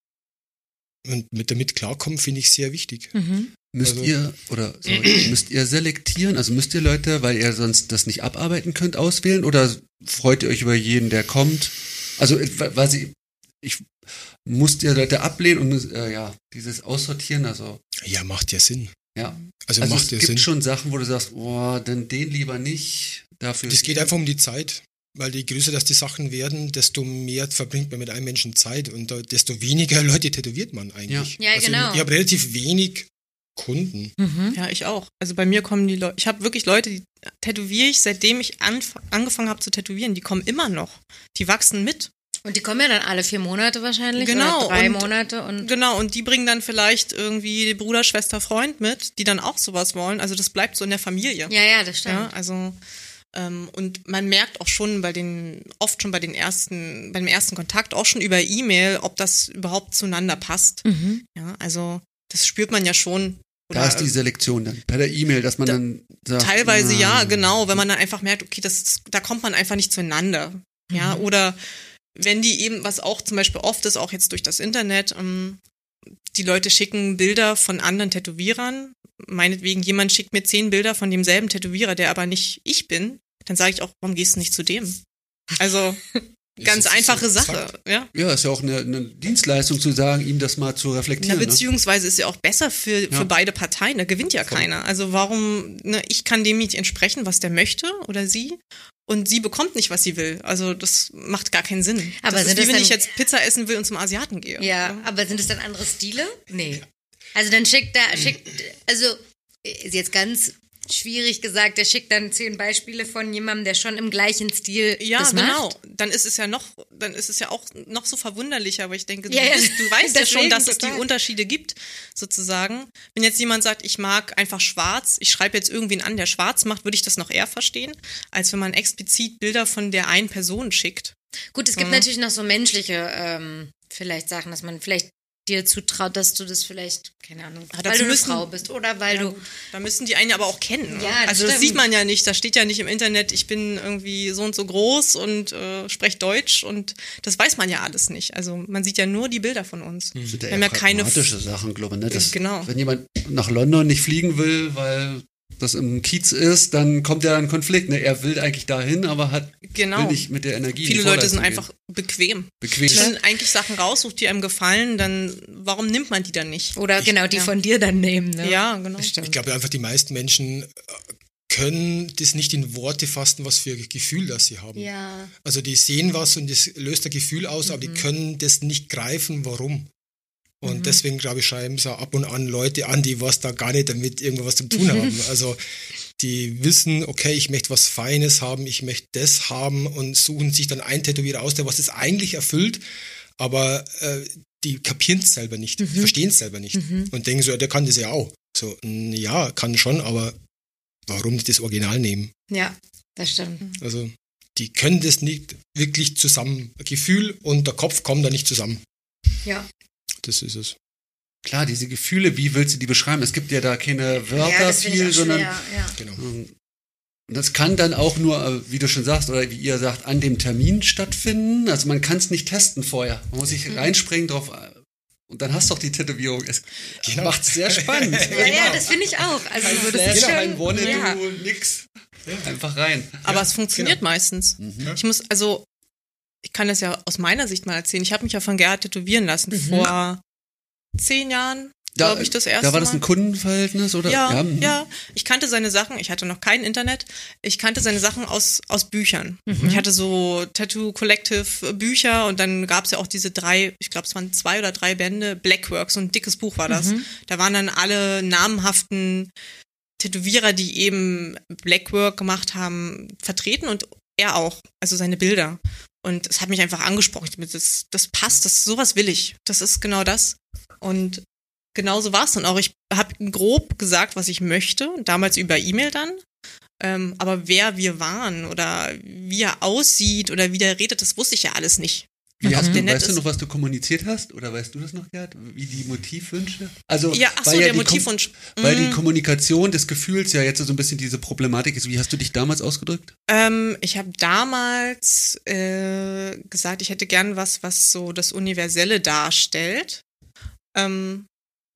und mit damit klarkommen, finde ich sehr wichtig. Mhm. Müsst Also- ihr oder sorry, müsst ihr selektieren? Also müsst ihr Leute, weil ihr sonst das nicht abarbeiten könnt, auswählen? Oder freut ihr euch über jeden, der kommt? Also äh, weil ich, ich musst ihr Leute ablehnen und äh, ja dieses Aussortieren. Also Ja, macht ja Sinn. ja, Also, also macht es ja gibt Sinn. schon Sachen, wo du sagst, oh, dann den lieber nicht. Dafür. Das geht einfach um die Zeit. Weil je größer das die Sachen werden, desto mehr verbringt man mit einem Menschen Zeit und desto weniger Leute tätowiert man eigentlich. Ja. Ja, also genau. Ich habe relativ wenig Kunden. Mhm. Ja, ich auch. Also bei mir kommen die Leute, ich habe wirklich Leute, die tätowiere ich, seitdem ich angefangen habe zu tätowieren, die kommen immer noch. Die wachsen mit. Und die kommen ja dann alle vier Monate wahrscheinlich. Genau, Oder drei und- Monate und. Genau, und die bringen dann vielleicht irgendwie Bruder, Schwester, Freund mit, die dann auch sowas wollen. Also das bleibt so in der Familie. Ja, ja, das stimmt. Ja, also ähm, und man merkt auch schon bei den, oft schon bei den ersten, beim ersten Kontakt, auch schon über E-Mail, ob das überhaupt zueinander passt. Mhm. Ja, also das spürt man ja schon. da ist die Selektion dann bei der E-Mail, dass man Da- dann sagt, Teilweise na, ja, genau, wenn man dann einfach merkt, okay, das, da kommt man einfach nicht zueinander. Ja, oder wenn die eben, was auch zum Beispiel oft ist, auch jetzt durch das Internet, ähm, die Leute schicken Bilder von anderen Tätowierern. Meinetwegen, jemand schickt mir zehn Bilder von demselben Tätowierer, der aber nicht ich bin, dann sage ich auch, warum gehst du nicht zu dem? Also ganz einfache so Sache, ja. Ja, ist ja auch eine, eine Dienstleistung zu sagen, ihm das mal zu Na, reflektieren. ne? beziehungsweise ist ja auch besser für, Ja. für beide Parteien. Da gewinnt ja Voll. keiner. Also warum, ne, ich kann dem nicht entsprechen, was der möchte oder sie. Und sie bekommt nicht, was sie will. Also das macht gar keinen Sinn. Aber das sind ist wie das wenn dann- ich jetzt Pizza essen will und zum Asiaten gehe. Ja, aber sind es dann andere Stile? Nee. Also dann schickt er, schickt, also ist jetzt ganz schwierig gesagt, der schickt dann zehn Beispiele von jemandem, der schon im gleichen Stil Ja, das genau. macht. Dann ist es ja noch, dann ist es ja auch noch so verwunderlicher, aber ich denke, du, ja. du weißt ja schon, dass es die total. Unterschiede gibt, sozusagen. Wenn jetzt jemand sagt, ich mag einfach schwarz, ich schreibe jetzt irgendwen an, der schwarz macht, würde ich das noch eher verstehen, als wenn man explizit Bilder von der einen Person schickt. Gut, es gibt Mhm. natürlich noch so menschliche ähm, vielleicht Sachen, dass man vielleicht dir zutraut, dass du das vielleicht, keine Ahnung, Ah, weil dazu du eine müssen- Frau bist oder weil du Da müssen die einen aber auch kennen. Ne? Ja, das also das stimmt. sieht man ja nicht. Da steht ja nicht im Internet, ich bin irgendwie so und so groß und äh, spreche Deutsch und das weiß man ja alles nicht. Also man sieht ja nur die Bilder von uns. Das sind Wir ja, haben ja keine Sachen, glaube ich. Ne? Das, Genau. Wenn jemand nach London nicht fliegen will, weil das im Kiez ist, dann kommt ja ein Konflikt. Ne? Er will eigentlich dahin, aber hat Genau. will nicht mit der Energie. Viele Leute sind einfach bequem. bequem. Wenn man eigentlich Sachen raussucht, die einem gefallen, dann warum nimmt man die dann nicht? oder genau die ja. von dir dann nehmen. Ne? Ja, genau. Bestimmt. Ich glaube einfach, die meisten Menschen äh, können das nicht in Worte fassen, was für ein Gefühl das sie haben. Ja. Also die sehen was und das löst ein Gefühl aus, aber die können das nicht greifen, warum. Und deswegen, glaube ich, schreiben so ab und an Leute an, die was da gar nicht damit irgendwas zu tun haben. Also die wissen, okay, ich möchte was Feines haben, ich möchte das haben und suchen sich dann ein Tätowierer aus, der was es eigentlich erfüllt, aber äh, die kapieren es selber nicht, die verstehen es selber nicht und denken so, ja, der kann das ja auch. So, ja, kann schon, aber warum nicht das Original nehmen? Ja, das stimmt. Also die können das nicht wirklich zusammen. Gefühl und der Kopf kommen da nicht zusammen. Ja. Das ist es. Klar, diese Gefühle, wie willst du die beschreiben? Es gibt ja da keine Wörter ja, viel, sondern schwer. Ja. Genau. das kann dann auch nur, äh, wie du schon sagst, oder wie ihr sagt, an dem Termin stattfinden. Also man kann es nicht testen vorher. Man muss Mhm. sich reinspringen drauf. äh, Und dann hast du auch die Tätowierung. Es Genau. macht es sehr spannend. Ja, ja, das finde ich auch. Also Kein so, das Flash, ist schon, kein Wanna-Do, ja. nix. Einfach rein. Aber es funktioniert genau. meistens. Mhm. Ich muss, also, ich kann das ja aus meiner Sicht mal erzählen. Ich habe mich ja von Gerhard tätowieren lassen vor zehn Jahren, glaube ich, das erste da war das Mal. ein Kundenverhältnis oder? Ja, mhm. ja, Ich kannte seine Sachen. Ich hatte noch kein Internet. Ich kannte seine Sachen aus, aus Büchern. Ich hatte so Tattoo Collective Bücher und dann gab es ja auch diese drei, ich glaube, es waren zwei oder drei Bände, Blackwork, so ein dickes Buch war das. Da waren dann alle namhaften Tätowierer, die eben Blackwork gemacht haben, vertreten und er auch, also seine Bilder. Und es hat mich einfach angesprochen. Das, das passt, das, sowas will ich. Das ist genau das. Und genauso war es dann auch. Ich habe grob gesagt, was ich möchte, damals über E-Mail dann. Ähm, aber wer wir waren oder wie er aussieht oder wie der redet, das wusste ich ja alles nicht. Wie hast Der du, weißt du noch, was du kommuniziert hast? Oder weißt du das noch, Gerd? Wie die Motivwünsche? Also, Ja, ach so, der Kom- Motivwunsch. Weil die Mm. Kommunikation des Gefühls ja jetzt so ein bisschen diese Problematik ist. Wie hast du dich damals ausgedrückt? Ähm, ich habe damals äh, gesagt, ich hätte gern was, was so das Universelle darstellt. Ähm,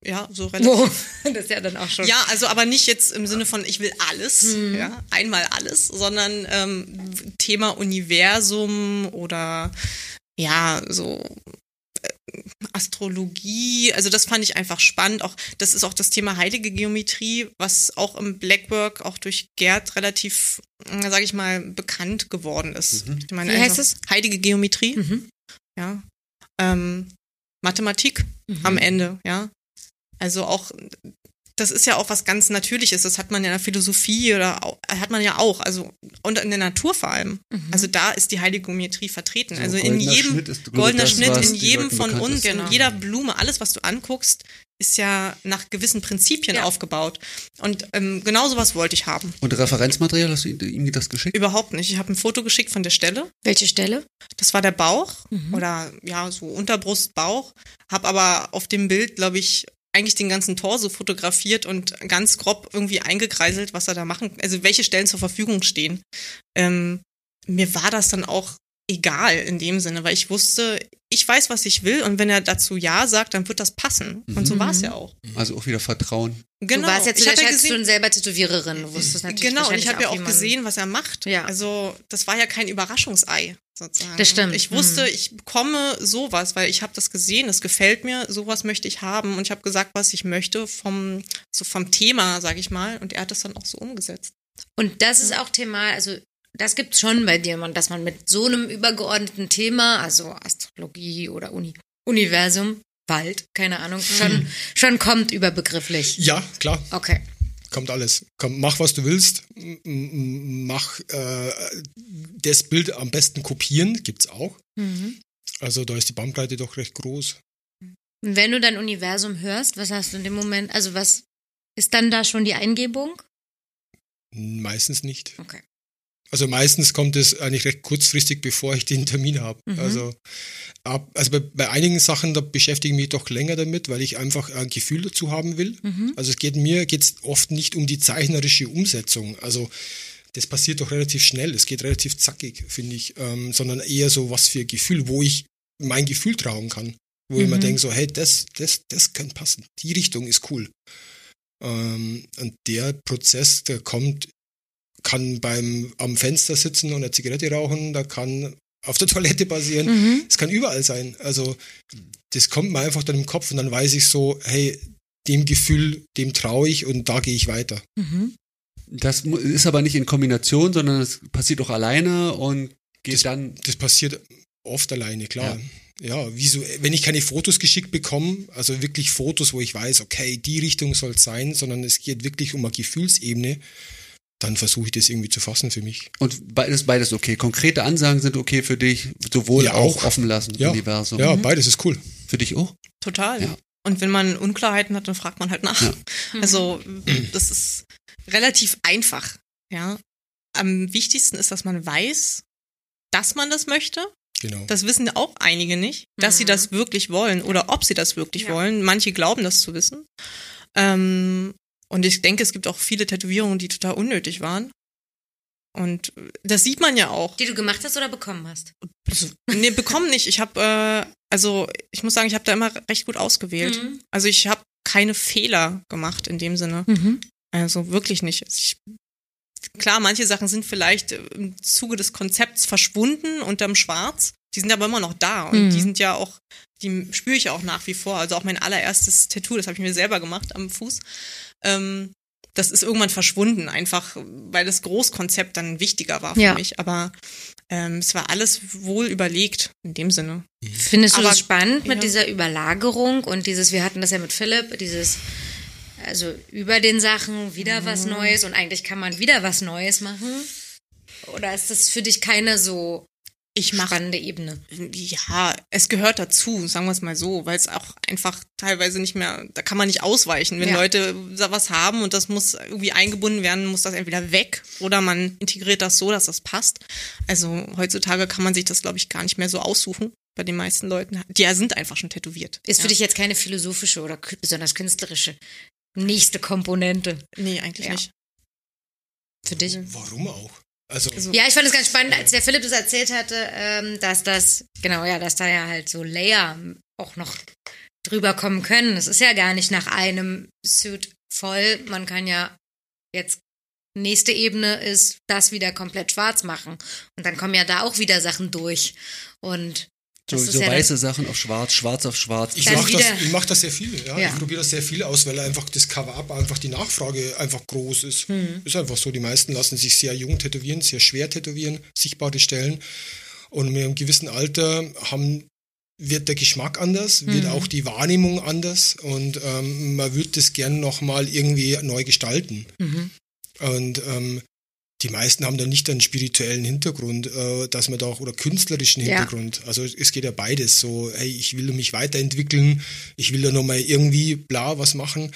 ja, so relativ. Wo? Das ist ja dann auch schon. Ja, also aber nicht jetzt im Sinne von, ich will alles, ja, einmal alles, sondern ähm, Thema Universum oder ja, so äh, Astrologie, also das fand ich einfach spannend. Auch das ist auch das Thema heilige Geometrie, was auch im Blackwork auch durch Gerd relativ, sage ich mal, bekannt geworden ist. Ich meine, Wie heißt es? Heilige Geometrie, Mhm. ja. Ähm, Mathematik am Ende, ja. Also auch, das ist ja auch was ganz Natürliches. Das hat man ja in der Philosophie oder au- hat man ja auch, also und in der Natur vor allem. Also da ist die heilige Geometrie vertreten. So also in jedem Schnitt ist, goldener das, Schnitt in jedem von uns, in Genau. jeder Blume, alles was du anguckst, ist ja nach gewissen Prinzipien Ja. aufgebaut. Und ähm, genau sowas wollte ich haben. Und Referenzmaterial, hast du ihm das geschickt? Überhaupt nicht. Ich habe ein Foto geschickt von der Stelle. Welche Stelle? Das war der Bauch Mhm. oder ja, so Unterbrust, Bauch. Hab aber auf dem Bild, glaube ich, eigentlich den ganzen Torso fotografiert und ganz grob irgendwie eingekreiselt, was er da machen, also welche Stellen zur Verfügung stehen. Ähm, mir war das dann auch egal in dem Sinne, weil ich wusste, ich weiß, was ich will und wenn er dazu Ja sagt, dann wird das passen. Und so war es ja auch. Also auch wieder Vertrauen. Genau. Du warst ja zu ich der habe ja gesehen, schon selber Tätowiererin. Du wusstest natürlich Genau, und ich habe ja auch gesehen, was er macht. Ja. Also das war ja kein Überraschungsei sozusagen. Das stimmt. Ich wusste, Mhm. ich bekomme sowas, weil ich habe das gesehen, es gefällt mir, sowas möchte ich haben und ich habe gesagt, was ich möchte vom so vom Thema, sage ich mal, und er hat das dann auch so umgesetzt. Und das ist auch Thema, also das gibt's schon bei dir, man, dass man mit so einem übergeordneten Thema, also Astrologie oder Uni, Universum, Wald, keine Ahnung, schon, schon kommt überbegrifflich. Ja, klar, Okay. kommt alles. Komm, mach, was du willst. Mach äh, das Bild am besten kopieren, gibt's auch. Mhm. Also da ist die Bandbreite doch recht groß. Und wenn du dein Universum hörst, was hast du in dem Moment, also was ist dann da schon die Eingebung? Meistens nicht. Okay. Also meistens kommt es eigentlich recht kurzfristig, bevor ich den Termin habe. Mhm. Also, ab, also bei, bei einigen Sachen, da beschäftige ich mich doch länger damit, weil ich einfach ein Gefühl dazu haben will. Mhm. Also es geht mir geht's oft nicht um die zeichnerische Umsetzung. Also das passiert doch relativ schnell. Es geht relativ zackig, finde ich, ähm, sondern eher so was für Gefühl, wo ich mein Gefühl trauen kann. Wo ich mir Mhm. denke, so, hey, das, das, das könnte passen. Die Richtung ist cool. Ähm, und der Prozess, der kommt, kann beim am Fenster sitzen und eine Zigarette rauchen, da kann auf der Toilette passieren. Mhm. Es kann überall sein. Also das kommt mir einfach dann im Kopf und dann weiß ich so, hey, dem Gefühl, dem traue ich und da gehe ich weiter. Mhm. Das ist aber nicht in Kombination, sondern es passiert auch alleine und geht dann. Das passiert oft alleine, klar. Ja, wieso, wenn ich keine Fotos geschickt bekomme, also wirklich Fotos, wo ich weiß, okay, die Richtung soll es sein, sondern es geht wirklich um eine Gefühlsebene, dann versuche ich das irgendwie zu fassen für mich. Und beides, beides okay. Konkrete Ansagen sind okay für dich, sowohl Ja, auch auch. offen lassen, Ja, Universum. ja beides ist cool. Für dich auch? Total. Ja. Und wenn man Unklarheiten hat, dann fragt man halt nach. Ja. Also das ist relativ einfach. Ja. Am wichtigsten ist, dass man weiß, dass man das möchte. Genau. Das wissen auch einige nicht, dass sie Mhm. das wirklich wollen oder ob sie das wirklich Ja. wollen. Manche glauben das zu wissen. Ähm, und ich denke, es gibt auch viele Tätowierungen, die total unnötig waren. Und das sieht man ja auch. Die du gemacht hast oder bekommen hast? Also, nee, bekommen nicht. Ich habe, äh, also ich muss sagen, ich habe da immer recht gut ausgewählt. Mhm. Also ich habe keine Fehler gemacht in dem Sinne. Mhm. Also wirklich nicht. Also Ich, klar, manche Sachen sind vielleicht im Zuge des Konzepts verschwunden unterm Schwarz. Die sind aber immer noch da und Mhm. die sind ja auch, die spüre ich auch nach wie vor. Also auch mein allererstes Tattoo, das habe ich mir selber gemacht am Fuß. Ähm, das ist irgendwann verschwunden, einfach weil das Großkonzept dann wichtiger war für Ja. mich. Aber ähm, es war alles wohl überlegt in dem Sinne. Findest du Aber- das spannend mit ja. dieser Überlagerung und dieses, wir hatten das ja mit Philipp, dieses, also über den Sachen wieder was Mhm. Neues und eigentlich kann man wieder was Neues machen? Oder ist das für dich keine so Ich mache spannende Ebene? Ja, es gehört dazu, sagen wir es mal so, weil es auch einfach teilweise nicht mehr, da kann man nicht ausweichen. Wenn Ja. Leute da was haben und das muss irgendwie eingebunden werden, muss das entweder weg oder man integriert das so, dass das passt. Also heutzutage kann man sich das, glaube ich, gar nicht mehr so aussuchen bei den meisten Leuten. Die sind einfach schon tätowiert. Ist für ja. dich jetzt keine philosophische oder besonders künstlerische nächste Komponente Nee, eigentlich Ja. nicht. für dich? Warum auch? Also, Also- Ja, ich fand es ganz spannend, als der Philipp das erzählt hatte, ähm, dass das, genau, ja, dass da ja halt so Layer auch noch drüber kommen können. Es ist ja gar nicht nach einem Suit voll. Man kann ja jetzt nächste Ebene ist das wieder komplett schwarz machen. Und dann kommen ja da auch wieder Sachen durch. Und so, so ja weiße Sachen auf schwarz, schwarz auf schwarz. Ich mache das, ich mach das sehr viel. Ja. Ja. Ich probiere das sehr viel aus, weil einfach das Cover-Up einfach die Nachfrage einfach groß ist. Mhm. Ist einfach so. Die meisten lassen sich sehr jung tätowieren, sehr schwer tätowieren, sichtbare Stellen. Und mit einem gewissen Alter haben, wird der Geschmack anders, wird Mhm. auch die Wahrnehmung anders und ähm, man wird das gern nochmal irgendwie neu gestalten. Mhm. Und ähm, die meisten haben dann nicht einen spirituellen Hintergrund, äh, dass man da auch, oder künstlerischen Ja. Hintergrund. Also es geht ja beides so, hey, ich will mich weiterentwickeln, ich will da nochmal irgendwie bla was machen.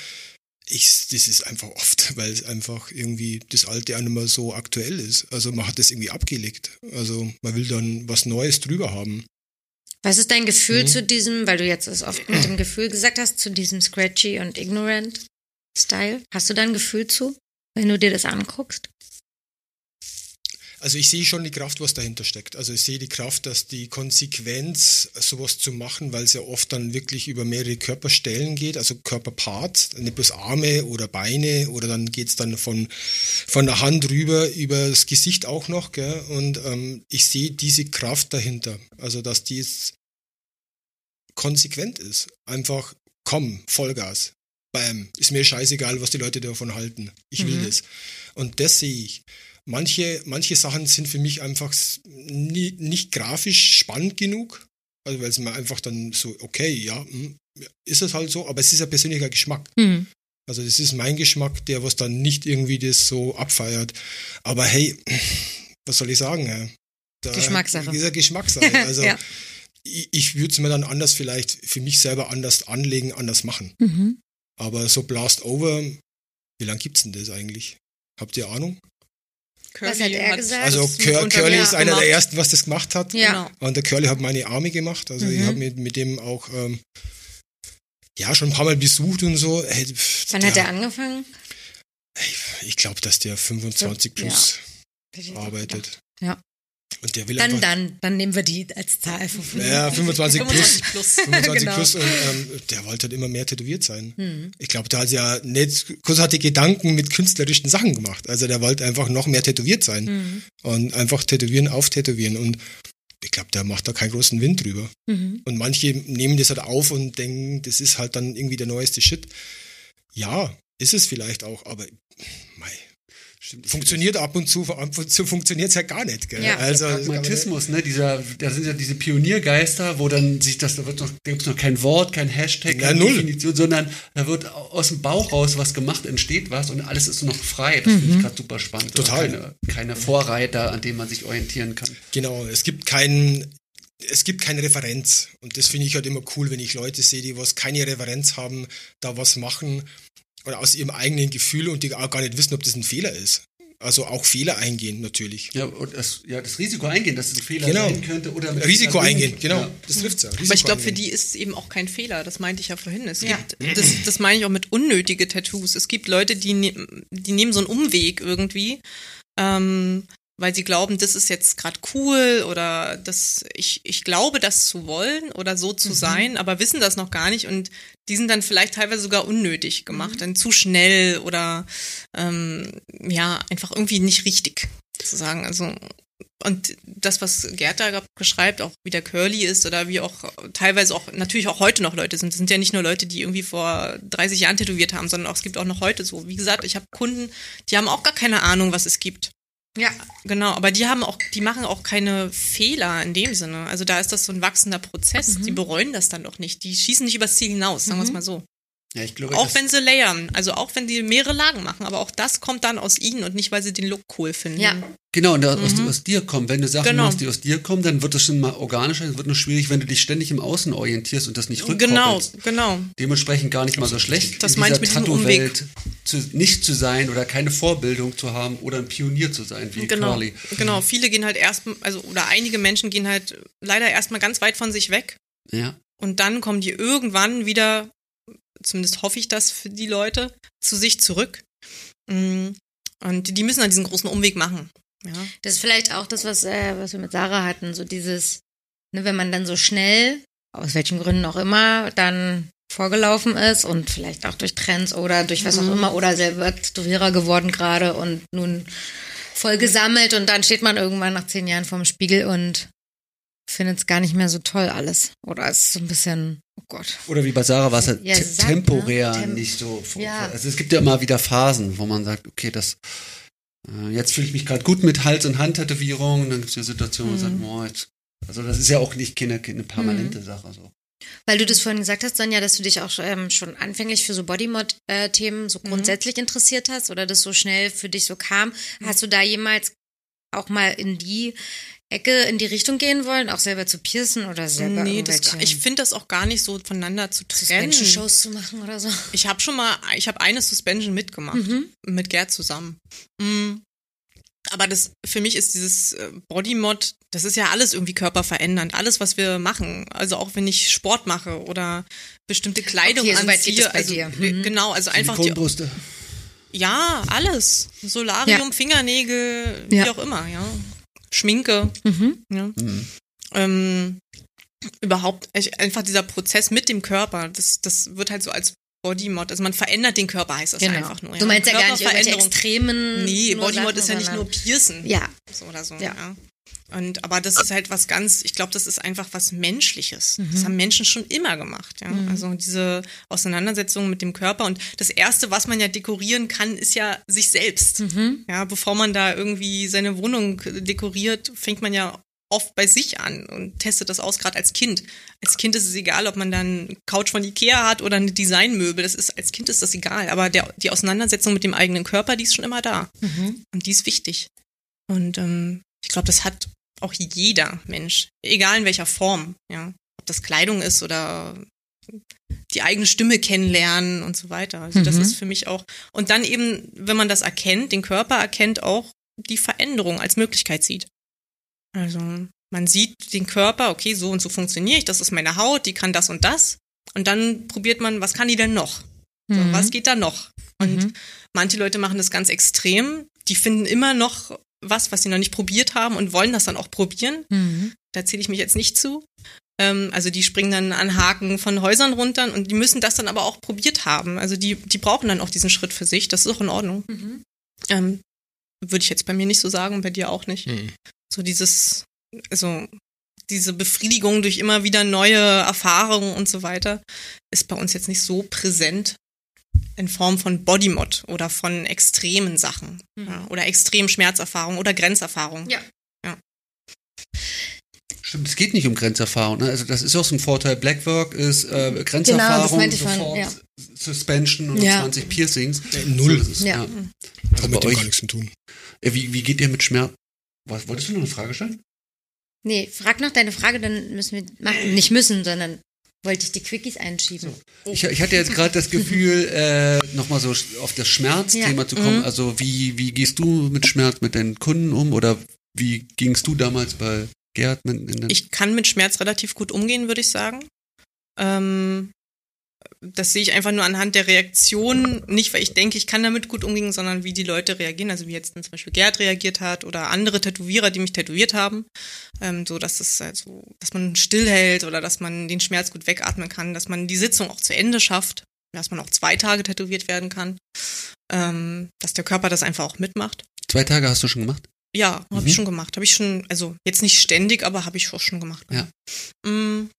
Ich, das ist einfach oft, weil es einfach irgendwie das Alte auch nicht mehr so aktuell ist. Also man hat das irgendwie abgelegt. Also man will dann was Neues drüber haben. Was ist dein Gefühl Mhm. zu diesem, weil du jetzt es oft mit dem Gefühl gesagt hast, zu diesem Scratchy und Ignorant Style? Hast du da ein Gefühl zu, wenn du dir das anguckst? Also ich sehe schon die Kraft, was dahinter steckt. Also ich sehe die Kraft, dass die Konsequenz, sowas zu machen, weil es ja oft dann wirklich über mehrere Körperstellen geht, also Körperparts, nicht bloß Arme oder Beine oder dann geht's dann von, von der Hand rüber über das Gesicht auch noch. Gell? Und ähm, ich sehe diese Kraft dahinter. Also dass die jetzt konsequent ist. Einfach komm, Vollgas. Bam. Ist mir scheißegal, was die Leute davon halten. Ich will Mhm. das. Und das sehe ich. Manche, manche Sachen sind für mich einfach nie, nicht grafisch spannend genug. Also weil es mir einfach dann so, okay, ja, hm, ja, ist es halt so, aber es ist ein persönlicher Geschmack. Mhm. Also das ist mein Geschmack, der was dann nicht irgendwie das so abfeiert. Aber hey, was soll ich sagen? ja? Da Geschmackssache. Ja Geschmackssache. Also Ja. ich, ich würde es mir dann anders vielleicht für mich selber anders anlegen, anders machen. Mhm. Aber so Blast Over, wie lange gibt's denn das eigentlich? Habt ihr Ahnung? Was hat er gesagt? Also Cur Curly ist einer gemacht. der ersten, was das gemacht hat. Ja. Genau. Und der Curly hat meine Arme gemacht. Also ich Mhm. habe mit, mit dem auch ähm, ja schon ein paar Mal besucht und so. Hey, pff, Wann hat der- er angefangen? Ich glaube, dass der 25 plus arbeitet. Ja. Und der will Dann, einfach. dann, dann nehmen wir die als Zahl von Ja, 25 plus. 25 plus. 25 Genau. plus und ähm, der wollte halt immer mehr tätowiert sein. Mhm. Ich glaube, der hat ja nicht großartige Gedanken mit künstlerischen Sachen gemacht. Also der wollte einfach noch mehr tätowiert sein Mhm. und einfach tätowieren, auftätowieren. Und ich glaube, der macht da keinen großen Wind drüber. Mhm. Und manche nehmen das halt auf und denken, das ist halt dann irgendwie der neueste Shit. Ja, ist es vielleicht auch, aber mei, Stimmt, funktioniert ab und zu, ab und zu funktioniert es ja gar nicht. Gell? Ja. also, Pragmatismus, ne? Dieser, da sind ja diese Pioniergeister, wo dann sich das, da wird noch, da gibt's noch kein Wort, kein Hashtag, Ja, keine null. Definition, sondern da wird aus dem Bauch raus was gemacht, entsteht was und alles ist noch frei. Das Mhm. finde ich gerade super spannend. Total. Keine, keine Vorreiter, an denen man sich orientieren kann. Genau, es gibt keinen, es gibt keine Referenz. Und das finde ich halt immer cool, wenn ich Leute sehe, die was keine Referenz haben, da was machen oder aus ihrem eigenen Gefühl und die auch gar nicht wissen, ob das ein Fehler ist. Also auch Fehler eingehen natürlich. Ja, und das, ja, das Risiko eingehen, dass es ein Fehler Genau. sein könnte oder mit Risiko eingehen, genau. Ja. Das trifft's ja. Aber Risiko ich glaube, für die ist es eben auch kein Fehler. Das meinte ich ja vorhin. Es Ja. gibt, das, das meine ich auch mit unnötige Tattoos. Es gibt Leute, die, ne, die nehmen so einen Umweg irgendwie, ähm, weil sie glauben, das ist jetzt gerade cool oder das, ich, ich glaube, das zu wollen oder so zu sein, aber wissen das noch gar nicht und die sind dann vielleicht teilweise sogar unnötig gemacht, dann zu schnell oder ähm, ja, einfach irgendwie nicht richtig zu sagen. Also und das, was Gerda gerade beschreibt, auch wie der Curly ist oder wie auch teilweise auch natürlich auch heute noch Leute sind. Das sind ja nicht nur Leute, die irgendwie vor 30 Jahren tätowiert haben, sondern auch es gibt auch noch heute so. Wie gesagt, ich habe Kunden, die haben auch gar keine Ahnung, was es gibt. Ja. Genau, aber die haben auch, die machen auch keine Fehler in dem Sinne. Also da ist das so ein wachsender Prozess. Die bereuen das dann doch nicht. Die schießen nicht übers Ziel hinaus, sagen wir es mal so. Ja, ich glaube, Auch wenn sie layern, also auch wenn sie mehrere Lagen machen, aber auch das kommt dann aus ihnen und nicht, weil sie den Look cool finden. Ja. Genau, und da, aus, aus dir kommen. Wenn du Sachen Genau. machst, die aus dir kommen, dann wird das schon mal organischer, es wird nur schwierig, wenn du dich ständig im Außen orientierst und das nicht Genau, rückkoppelst. genau. Dementsprechend gar nicht mal so schlecht, Das in meine ich dieser mit diesem Umweg. Tattoo-Welt zu, nicht zu sein oder keine Vorbildung zu haben oder ein Pionier zu sein wie Genau, Curly. genau. Viele gehen halt erst, also oder einige Menschen gehen halt leider erstmal ganz weit von sich weg Ja. und dann kommen die irgendwann wieder, zumindest hoffe ich das für die Leute, zu sich zurück. Mm, Und die- müssen dann diesen großen Umweg machen. Ja. Das ist vielleicht auch das, was, äh, was wir mit Sarah hatten, so dieses, ne, wenn man dann so schnell, aus welchen Gründen auch immer, dann vorgelaufen ist und vielleicht auch durch Trends oder durch was auch immer oder selber Tätowierer geworden gerade und nun voll gesammelt und dann steht man irgendwann nach zehn Jahren vorm Spiegel und findet es gar nicht mehr so toll alles. Oder es ist so ein bisschen, oh Gott. Oder wie bei Sarah war es halt Ja, te- ne? temporär Tem- nicht so. Ja. Also es gibt ja immer wieder Phasen, wo man sagt, okay, das äh, jetzt fühle ich mich gerade gut mit Hals- und Handtätowierungen, dann gibt es ja Situationen, wo man sagt, boah, jetzt, also das ist ja auch nicht keine, keine permanente Mhm. Sache. So. Weil du das vorhin gesagt hast, Sonja, dass du dich auch ähm, schon anfänglich für so Bodymod-Themen so grundsätzlich interessiert hast oder das so schnell für dich so kam. Hast du da jemals auch mal in die Ecke, in die Richtung gehen wollen, auch selber zu piercen oder selber Nee, das, ich finde das auch gar nicht so voneinander zu trennen. Suspension-Shows zu machen oder so? Ich habe schon mal, ich habe eine Suspension mitgemacht, Mhm. mit Gerd zusammen. Mm. Aber das, für mich ist dieses äh, Bodymod, das ist ja alles irgendwie körperverändernd. Alles, was wir machen. Also auch wenn ich Sport mache oder bestimmte Kleidung Okay, so weit anziehe. geht es bei also, dir. Mhm. Genau, also einfach die, ja, alles. Solarium, Ja. Fingernägel, wie Ja. auch immer, ja. Schminke, Mhm. ja. Mhm. Ähm, überhaupt, ich, einfach dieser Prozess mit dem Körper, das, das wird halt so als Bodymod, also man verändert den Körper, heißt das Genau. einfach nur. Du meinst ja gar nicht irgendwelche extremen. Nee, Bodymod ist ja nicht nur Piercen. Ja. So oder so, Ja. ja. Und, aber das ist halt was ganz, ich glaube, das ist einfach was Menschliches. Mhm. Das haben Menschen schon immer gemacht, ja. Also diese Auseinandersetzung mit dem Körper. Und das erste, was man ja dekorieren kann, ist ja sich selbst. Mhm. Ja, bevor man da irgendwie seine Wohnung dekoriert, fängt man ja oft bei sich an und testet das aus, gerade als Kind. Als Kind ist es egal, ob man dann Couch von Ikea hat oder eine Designmöbel. Das ist, als Kind ist das egal. Aber der, die Auseinandersetzung mit dem eigenen Körper, die ist schon immer da. Mhm. Und die ist wichtig. Und ähm, ich glaube, das hat auch jeder Mensch, egal in welcher Form, ja. Ob das Kleidung ist oder die eigene Stimme kennenlernen und so weiter. Also das Mhm. ist für mich auch. Und dann eben, wenn man das erkennt, den Körper erkennt, auch die Veränderung als Möglichkeit sieht. Also man sieht den Körper, okay, so und so funktioniere ich, das ist meine Haut, die kann das und das. Und dann probiert man, was kann die denn noch? So, Mhm. Was geht da noch? Und Mhm. manche Leute machen das ganz extrem. Die finden immer noch was, was sie noch nicht probiert haben und wollen das dann auch probieren. Mhm. Da zähle ich mich jetzt nicht zu. Ähm, also die springen dann an Haken von Häusern runter und die müssen das dann aber auch probiert haben. Also die, die brauchen dann auch diesen Schritt für sich. Das ist auch in Ordnung. Mhm. Ähm, Würde ich jetzt bei mir nicht so sagen, bei dir auch nicht. Mhm. So dieses, also diese Befriedigung durch immer wieder neue Erfahrungen und so weiter ist bei uns jetzt nicht so präsent in Form von Bodymod oder von extremen Sachen Mhm. ja, oder extremen Schmerzerfahrungen oder Grenzerfahrungen. Ja. Stimmt, es geht nicht um Grenzerfahrung. Ne? Also das ist auch so ein Vorteil. Blackwork ist äh, Grenzerfahrung, Genau, das meinte ich vorhin, sofort ja. Suspension und Ja. 20 Piercings. Null. So, das ist, Ja. ja. Hat mit euch, gar nichts zu tun. wie, wie geht ihr mit Schmerz? Was, wolltest du noch eine Frage stellen? Nee, frag noch deine Frage, dann müssen wir machen. Nicht müssen, sondern wollte ich die Quickies einschieben. Ich, ich hatte jetzt gerade das Gefühl, äh, nochmal so auf das Schmerzthema Ja. zu kommen. Mhm. Also wie, wie gehst du mit Schmerz mit deinen Kunden um oder wie gingst du damals bei Gerd? Mit, in den, Ich kann mit Schmerz relativ gut umgehen, würde ich sagen. Ähm, das sehe ich einfach nur anhand der Reaktion, nicht weil ich denke, ich kann damit gut umgehen, sondern wie die Leute reagieren. Also wie jetzt zum Beispiel Gerd reagiert hat oder andere Tätowierer, die mich tätowiert haben. Ähm, so dass es also, dass man stillhält oder dass man den Schmerz gut wegatmen kann, dass man die Sitzung auch zu Ende schafft, dass man auch zwei Tage tätowiert werden kann. Ähm, dass der Körper das einfach auch mitmacht. Zwei Tage hast du schon gemacht? Ja, habe Mhm. ich schon gemacht. Habe ich schon, also jetzt nicht ständig, aber habe ich auch schon gemacht. Ja. Mm,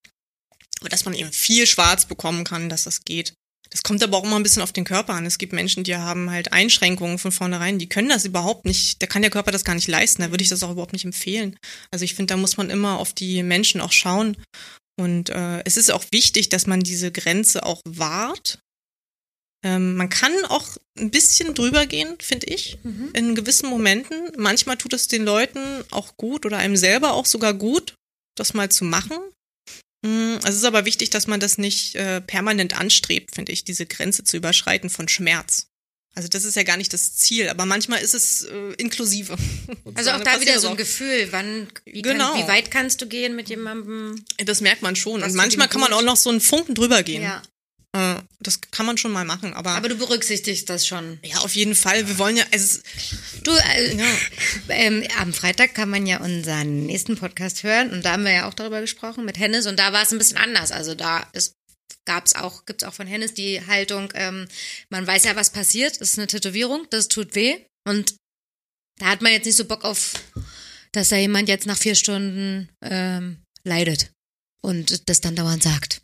Aber dass man eben viel schwarz bekommen kann, dass das geht. Das kommt aber auch immer ein bisschen auf den Körper an. Es gibt Menschen, die haben halt Einschränkungen von vornherein, die können das überhaupt nicht, da kann der Körper das gar nicht leisten, da würde ich das auch überhaupt nicht empfehlen. Also ich finde, da muss man immer auf die Menschen auch schauen. Und äh, es ist auch wichtig, dass man diese Grenze auch wahrt. Ähm, man kann auch ein bisschen drüber gehen, finde ich Mhm. in gewissen Momenten. Manchmal tut es den Leuten auch gut oder einem selber auch sogar gut, das mal zu machen. Mm, Es ist aber wichtig, dass man das nicht äh, permanent anstrebt, finde ich, diese Grenze zu überschreiten von Schmerz. Also das ist ja gar nicht das Ziel, aber manchmal ist es äh, inklusive. Also auch da wieder so ein. Gefühl, wann, wie, Genau. kann, wie weit kannst du gehen mit jemandem? Das merkt man schon. Und manchmal kann man auch noch so einen Funken drüber gehen. Ja. Äh, Das kann man schon mal machen, aber, Aber du berücksichtigst das schon. ja, auf jeden Fall. Wir wollen ja, also, Du, äh, ja. ähm, am Freitag kann man ja unseren nächsten Podcast hören und da haben wir ja auch darüber gesprochen mit Hennes und da war es ein bisschen anders. Also da ist gab's auch, gibt's auch von Hennes die Haltung, ähm, man weiß ja, was passiert, das ist eine Tätowierung, das tut weh und da hat man jetzt nicht so Bock auf, dass da jemand jetzt nach vier Stunden ähm, leidet und das dann dauernd sagt.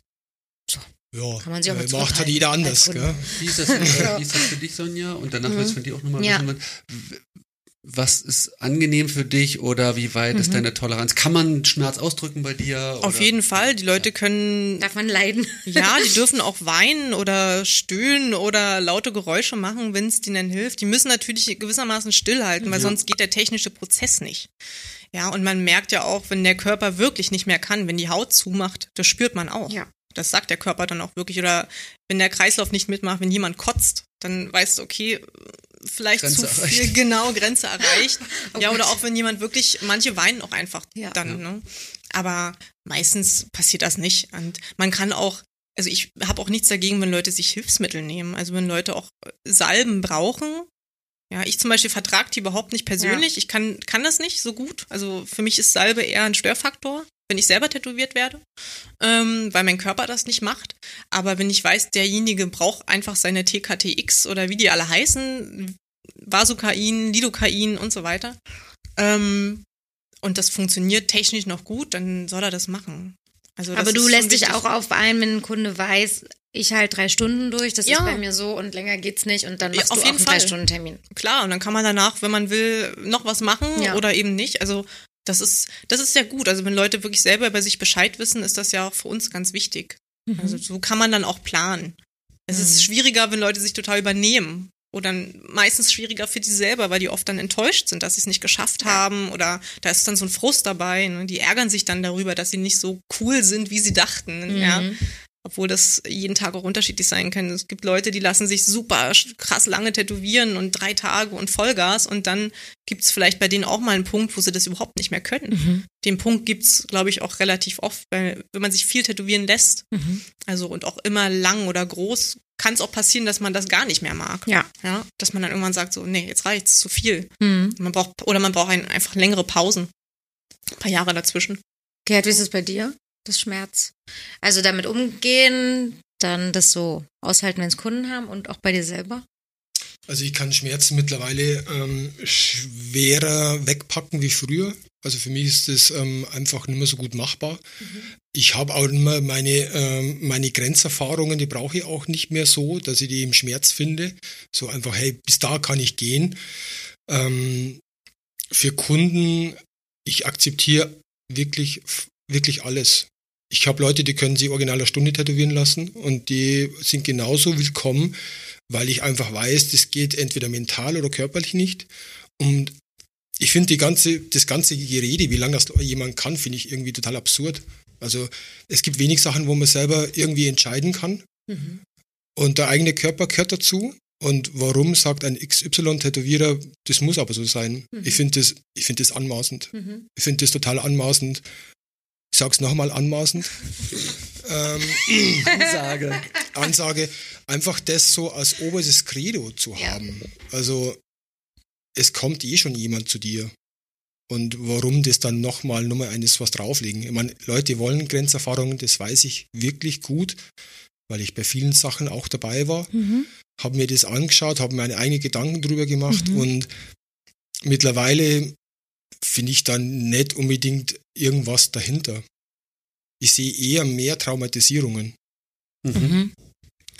Ja, Kann man sich auch mal äh, macht halt jeder anders, gell? Wie ist das, äh, wie ist das für dich, Sonja? Und danach will ich von dir auch nochmal Ja. wissen, was ist angenehm für dich oder wie weit Mhm. ist deine Toleranz? Kann man Schmerz ausdrücken bei dir? Auf oder? jeden Fall. Die Leute können, Darf man leiden? ja, die dürfen auch weinen oder stöhnen oder laute Geräusche machen, wenn es denen hilft. Die müssen natürlich gewissermaßen stillhalten, weil Ja. sonst geht der technische Prozess nicht. Ja, und man merkt ja auch, wenn der Körper wirklich nicht mehr kann, wenn die Haut zumacht, das spürt man auch. Ja. Das sagt der Körper dann auch wirklich. Oder wenn der Kreislauf nicht mitmacht, wenn jemand kotzt, dann weißt du, okay, vielleicht Grenze zu viel, erreicht. genau, Grenze erreicht. Oh ja, oder auch wenn jemand wirklich, manche weinen auch einfach Ja. dann, Ja. ne? Aber meistens passiert das nicht. Und man kann auch, also ich habe auch nichts dagegen, wenn Leute sich Hilfsmittel nehmen. Also wenn Leute auch Salben brauchen. Ja, ich zum Beispiel vertrage die überhaupt nicht persönlich. Ich kann, kann das nicht so gut. Also für mich ist Salbe eher ein Störfaktor, wenn ich selber tätowiert werde, ähm, weil mein Körper das nicht macht. Aber wenn ich weiß, derjenige braucht einfach seine TKTX oder wie die alle heißen, Vasukain, Lidocain und so weiter, ähm, und das funktioniert technisch noch gut, dann soll er das machen. Also das Aber du lässt dich auch auf ein, wenn ein Kunde weiß, ich halt drei Stunden durch, das Ja. ist bei mir so und länger geht's nicht und dann Ja, machst auf du auch jeden einen Fall. Drei-Stunden-Termin. Klar, und dann kann man danach, wenn man will, noch was machen Ja. oder eben nicht. Also das ist, das ist ja gut. Also wenn Leute wirklich selber über sich Bescheid wissen, ist das ja auch für uns ganz wichtig. Also so kann man dann auch planen. Es Mhm. ist schwieriger, wenn Leute sich total übernehmen. Oder meistens schwieriger für die selber, weil die oft dann enttäuscht sind, dass sie es nicht geschafft haben. Oder da ist dann so ein Frust dabei. Ne? Die ärgern sich dann darüber, dass sie nicht so cool sind, wie sie dachten. Ja? Obwohl das jeden Tag auch unterschiedlich sein kann. Es gibt Leute, die lassen sich super krass lange tätowieren und drei Tage und Vollgas. Und dann gibt's vielleicht bei denen auch mal einen Punkt, wo sie das überhaupt nicht mehr können. Mhm. Den Punkt gibt's, glaube ich, auch relativ oft, weil wenn man sich viel tätowieren lässt, Mhm. also und auch immer lang oder groß, kann es auch passieren, dass man das gar nicht mehr mag. Ja. Ja, dass man dann irgendwann sagt, so, nee, jetzt reicht's, zu viel. Mhm. Man braucht, oder man braucht ein, einfach längere Pausen. Ein paar Jahre dazwischen. Gerd, wie ist es bei dir? Das Schmerz. Also damit umgehen, dann das so aushalten, wenn es Kunden haben und auch bei dir selber. Also ich kann Schmerzen mittlerweile ähm, schwerer wegpacken wie früher. Also für mich ist das ähm, einfach nicht mehr so gut machbar. Ich habe auch immer meine, ähm, meine Grenzerfahrungen, die brauche ich auch nicht mehr so, dass ich die im Schmerz finde. So einfach, hey, bis da kann ich gehen. Ähm, für Kunden, ich akzeptiere wirklich, wirklich alles. Ich habe Leute, die können sich original eine Stunde tätowieren lassen und die sind genauso willkommen, weil ich einfach weiß, das geht entweder mental oder körperlich nicht. Und ich finde die ganze, das ganze Gerede, wie lange das jemand kann, finde ich irgendwie total absurd. Also es gibt wenig Sachen, wo man selber irgendwie entscheiden kann. Und der eigene Körper gehört dazu. Und warum sagt ein XY-Tätowierer, das muss aber so sein? Ich finde das, ich finde das anmaßend. Ich finde das total anmaßend. Ich sag's nochmal anmaßend. ähm, Ansage. Ansage, einfach das so als oberstes Credo zu Ja. haben. Also es kommt eh schon jemand zu dir. Und warum das dann nochmal Nummer eines was drauflegen? Ich meine, Leute wollen Grenzerfahrungen, das weiß ich wirklich gut, weil ich bei vielen Sachen auch dabei war, habe mir das angeschaut, habe meine eigenen Gedanken drüber gemacht Mhm. und mittlerweile finde ich dann nicht unbedingt irgendwas dahinter. Ich sehe eher mehr Traumatisierungen. Mhm.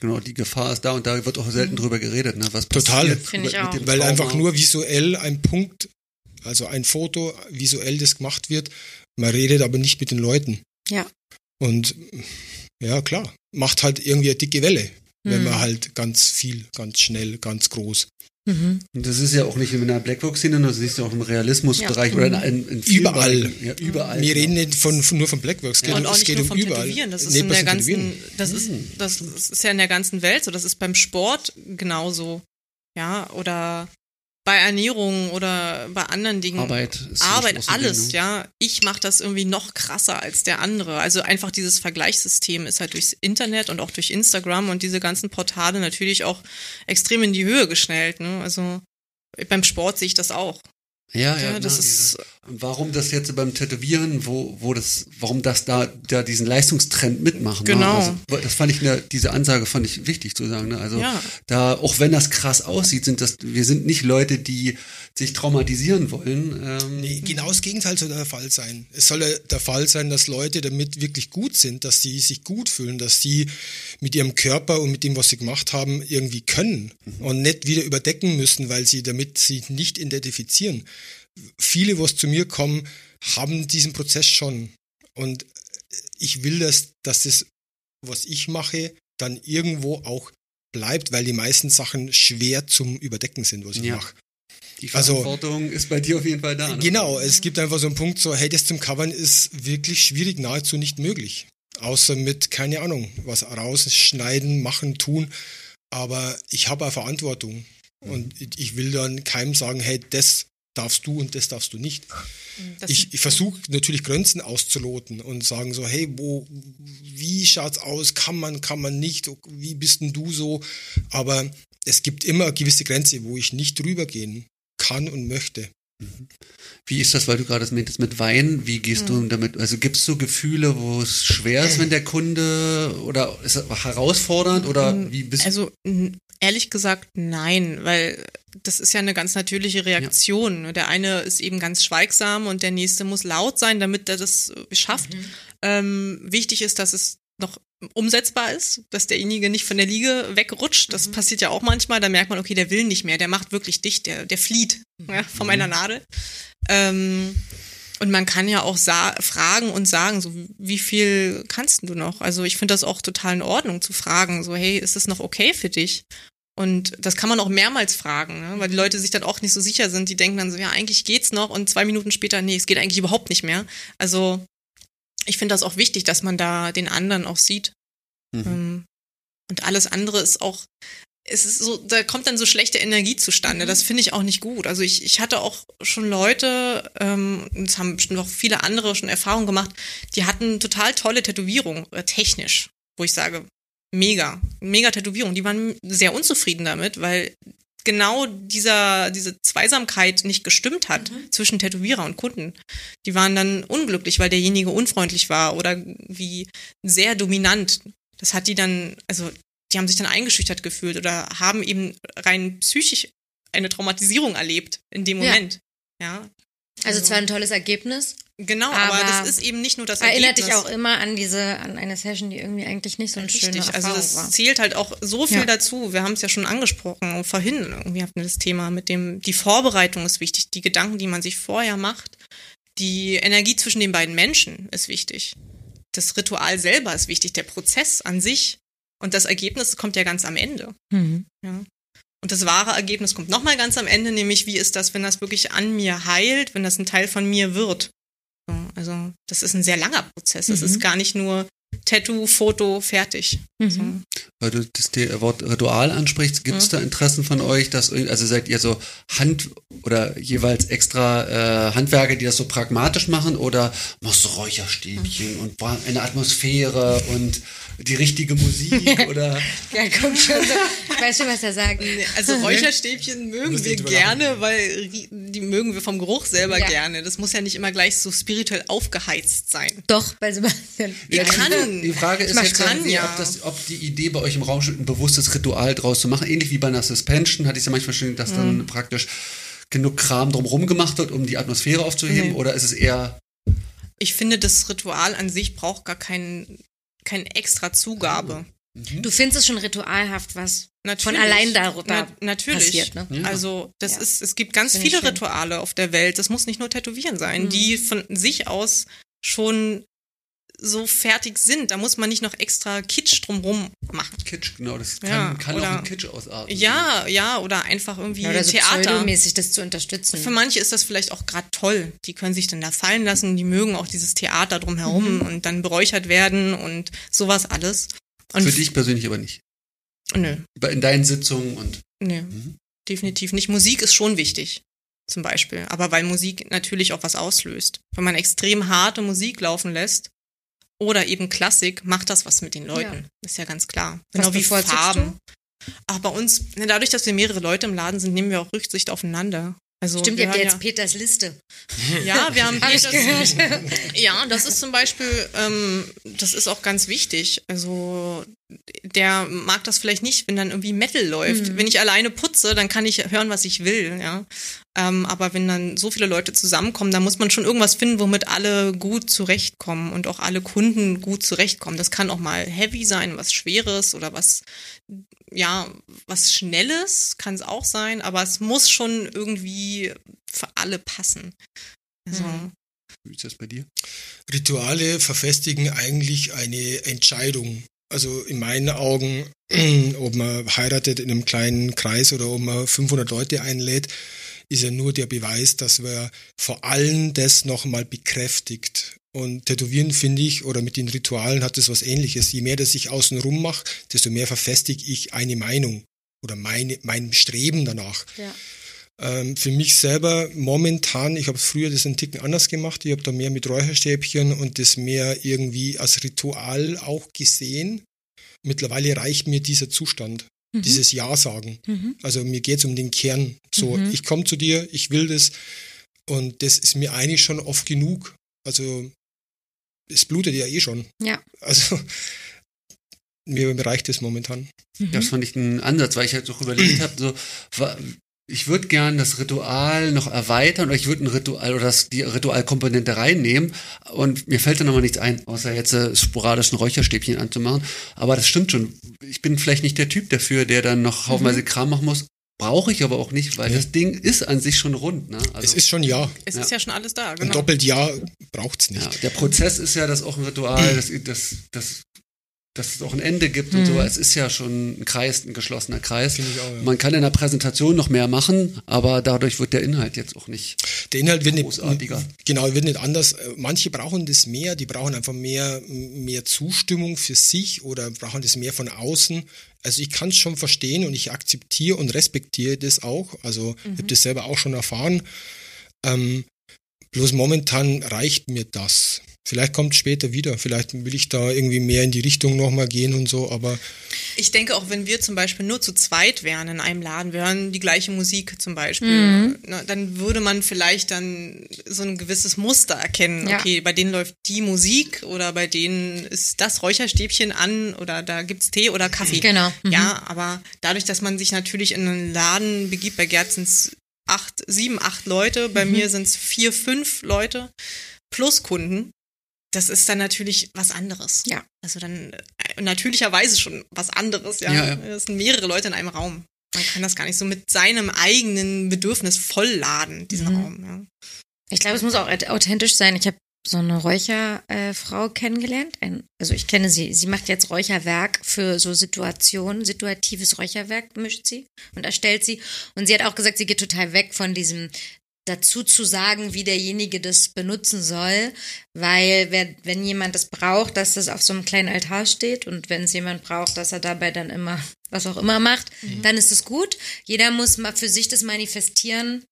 Genau, die Gefahr ist da und da wird auch selten drüber geredet, ne? Was Total. passiert Finde ich mit auch. dem Weil einfach nur visuell ein Punkt, also ein Foto, visuell das gemacht wird. Man redet aber nicht mit den Leuten. Ja. Und ja, klar, macht halt irgendwie eine dicke Welle, wenn Mhm. man halt ganz viel, ganz schnell, ganz groß. Mhm. Und das ist ja auch nicht in der Blackbox-Szene, das siehst du auch im Realismusbereich Ja. oder in, in, Überall. Ja, überall. Wir genau. reden nicht von, von nur von Blackworks, es geht, Und um, auch es nicht geht nur um vom überall. Tätowieren, das ist Nicht in der ganzen, das ist, Mhm. das ist ja in der ganzen Welt so. Das ist beim Sport genauso. Ja, oder bei Ernährung oder bei anderen Dingen. Arbeit ist Arbeit, alles, Bindung. ja. Ich mache das irgendwie noch krasser als der andere. Also einfach dieses Vergleichssystem ist halt durchs Internet und auch durch Instagram und diese ganzen Portale natürlich auch extrem in die Höhe geschnellt. Ne? Also beim Sport sehe ich das auch. Ja, ja, Ja, das na, ist- warum das jetzt beim Tätowieren, wo, wo das, warum das da, da diesen Leistungstrend mitmachen. Genau. Ne? Also, das fand ich, ne, diese Ansage fand ich wichtig zu sagen. Ne? Also Ja. da, auch wenn das krass aussieht, sind das, wir sind nicht Leute, die sich traumatisieren wollen. Ähm, Nee, genau das Gegenteil soll der Fall sein. Es soll der Fall sein, dass Leute damit wirklich gut sind, dass sie sich gut fühlen, dass sie mit ihrem Körper und mit dem, was sie gemacht haben, irgendwie können und nicht wieder überdecken müssen, weil sie damit sich nicht identifizieren. Viele, was zu mir kommen, haben diesen Prozess schon. Und ich will, dass, dass das, was ich mache, dann irgendwo auch bleibt, weil die meisten Sachen schwer zum Überdecken sind, was ich Ja. mache. Die also- Verantwortung ist bei dir auf jeden Fall da. ne? Genau, es gibt einfach so einen Punkt, so, hey, das zum Covern ist wirklich schwierig, nahezu nicht möglich. Außer mit, keine Ahnung, was rausschneiden, machen, tun. Aber ich habe eine Verantwortung. Und ich- ich will dann keinem sagen, hey, das darfst du und das darfst du nicht. Das Ich, ich versuche natürlich Grenzen auszuloten und sagen so, hey, wo, wie schaut's aus? Kann man, kann man nicht? Wie bist denn du so? Aber es gibt immer eine gewisse Grenze, wo ich nicht drüber gehen kann und möchte. Wie ist das, weil du gerade das meintest mit Wein? Wie gehst Hm. du damit? Also gibt es so Gefühle, wo es schwer ist, wenn der Kunde oder ist es herausfordernd oder wie bist Also ehrlich gesagt nein, weil das ist ja eine ganz natürliche Reaktion. Der eine ist eben ganz schweigsam und der nächste muss laut sein, damit er das schafft. Ähm, wichtig ist, dass es noch umsetzbar ist, dass derjenige nicht von der Liege wegrutscht. Das passiert ja auch manchmal. Da merkt man, okay, der will nicht mehr, der macht wirklich dicht, der, der flieht ja, von meiner Nadel. Ähm, und man kann ja auch fragen und sagen, so wie viel kannst du noch? Also ich finde das auch total in Ordnung zu fragen, so hey, ist das noch okay für dich? Und das kann man auch mehrmals fragen, ne? weil die Leute sich dann auch nicht so sicher sind. Die denken dann so, ja, eigentlich geht's noch und zwei Minuten später, nee, es geht eigentlich überhaupt nicht mehr. Also ich finde das auch wichtig, dass man da den anderen auch sieht. Mhm. Ähm, Und alles andere ist auch, es ist so, da kommt dann so schlechte Energie zustande. Das finde ich auch nicht gut. Also ich, ich hatte auch schon Leute, ähm, es haben bestimmt auch viele andere schon Erfahrungen gemacht, die hatten total tolle Tätowierungen, äh, technisch, wo ich sage, mega, mega Tätowierung. Die waren sehr unzufrieden damit, weil genau dieser, diese Zweisamkeit nicht gestimmt hat zwischen Tätowierer und Kunden. Die waren dann unglücklich, weil derjenige unfreundlich war oder wie sehr dominant. Das hat die dann, also die haben sich dann eingeschüchtert gefühlt oder haben eben rein psychisch eine Traumatisierung erlebt in dem Ja. Moment. Ja. Also zwar ein tolles Ergebnis, Genau, aber, Aber das ist eben nicht nur das erinnert dich Ergebnis. auch immer an diese, an eine Session, die irgendwie eigentlich nicht so eine schöne also Erfahrung das war. zählt halt auch so viel Ja. dazu. Wir haben es ja schon angesprochen, vorhin irgendwie hatten wir das Thema mit dem, die Vorbereitung ist wichtig, die Gedanken, die man sich vorher macht, die Energie zwischen den beiden Menschen ist wichtig. Das Ritual selber ist wichtig, der Prozess an sich und das Ergebnis kommt ja ganz am Ende. Mhm. Ja. Und das wahre Ergebnis kommt nochmal ganz am Ende, nämlich wie ist das, wenn das wirklich an mir heilt, wenn das ein Teil von mir wird. So, also das ist ein sehr langer Prozess. Es Mhm. ist gar nicht nur Tattoo, Foto, fertig. Mhm. So. Weil du das Wort Ritual ansprichst, gibt es da Interessen von euch, dass also seid ihr so Hand oder jeweils extra äh, Handwerker, die das so pragmatisch machen oder machst du Räucherstäbchen und bra- eine Atmosphäre und die richtige Musik oder Ja, komm schon. So. Ich weiß schon, was er sagt. Also Räucherstäbchen mögen wir gerne, weil die mögen wir vom Geruch selber Ja. gerne. Das muss ja nicht immer gleich so spirituell aufgeheizt sein. Doch, bei Sebastian. Ja, die- Die Frage ist jetzt, kann, irgendwie, ja. ob, das, ob die Idee bei euch im Raum steht, ein bewusstes Ritual draus zu machen, ähnlich wie bei einer Suspension, hatte ich ja manchmal schon, dass Mhm. dann praktisch genug Kram drumherum gemacht wird, um die Atmosphäre aufzuheben, Nee. oder ist es eher Ich finde, das Ritual an sich braucht gar keinen kein extra Zugabe. Du findest es schon ritualhaft, was Natürlich. von allein da, da Na, natürlich. passiert. Ne? Ja. Also das Ja. ist, es gibt ganz viele. Rituale auf der Welt. Das muss nicht nur Tätowieren sein, Mhm. die von sich aus schon so fertig sind. Da muss man nicht noch extra Kitsch drumrum machen. Kitsch, genau, das kann, Ja, kann auch oder- in Kitsch ausarten. Ja, ja, oder einfach irgendwie Ja, oder so Theater. das zu unterstützen. Für manche ist das vielleicht auch gerade toll. Die können sich dann da fallen lassen, die mögen auch dieses Theater drumherum Mhm. und dann beräuchert werden und sowas alles. Und Für dich persönlich aber nicht. Nö, In deinen Sitzungen und nö, Mhm. definitiv nicht. Musik ist schon wichtig, zum Beispiel. Aber weil Musik natürlich auch was auslöst. Wenn man extrem harte Musik laufen lässt oder eben Klassik, macht das was mit den Leuten. Ja. Ist ja ganz klar. Was Genau wie Farben. Ach, bei uns, ne, dadurch, dass wir mehrere Leute im Laden sind, nehmen wir auch Rücksicht aufeinander. Also Stimmt, ihr habt hören jetzt Peters Liste. ja, ja, wir haben Hab ich Peters- gehört. Ja, das ist zum Beispiel, ähm, das ist auch ganz wichtig. Also der mag das vielleicht nicht, wenn dann irgendwie Metal läuft. Wenn ich alleine putze, dann kann ich hören, was ich will, ja. Ähm, aber wenn dann so viele Leute zusammenkommen, dann muss man schon irgendwas finden, womit alle gut zurechtkommen und auch alle Kunden gut zurechtkommen. Das kann auch mal heavy sein, was Schweres oder was, ja, was Schnelles kann es auch sein, aber es muss schon irgendwie für alle passen. Also, Mhm. Wie ist das bei dir? Rituale verfestigen eigentlich eine Entscheidung. Also in meinen Augen, ob man heiratet in einem kleinen Kreis oder ob man 500 Leute einlädt, ist ja nur der Beweis, dass man vor allem das nochmal bekräftigt. Und Tätowieren finde ich, oder mit den Ritualen hat es was ähnliches. Je mehr das ich außenrum mache, desto mehr verfestige ich eine Meinung oder meine, mein Streben danach. Ja. Ähm, für mich selber momentan, ich habe früher das einen Ticken anders gemacht, ich habe da mehr mit Räucherstäbchen und das mehr irgendwie als Ritual auch gesehen. Mittlerweile reicht mir dieser Zustand, dieses Ja sagen. Mhm. Also mir geht's um den Kern. So, ich komme zu dir, ich will das und das ist mir eigentlich schon oft genug. Also es blutet ja eh schon. Ja. Also mir reicht es momentan. Das fand ich einen Ansatz, weil ich halt so überlegt habe, so, ich würde gern das Ritual noch erweitern oder ich würde ein Ritual oder das, die Ritualkomponente reinnehmen und mir fällt dann nochmal nichts ein, außer jetzt äh, sporadisch ein Räucherstäbchen anzumachen. Aber das stimmt schon. Ich bin vielleicht nicht der Typ dafür, der dann noch haufenweise Kram machen muss. Brauche ich aber auch nicht, weil Ja. das Ding ist an sich schon rund. Ne? Also, es ist schon Ja. es Ja. ist ja schon alles da, Ein genau. doppelt Ja braucht's nicht. ja, der Prozess ist ja das auch ein Ritual, das, das, das, dass es auch ein Ende gibt und so. Es ist ja schon ein Kreis, ein geschlossener Kreis. Ich auch, ja. Man kann in der Präsentation noch mehr machen, aber dadurch wird der Inhalt jetzt auch nicht. Der Inhalt wird nicht, Großartiger. genau, wird nicht anders. Manche brauchen das mehr, die brauchen einfach mehr, mehr Zustimmung für sich oder brauchen das mehr von außen. Also ich kann es schon verstehen und ich akzeptiere und respektiere das auch. Also ich habe das selber auch schon erfahren. Ähm, bloß momentan reicht mir das. Vielleicht kommt später wieder. Vielleicht will ich da irgendwie mehr in die Richtung nochmal gehen und so, aber Ich denke auch, wenn wir zum Beispiel nur zu zweit wären in einem Laden, wir hören die gleiche Musik zum Beispiel, na, dann würde man vielleicht dann so ein gewisses Muster erkennen. Ja. Okay, bei denen läuft die Musik oder bei denen ist das Räucherstäbchen an oder da gibt's Tee oder Kaffee. Genau. Mhm. Ja, aber dadurch, dass man sich natürlich in einen Laden begibt, bei Gerd sind's acht, sieben, acht Leute, bei mir sind's vier, fünf Leute plus Kunden. Das ist dann natürlich was anderes. Ja. Also dann äh, natürlicherweise schon was anderes, ja. Ja, ja. Es sind mehrere Leute in einem Raum. Man kann das gar nicht so mit seinem eigenen Bedürfnis vollladen, diesen Mhm. Raum. Ja. Ich glaube, es muss auch authentisch sein. Ich habe so eine Räucherfrau kennengelernt. Ein, also ich kenne sie. Sie macht jetzt Räucherwerk für so Situationen, situatives Räucherwerk mischt sie und erstellt sie. Und sie hat auch gesagt, sie geht total weg von diesem dazu zu sagen, wie derjenige das benutzen soll, weil wer, wenn jemand das braucht, dass das auf so einem kleinen Altar steht und wenn es jemand braucht, dass er dabei dann immer was auch immer macht, dann ist es gut. Jeder muss mal für sich das manifestieren,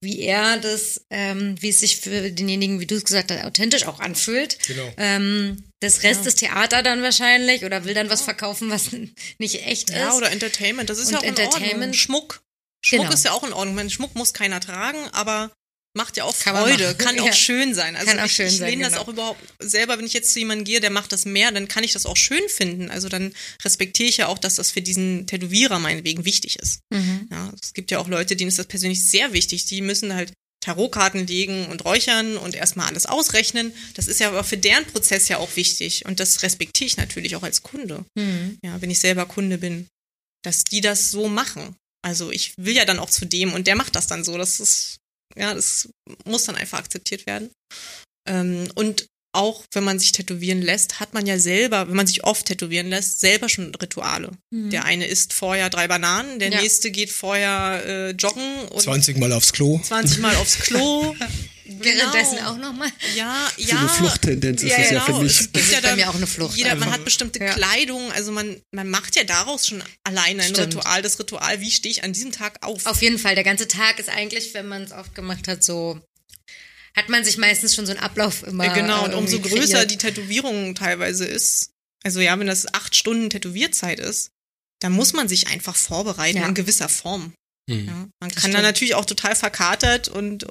wie er das, ähm, wie es sich für denjenigen, wie du es gesagt hast, authentisch auch anfühlt. Genau. Ähm, das Rest ist Theater dann wahrscheinlich oder will dann was verkaufen, was nicht echt ja, ist. oder Entertainment. Das ist Und ja auch in Ordnung. Entertainment- Schmuck. Schmuck Genau. ist ja auch in Ordnung. Man, Schmuck muss keiner tragen, aber macht ja auch Kann Freude, kann auch Ja. schön sein. Also Kann auch ich, schön ich sein, lehne das genau. auch überhaupt selber, wenn ich jetzt zu jemandem gehe, der macht das mehr, dann kann ich das auch schön finden. Also dann respektiere ich ja auch, dass das für diesen Tätowierer meinetwegen wichtig ist. Mhm. Ja, es gibt ja auch Leute, denen ist das persönlich sehr wichtig. Die müssen halt Tarotkarten legen und räuchern und erstmal alles ausrechnen. Das ist ja aber für deren Prozess ja auch wichtig. Und das respektiere ich natürlich auch als Kunde. Mhm. Ja, wenn ich selber Kunde bin. Dass die das so machen. Also ich will ja dann auch zu dem und der macht das dann so. Das ist, ja, das muss dann einfach akzeptiert werden. Ähm, und auch wenn man sich tätowieren lässt, hat man ja selber, wenn man sich oft tätowieren lässt, selber schon Rituale. Der eine isst vorher drei Bananen, der Ja. nächste geht vorher äh, joggen und 20 Mal aufs Klo. 20 Mal aufs Klo. Währenddessen Genau. auch nochmal. Ja, So ja. eine Fluchttendenz ist Ja, das ja genau. für mich. Es gibt ist ja bei dann- mir auch eine Flucht Jeder, man einfach. hat bestimmte Ja. Kleidung, also man, man macht ja daraus schon alleine ein Stimmt. Ritual. Das Ritual, wie stehe ich an diesem Tag auf? Auf jeden Fall, der ganze Tag ist eigentlich, wenn man es oft gemacht hat, so hat man sich meistens schon so einen Ablauf immer. Ja, genau, und äh, umso größer kreiert. die Tätowierung teilweise ist, also ja, wenn das acht Stunden Tätowierzeit ist, dann muss man sich einfach vorbereiten Ja. in gewisser Form. Mhm. Ja, man Das kann stimmt. da natürlich auch total verkatert und äh,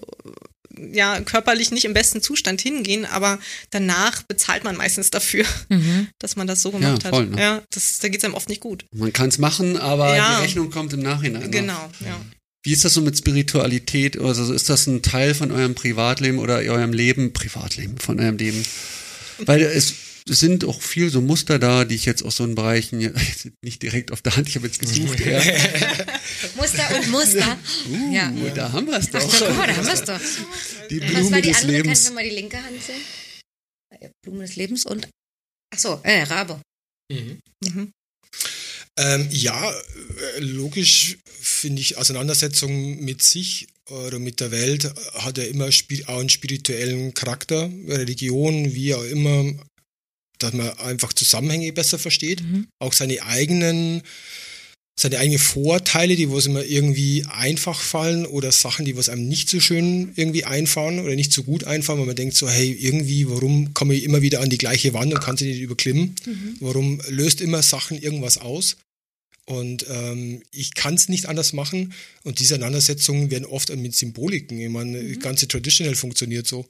ja, körperlich nicht im besten Zustand hingehen, aber danach bezahlt man meistens dafür, Mhm. dass man das so gemacht voll, hat. ne? Ja, das, da geht's einem oft nicht gut. Man kann es machen, aber Ja. die Rechnung kommt im Nachhinein. ne? Genau, ja. Wie ist das so mit Spiritualität? Also ist das ein Teil von eurem Privatleben oder eurem Leben? Privatleben, von eurem Leben? Weil es, es sind auch viel so Muster da, die ich jetzt aus so einen Bereichen, ja, nicht direkt auf der Hand, ich habe jetzt gesucht, ja. Muster und Muster. ja. Uh, da haben wir es Ach, doch. guck mal, da haben wir es doch. Die Was Blume war die des andere? Lebens. Kannst du mal die linke Hand sehen? Äh, Blume des Lebens und. Ach so, äh, Rabe. Mhm. Ähm, ja, äh, logisch finde ich Auseinandersetzung mit sich oder mit der Welt hat ja immer auch einen spirituellen Charakter, Religion, wie auch immer, dass man einfach Zusammenhänge besser versteht, Mhm. auch seine eigenen seine eigenen Vorteile, die was immer irgendwie einfach fallen oder Sachen, die was einem nicht so schön irgendwie einfahren oder nicht so gut einfahren, weil man denkt so, hey, irgendwie, warum komme ich immer wieder an die gleiche Wand und kann sie nicht überklimmen? Warum löst immer Sachen irgendwas aus? Und ähm, ich kann es nicht anders machen. Und diese Auseinandersetzungen werden oft mit Symboliken. Ich meine, das ganze Traditional funktioniert so.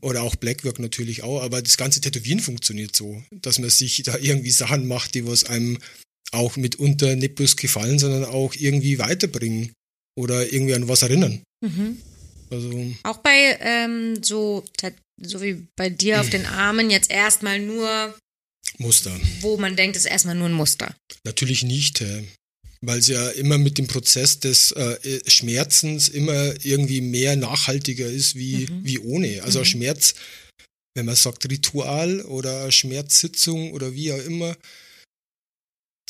Oder auch Blackwork natürlich auch. Aber das ganze Tätowieren funktioniert so, dass man sich da irgendwie Sachen macht, die was einem auch mitunter nicht bloß gefallen, sondern auch irgendwie weiterbringen oder irgendwie an was erinnern. Mhm. Also Auch bei ähm, so, so wie bei dir auf den Armen jetzt erstmal nur, Muster. wo man denkt, es ist erstmal nur ein Muster. Natürlich nicht, weil es ja immer mit dem Prozess des äh, Schmerzens immer irgendwie mehr nachhaltiger ist wie, wie ohne. Also ein Schmerz, wenn man sagt Ritual oder Schmerzsitzung oder wie auch immer,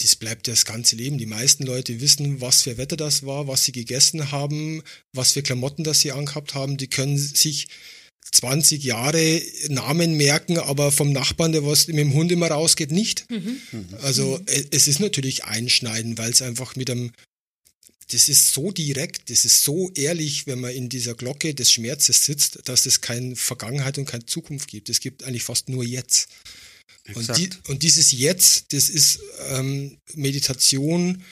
das bleibt ja das ganze Leben. Die meisten Leute wissen, was für Wetter das war, was sie gegessen haben, was für Klamotten das sie angehabt haben. Die können sich 20 Jahre Namen merken, aber vom Nachbarn, der was mit dem Hund immer rausgeht, nicht. Also e- es ist natürlich einschneidend, weil es einfach mit einem, das ist so direkt, das ist so ehrlich, wenn man in dieser Glocke des Schmerzes sitzt, dass es keine Vergangenheit und keine Zukunft gibt. Es gibt eigentlich fast nur jetzt. Und, die, und dieses Jetzt, das ist ähm, Meditation,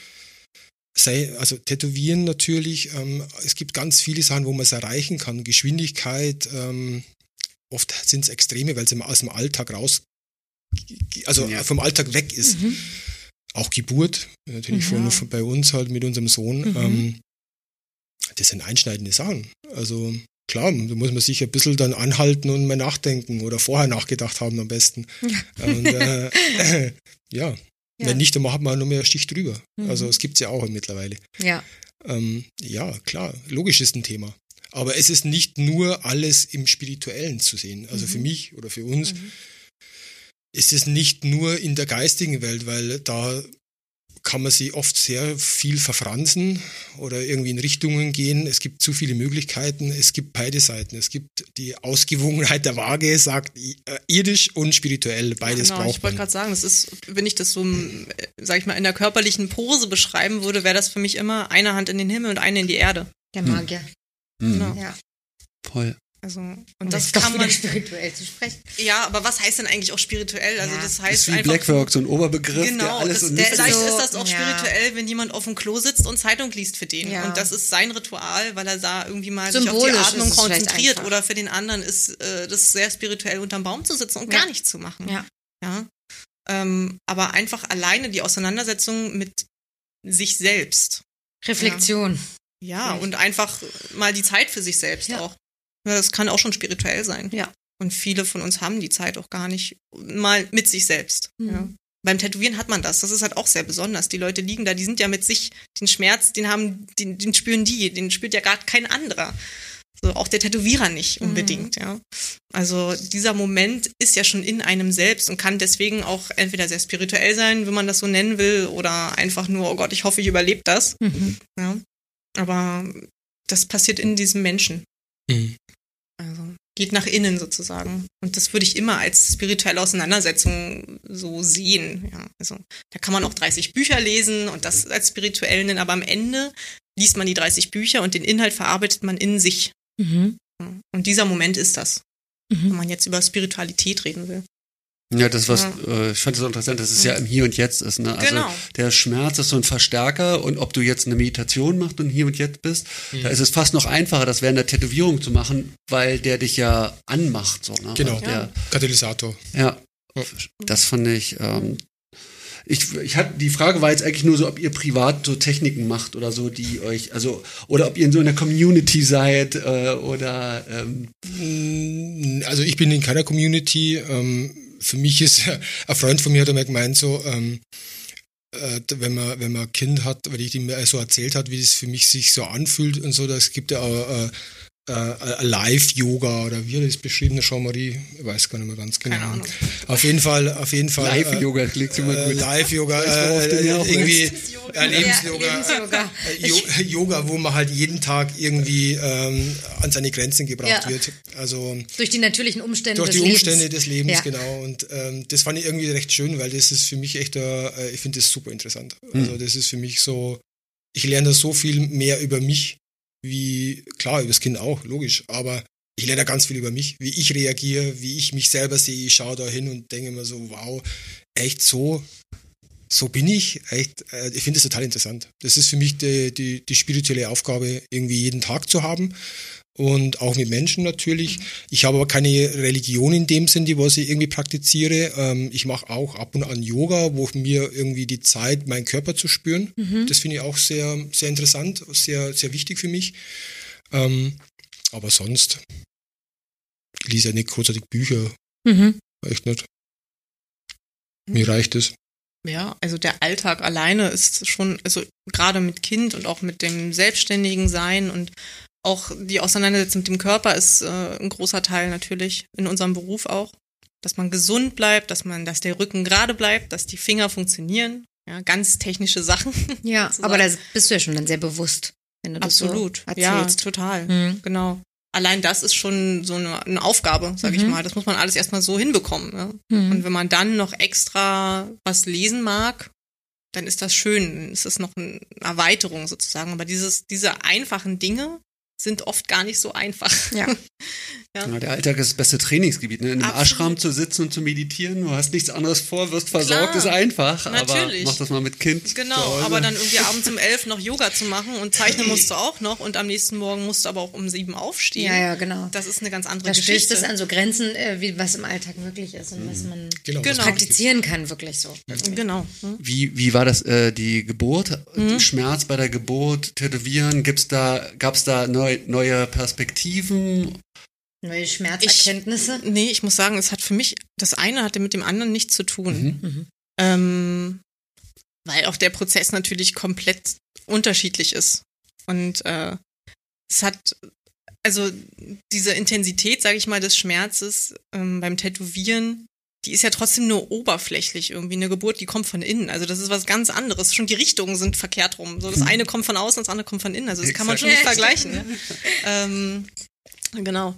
sei, also Tätowieren natürlich. Ähm, es gibt ganz viele Sachen, wo man es erreichen kann. Geschwindigkeit, ähm, oft sind es Extreme, weil es immer aus dem Alltag raus, also Ja. vom Alltag weg ist. Auch Geburt, natürlich von, von bei uns halt mit unserem Sohn. Ähm, das sind einschneidende Sachen. Also klar, da muss man sich ein bisschen dann anhalten und mal nachdenken oder vorher nachgedacht haben am besten. Und, äh, ja. Wenn nicht, dann macht man noch mehr einen Stich drüber. Also es gibt's ja auch mittlerweile. Ja. Ähm, ja, klar, logisch ist ein Thema. Aber es ist nicht nur alles im Spirituellen zu sehen. Also für mich oder für uns ist es nicht nur in der geistigen Welt, weil da kann man sie oft sehr viel verfransen oder irgendwie in Richtungen gehen. Es gibt zu viele Möglichkeiten. Es gibt beide Seiten. Es gibt die Ausgewogenheit der Waage, sagt äh, irdisch und spirituell. Beides genau, ich braucht wollte man. gerade sagen, das ist, wenn ich das so, äh, sag ich mal, in der körperlichen Pose beschreiben würde, wäre das für mich immer eine Hand in den Himmel und eine in die Erde. Der Magier. Mhm. Genau. Ja. Voll. Also, und Um das kann man. spirituell zu sprechen. Ja, aber was heißt denn eigentlich auch spirituell? Also Ja. das Das heißt ist wie einfach. Blackwork, so ein Oberbegriff, der Genau, alles das, und der vielleicht so- ist das auch ja. spirituell, wenn jemand auf dem Klo sitzt und Zeitung liest für den. Ja. Und das ist sein Ritual, weil er da irgendwie mal sich auf Symbolisch die Atmung konzentriert. Oder für den anderen ist äh, das sehr spirituell, unterm Baum zu sitzen und Ja. gar nichts zu machen. Ja. Ja. Ähm, aber einfach alleine die Auseinandersetzung mit sich selbst. Reflexion. Ja, und einfach mal die Zeit für sich selbst Ja. auch. Ja, Das kann auch schon spirituell sein. Ja. Und viele von uns haben die Zeit auch gar nicht mal mit sich selbst. Mhm. Ja. Beim Tätowieren hat man das. Das ist halt auch sehr besonders. Die Leute liegen da, die sind ja mit sich, den Schmerz, den haben, den, den spüren die, den spürt ja gerade kein anderer. So, auch der Tätowierer nicht unbedingt, ja. Also dieser Moment ist ja schon in einem selbst und kann deswegen auch entweder sehr spirituell sein, wenn man das so nennen will, oder einfach nur, oh Gott, ich hoffe, ich überlebe das. Mhm. Ja. Aber das passiert in diesem Menschen. Mhm. Also geht nach innen sozusagen. Und das würde ich immer als spirituelle Auseinandersetzung so sehen. Ja, also da kann man auch 30 Bücher lesen und das als spirituell nennen, aber am Ende liest man die 30 Bücher und den Inhalt verarbeitet man in sich. Mhm. Und dieser Moment ist das, wenn Mhm. man jetzt über Spiritualität reden will. Ja, das was Ja. äh, ich fand das so interessant, dass es ja im Hier und Jetzt ist. Ne? Also Genau. der Schmerz ist so ein Verstärker und ob du jetzt eine Meditation machst und hier und jetzt bist, da ist es fast noch einfacher, das während der Tätowierung zu machen, weil der dich ja anmacht. So, ne? Genau. Also der, Katalysator. ja. Ja. das fand ich. Ähm, ich, ich hatte die Frage war jetzt eigentlich nur so, ob ihr privat so Techniken macht oder so, die euch, also oder ob ihr in so einer Community seid äh, oder ähm, Mm, Also ich bin in keiner Community. Ähm, für mich ist ein Freund von mir hat einmal gemeint so, ähm, äh, wenn man wenn man ein Kind hat, weil ich ihm so erzählt hat, wie es für mich sich so anfühlt und so, das gibt ja auch äh, äh, Live-Yoga oder wie hat er das beschrieben, Jean-Marie, ich weiß gar nicht mehr ganz genau. Keine Ahnung. Auf jeden Fall, auf jeden Fall. äh, Live-Yoga klingt immer äh, gut. Live-Yoga, äh, irgendwie ja, Lebensyoga. Ja, Lebensyoga. Äh, Jo- Yoga, wo man halt jeden Tag irgendwie ähm, an seine Grenzen gebracht Ja. wird. Also Durch die natürlichen Umstände durch des die Umstände Lebens. des Lebens, Ja. genau. Und ähm, das fand ich irgendwie recht schön, weil das ist für mich echt, äh, ich finde das super interessant. Also das ist für mich so, ich lerne da so viel mehr über mich, wie, klar, über das Kind auch, logisch, aber ich lerne ganz viel über mich, wie ich reagiere, wie ich mich selber sehe, ich schaue da hin und denke mir so, wow, echt so, so bin ich, echt, äh, ich finde das total interessant. Das ist für mich die, die, die spirituelle Aufgabe, irgendwie jeden Tag zu haben und auch mit Menschen natürlich. Ich habe aber keine Religion in dem Sinn, die was ich irgendwie praktiziere. Ähm, ich mache auch ab und an Yoga, wo mir irgendwie die Zeit, meinen Körper zu spüren. Das finde ich auch sehr, sehr interessant, sehr, sehr wichtig für mich. Ähm, aber sonst, ich lese ja nicht großartig Bücher, Mhm. echt nicht. Mir reicht es. Ja, also der Alltag alleine ist schon, also gerade mit Kind und auch mit dem selbstständigen Sein und auch die Auseinandersetzung mit dem Körper ist äh, ein großer Teil natürlich in unserem Beruf auch. Dass man gesund bleibt, dass man, dass der Rücken gerade bleibt, dass die Finger funktionieren. Ja, ganz technische Sachen. Ja, sozusagen. aber da bist du ja schon dann sehr bewusst, wenn du das Absolut. so ja, erzählst. total. Mhm. Genau. Allein das ist schon so eine, eine Aufgabe, sage ich Mhm. mal. Das muss man alles erstmal so hinbekommen. Ja? Mhm. Und wenn man dann noch extra was lesen mag, dann ist das schön. Dann ist das noch eine Erweiterung sozusagen. Aber dieses, diese einfachen Dinge sind oft gar nicht so einfach. Ja. Ja, der Alltag ist das beste Trainingsgebiet. Ne? In einem Absolut. Ashram zu sitzen und zu meditieren, du hast nichts anderes vor, wirst versorgt, Klar. ist einfach. Natürlich. Aber mach das mal mit Kind. Genau, aber dann irgendwie abends um elf noch Yoga zu machen und zeichnen musst du auch noch und am nächsten Morgen musst du aber auch um sieben aufstehen. ja, ja, genau. Das ist eine ganz andere Da stößt Geschichte. es an so Grenzen, äh, wie was im Alltag möglich ist und was man Genau. Genau. praktizieren kann, wirklich so. Genau. Hm? Wie, wie war das, äh, die Geburt? Mhm. Schmerz bei der Geburt, Tätowieren? Gibt's da, gab's da neu, neue Perspektiven? Neue Schmerzerkenntnisse. Nee, ich muss sagen, es hat für mich, das eine hatte mit dem anderen nichts zu tun. Mhm. Ähm, weil auch der Prozess natürlich komplett unterschiedlich ist. Und äh, es hat, also diese Intensität, sage ich mal, des Schmerzes ähm, beim Tätowieren, die ist ja trotzdem nur oberflächlich irgendwie. Eine Geburt, die kommt von innen. Also das ist was ganz anderes. Schon die Richtungen sind verkehrt rum. So das eine kommt von außen, das andere kommt von innen. Also das kann man schon nicht vergleichen. Ne? ähm, genau.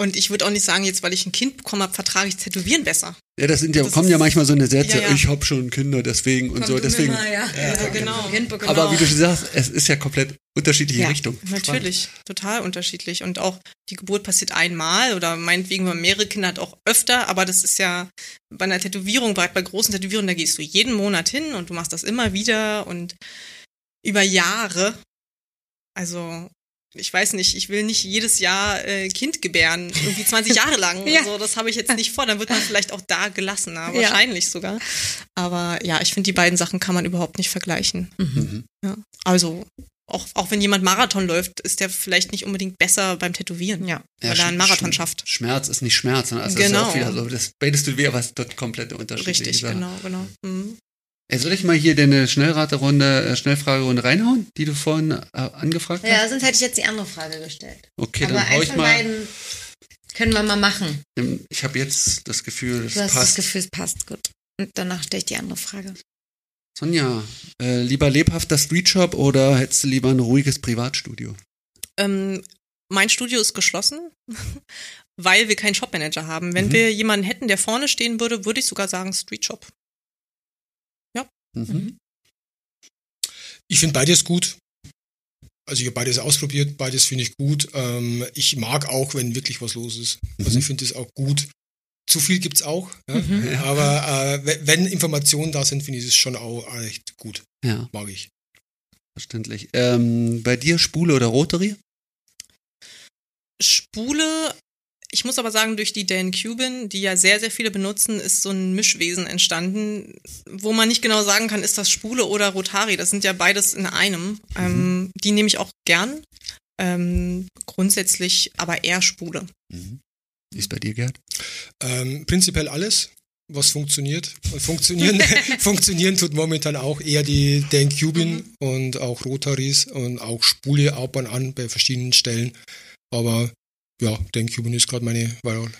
Und ich würde auch nicht sagen, jetzt weil ich ein Kind bekommen habe, vertrage ich Tätowieren besser. Ja, das sind ja, Das kommen ja manchmal so eine Sätze, Ja, ja. ich hab schon Kinder, deswegen und so, deswegen. ja. Ja, genau. Bekommen. Aber wie du schon sagst, es ist ja komplett unterschiedliche Ja, Richtungen. Natürlich, total unterschiedlich. Und auch die Geburt passiert einmal oder meinetwegen, wenn man mehrere Kinder hat, auch öfter. Aber das ist ja bei einer Tätowierung, bei, bei großen Tätowierungen, da gehst du jeden Monat hin und du machst das immer wieder und über Jahre. Also ich weiß nicht, ich will nicht jedes Jahr äh, Kind gebären, irgendwie 20 Jahre lang. Ja. So, das habe ich jetzt nicht vor. Dann wird man vielleicht auch da gelassener, Ja. wahrscheinlich sogar. Aber ja, ich finde, die beiden Sachen kann man überhaupt nicht vergleichen. Mhm. Ja. Also, auch, auch wenn jemand Marathon läuft, ist der vielleicht nicht unbedingt besser beim Tätowieren. Ja. Weil er einen Marathon Sch- schafft. Schmerz ist nicht Schmerz, ne? also Genau. das ist ja auch wieder so, das redest du wieder was dort komplett unterschiedlich. Richtig, genau, genau. Mhm. Ey, soll ich mal hier deine Schnellraterunde, äh, Schnellfragerunde reinhauen, die du vorhin äh, angefragt hast? Ja, sonst hätte ich jetzt die andere Frage gestellt. Okay, Aber dann hau ich von mal. beiden können wir mal machen. Ähm, Ich habe jetzt das Gefühl, das Du hast das passt. Gefühl, es passt gut. Und danach stelle ich die andere Frage. Sonja, äh, lieber lebhafter Streetshop oder hättest du lieber ein ruhiges Privatstudio? Ähm, mein Studio ist geschlossen, weil wir keinen Shopmanager haben. Wenn Mhm. wir jemanden hätten, der vorne stehen würde, würde ich sogar sagen Street Shop. Mhm. Ich finde beides gut. Also ich habe beides ausprobiert, beides finde ich gut. Ähm, ich mag auch, wenn wirklich was los ist. Also Mhm. ich finde es auch gut, zu viel gibt's auch. Ja? Aber äh, we- wenn Informationen da sind, finde ich es schon auch echt gut. Ja, Mag ich. verständlich. Ähm, bei dir Spule oder Rotary? Spule, ich muss aber sagen, durch die Dan Cuban, die ja sehr, sehr viele benutzen, ist so ein Mischwesen entstanden, wo man nicht genau sagen kann, ist das Spule oder Rotari. Das sind ja beides in einem. Ähm, die nehme ich auch gern. Ähm, grundsätzlich aber eher Spule. Wie ist bei dir, Gerd? Ähm, prinzipiell alles, was funktioniert. Und funktionieren, funktionieren tut momentan auch eher die Dan Cuban und auch Rotaries und auch Spule ab und an bei verschiedenen Stellen. Aber ja, Dan Cuban ist gerade meine Wahl.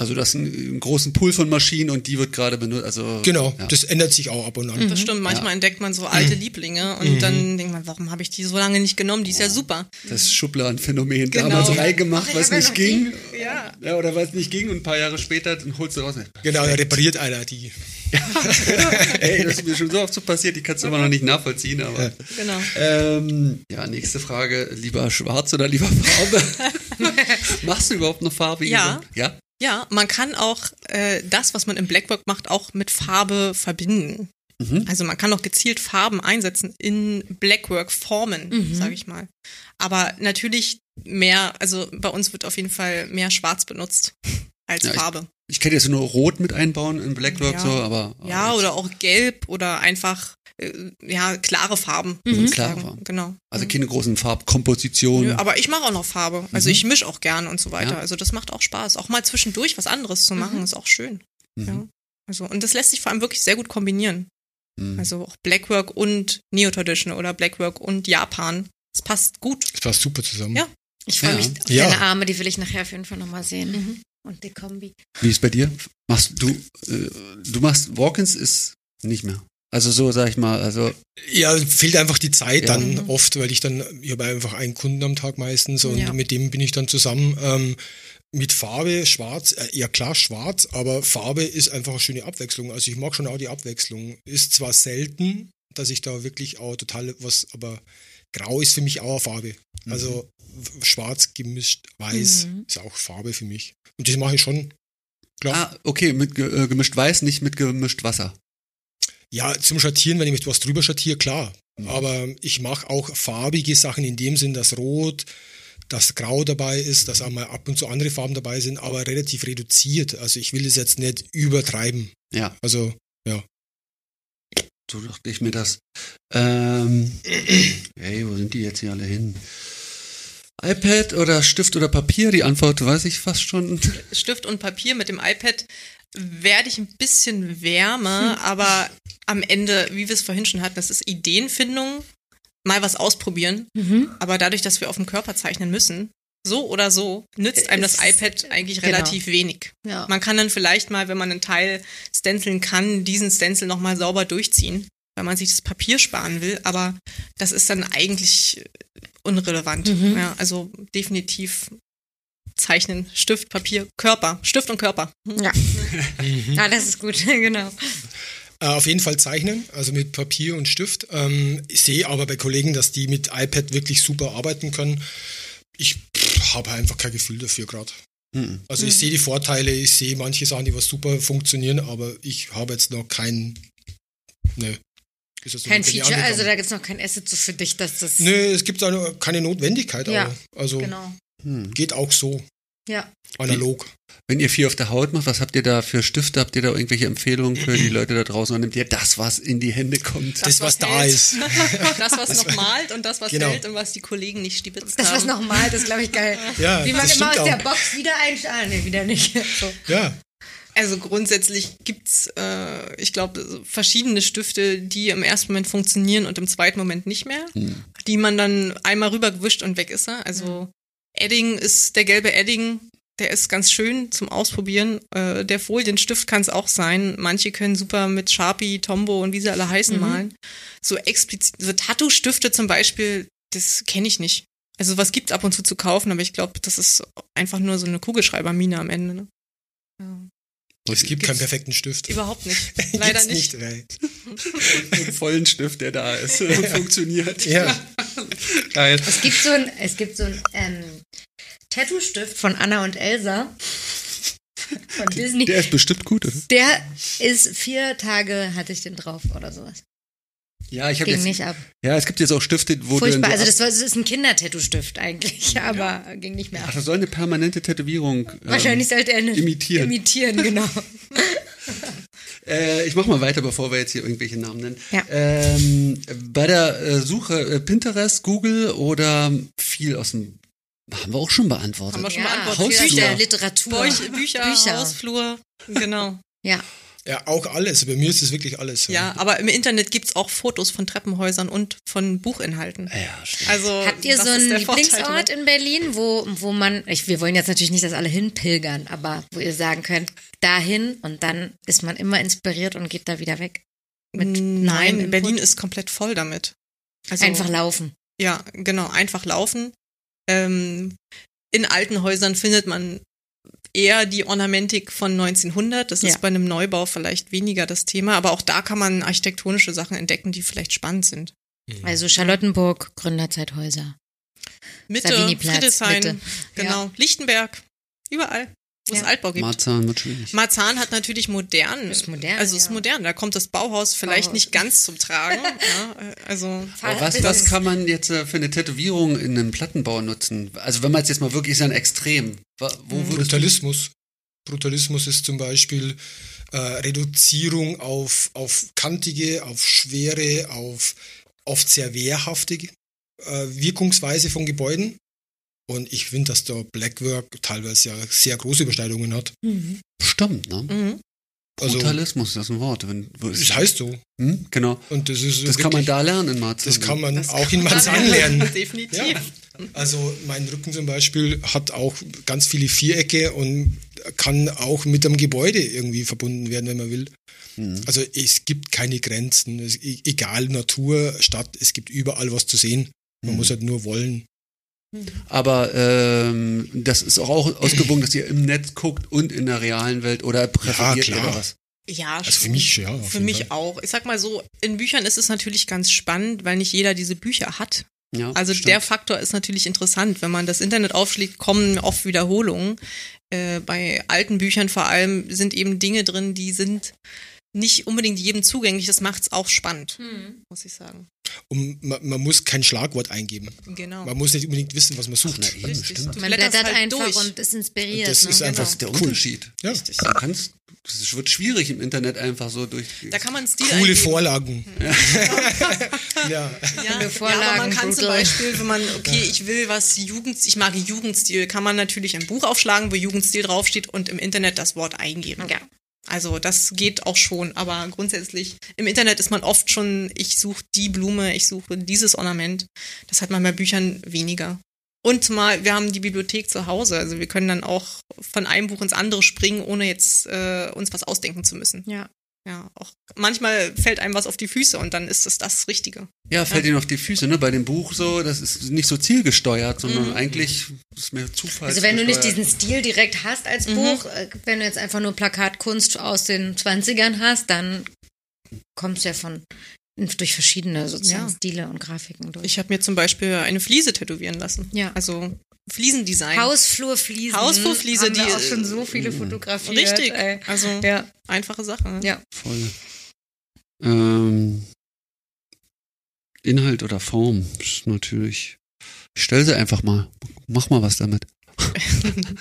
Also du hast einen, einen großen Pool von Maschinen und die wird gerade benutzt. Also Genau, ja. das ändert sich auch ab und an. Das stimmt, manchmal Ja. entdeckt man so alte Lieblinge und dann denkt man, warum habe ich die so lange nicht genommen? Die ist ja super. das Schubladenphänomen Genau. damals reingemacht, hab ja nicht noch ging. Ja. Ja, oder weil es nicht ging und ein paar Jahre später dann holst du raus. Genau, da repariert einer die. Ey, das ist mir schon so oft so passiert, die kannst du immer noch nicht nachvollziehen, aber. Genau. Ähm, ja, nächste Frage. Lieber schwarz oder lieber Farbe? Machst du überhaupt noch Farbe? Ja. Ja? Ja, man kann auch äh, das, was man im Blackwork macht, auch mit Farbe verbinden. Mhm. Also man kann auch gezielt Farben einsetzen in Blackwork-Formen, Mhm. sage ich mal. Aber natürlich mehr, also bei uns wird auf jeden Fall mehr Schwarz benutzt als Ja, ich- Farbe. Ich könnte jetzt nur Rot mit einbauen in Blackwork Ja. so, aber. Ja, aber oder auch Gelb oder einfach äh, ja klare Farben. Mhm. ich Klare. Farben. Genau. Also keine großen Farbkompositionen. Nö, aber ich mache auch noch Farbe. Also Mhm. ich mische auch gern und so weiter. Ja. Also das macht auch Spaß. Auch mal zwischendurch was anderes zu machen, ist auch schön. Mhm. Ja. Also, und das lässt sich vor allem wirklich sehr gut kombinieren. Mhm. Also auch Blackwork und Neo-Traditional oder Blackwork und Japan. Es passt gut. Das passt super zusammen. Ja. Ich freue Ja. mich auf Ja. deine Arme, die will ich nachher auf jeden Fall nochmal sehen. Mhm. Und die Kombi. Wie ist bei dir? Machst du, äh, du machst Walk-ins ist nicht mehr. Also so, sag ich mal, also Ja, fehlt einfach die Zeit Ja. dann Mhm. oft, weil ich dann, ich habe einfach einen Kunden am Tag meistens und Ja. mit dem bin ich dann zusammen. Ähm, mit Farbe, schwarz, äh, ja klar schwarz, aber Farbe ist einfach eine schöne Abwechslung. Also ich mag schon auch die Abwechslung. Ist zwar selten, dass ich da wirklich auch total was, aber grau ist für mich auch eine Farbe. Also w- schwarz gemischt weiß Mhm. ist auch Farbe für mich. Und das mache ich schon. Klar. Ah, okay, mit äh, gemischt weiß, nicht mit gemischt Wasser. Ja, zum Schattieren, wenn ich mit was drüber schattiere, klar. Mhm. Aber ich mache auch farbige Sachen in dem Sinn, dass Rot, dass Grau dabei ist, dass auch mal ab und zu andere Farben dabei sind, aber relativ reduziert. Also ich will es jetzt nicht übertreiben. Ja, Also so dachte ich mir das. Ähm, hey, wo sind die jetzt hier alle hin? iPad oder Stift oder Papier? Die Antwort weiß ich fast schon. Stift und Papier mit dem iPad werde ich ein bisschen wärmer, aber am Ende, wie wir es vorhin schon hatten, das ist Ideenfindung, mal was ausprobieren. Mhm. Aber dadurch, dass wir auf dem Körper zeichnen müssen, so oder so, nützt einem das iPad eigentlich genau. relativ wenig. Ja. Man kann dann vielleicht mal, wenn man einen Teil stenciln kann, diesen Stencil nochmal sauber durchziehen, weil man sich das Papier sparen will, aber das ist dann eigentlich unrelevant. Mhm. Ja, also definitiv zeichnen, Stift, Papier, Körper, Stift und Körper. Ja. ja, das ist gut, genau. äh, auf jeden Fall zeichnen, also mit Papier und Stift. Ähm, ich sehe aber bei Kollegen, dass die mit iPad wirklich super arbeiten können. Ich habe einfach kein Gefühl dafür gerade. Hm. Also ich sehe die Vorteile, ich sehe manche Sachen, die was super funktionieren, aber ich habe jetzt noch kein, ne. Ist jetzt noch Kein Feature, also da gibt's noch kein Asset so für dich, dass das. Nö, es gibt da keine Notwendigkeit. Ja, auch. Also Genau. Hm. geht auch so, Ja. analog. Wenn ihr viel auf der Haut macht, was habt ihr da für Stifte? Habt ihr da irgendwelche Empfehlungen für die Leute da draußen? Oder nehmt ihr das, was in die Hände kommt? Das, was da hält. ist. Das, was noch malt und das, was Genau. hält und was die Kollegen nicht stibitzt Das, was haben. nochmal, das glaube ich geil. Ja, Wie man das immer aus stimmt der auch. Box wieder einstahlen. Nee, wieder nicht. So. Ja, Also grundsätzlich gibt's, äh, ich glaube, verschiedene Stifte, die im ersten Moment funktionieren und im zweiten Moment nicht mehr, die man dann einmal rübergewischt und weg ist er. Also Edding ist der gelbe Edding, der ist ganz schön zum Ausprobieren. Äh, der Folienstift kann es auch sein. Manche können super mit Sharpie, Tombow und wie sie alle heißen malen. So explizit, so Tattoo-Stifte zum Beispiel, das kenne ich nicht. Also was gibt ab und zu zu kaufen, aber ich glaube, das ist einfach nur so eine Kugelschreibermine am Ende. Ne? Ja. es gibt keinen perfekten Stift. Überhaupt nicht. Leider Gibt's nicht. ey. einen vollen Stift, der da ist und funktioniert. Ja. Geil. Es gibt so ein, es gibt so ein ähm, Tattoo-Stift von Anna und Elsa. von Disney. Der ist bestimmt gut, oder? Der ist vier Tage hatte ich den drauf oder sowas. Ja, ich habe Ging jetzt. nicht ab. Ja, es gibt jetzt auch Stifte, wo Furchtbar. du. Also das, war, das ist ein Kindertattoo-Stift eigentlich, aber ging nicht mehr Ach, ab. das soll eine permanente Tätowierung. ähm, Wahrscheinlich sollte er eine imitieren. Imitieren, genau. Äh, ich mach mal weiter, bevor wir jetzt hier irgendwelche Namen nennen. Ja. Ähm, bei der äh, Suche äh, Pinterest, Google oder viel aus dem. Haben wir auch schon beantwortet. Haben wir schon ja, beantwortet. Hausflur. der Literatur. Bücher, Bücher, Bücher. Hausflur, genau. Ja. Ja, auch alles. Bei mir ist es wirklich alles. Ja, aber im Internet gibt's auch Fotos von Treppenhäusern und von Buchinhalten. Ja, stimmt. Also Habt ihr so einen Lieblingsort in Berlin, wo, wo man, ich, wir wollen jetzt natürlich nicht, dass alle hinpilgern, aber wo ihr sagen könnt, dahin und dann ist man immer inspiriert und geht da wieder weg. Nein, Input. Berlin ist komplett voll damit. Also, Einfach laufen. Ja, genau, einfach laufen. Ähm, in alten Häusern findet man eher die Ornamentik von 1900. Das Ja. ist bei einem Neubau vielleicht weniger das Thema, aber auch da kann man architektonische Sachen entdecken, die vielleicht spannend sind. Also Charlottenburg, Gründerzeithäuser. Mitte, Friedrichshain, Mitte. genau, Lichtenberg, überall, wo es Ja. Altbau gibt. Marzahn wird schwierig. Marzahn hat natürlich modern. Ist modern, Also ist ja. modern. Da kommt das Bauhaus vielleicht Bauhaus. nicht ganz zum Tragen. ja, äh, also Aber was, was kann man jetzt äh, für eine Tätowierung in einem Plattenbau nutzen? Also wenn man es jetzt mal wirklich ist ein Extrem. Wo du, Brutalismus. Brutalismus ist zum Beispiel äh, Reduzierung auf, auf kantige, auf schwere, auf oft sehr wehrhaftige äh, Wirkungsweise von Gebäuden. Und ich finde, dass der Blackwork teilweise ja sehr große Überschneidungen hat. Stimmt, ne? mhm. Also, Brutalismus, das ist ein Wort. Wenn, das ist, heißt so. hm? Genau. Und das ist Das kann man wirklich- da lernen in Marzahn. Das kann man Das auch kann in Marzahn lernen. Definitiv. Ja. Also mein Rücken zum Beispiel hat auch ganz viele Vierecke und kann auch mit dem Gebäude irgendwie verbunden werden, wenn man will. Mhm. Also es gibt keine Grenzen. Es, e- egal Natur, Stadt, es gibt überall was zu sehen. Man Mhm. muss halt nur wollen. Aber ähm, das ist auch ausgewogen, dass ihr im Netz guckt und in der realen Welt oder präferiert klar. da was? Ja, Also für mich, ja. Für mich Fall. auch. Ich sag mal so, in Büchern ist es natürlich ganz spannend, weil nicht jeder diese Bücher hat. Ja, Also stimmt. der Faktor ist natürlich interessant. Wenn man das Internet aufschlägt, kommen oft Wiederholungen. Äh, bei alten Büchern vor allem sind eben Dinge drin, die sind nicht unbedingt jedem zugänglich. Das macht's auch spannend, muss ich sagen. Und man, man muss kein Schlagwort eingeben. Genau. Man muss nicht unbedingt wissen, was man sucht. Ach, na, eben, Richtig. stimmt. Man blättert halt einfach durch. und ist inspiriert. Das ne? ist einfach Das ist der Cool. Unterschied. Ja. Richtig. Du kannst, es wird schwierig im Internet einfach so durch. Da kann man Stil Coole eingeben. Vorlagen. ja. Ja, ja, Vorlagen, aber man kann zum. Beispiel, wenn man, okay, ich will was Jugend, ich mag Jugendstil, kann man natürlich ein Buch aufschlagen, wo Jugendstil draufsteht und im Internet das Wort eingeben. Ja. Also das geht auch schon, aber grundsätzlich im Internet ist man oft schon, ich suche die Blume, ich suche dieses Ornament. Das hat man bei Büchern weniger. Und mal, wir haben die Bibliothek zu Hause, also wir können dann auch von einem Buch ins andere springen, ohne jetzt äh, uns was ausdenken zu müssen. Ja. Ja, auch manchmal fällt einem was auf die Füße und dann ist es das Richtige. Ja, fällt ihnen auf die Füße, ne? Bei dem Buch so, das ist nicht so zielgesteuert, Mhm. sondern eigentlich ist mehr Zufall. Also wenn du nicht diesen Stil direkt hast als Buch, äh, wenn du jetzt einfach nur Plakatkunst aus den 20ern hast, dann kommst du ja von durch verschiedene sozusagen Ja. Stile und Grafiken durch. Ich habe mir zum Beispiel eine Fliese tätowieren lassen. Ja. Also Fliesendesign. Hausflurfliesen. Hausflurfliese, haben wir die, auch schon so Mm. viele fotografiert. Richtig. Ey. Also Ja, einfache Sache. ne? ja. Voll. Ähm, Inhalt oder Form ist natürlich. Ich stell sie einfach mal. Mach mal was damit.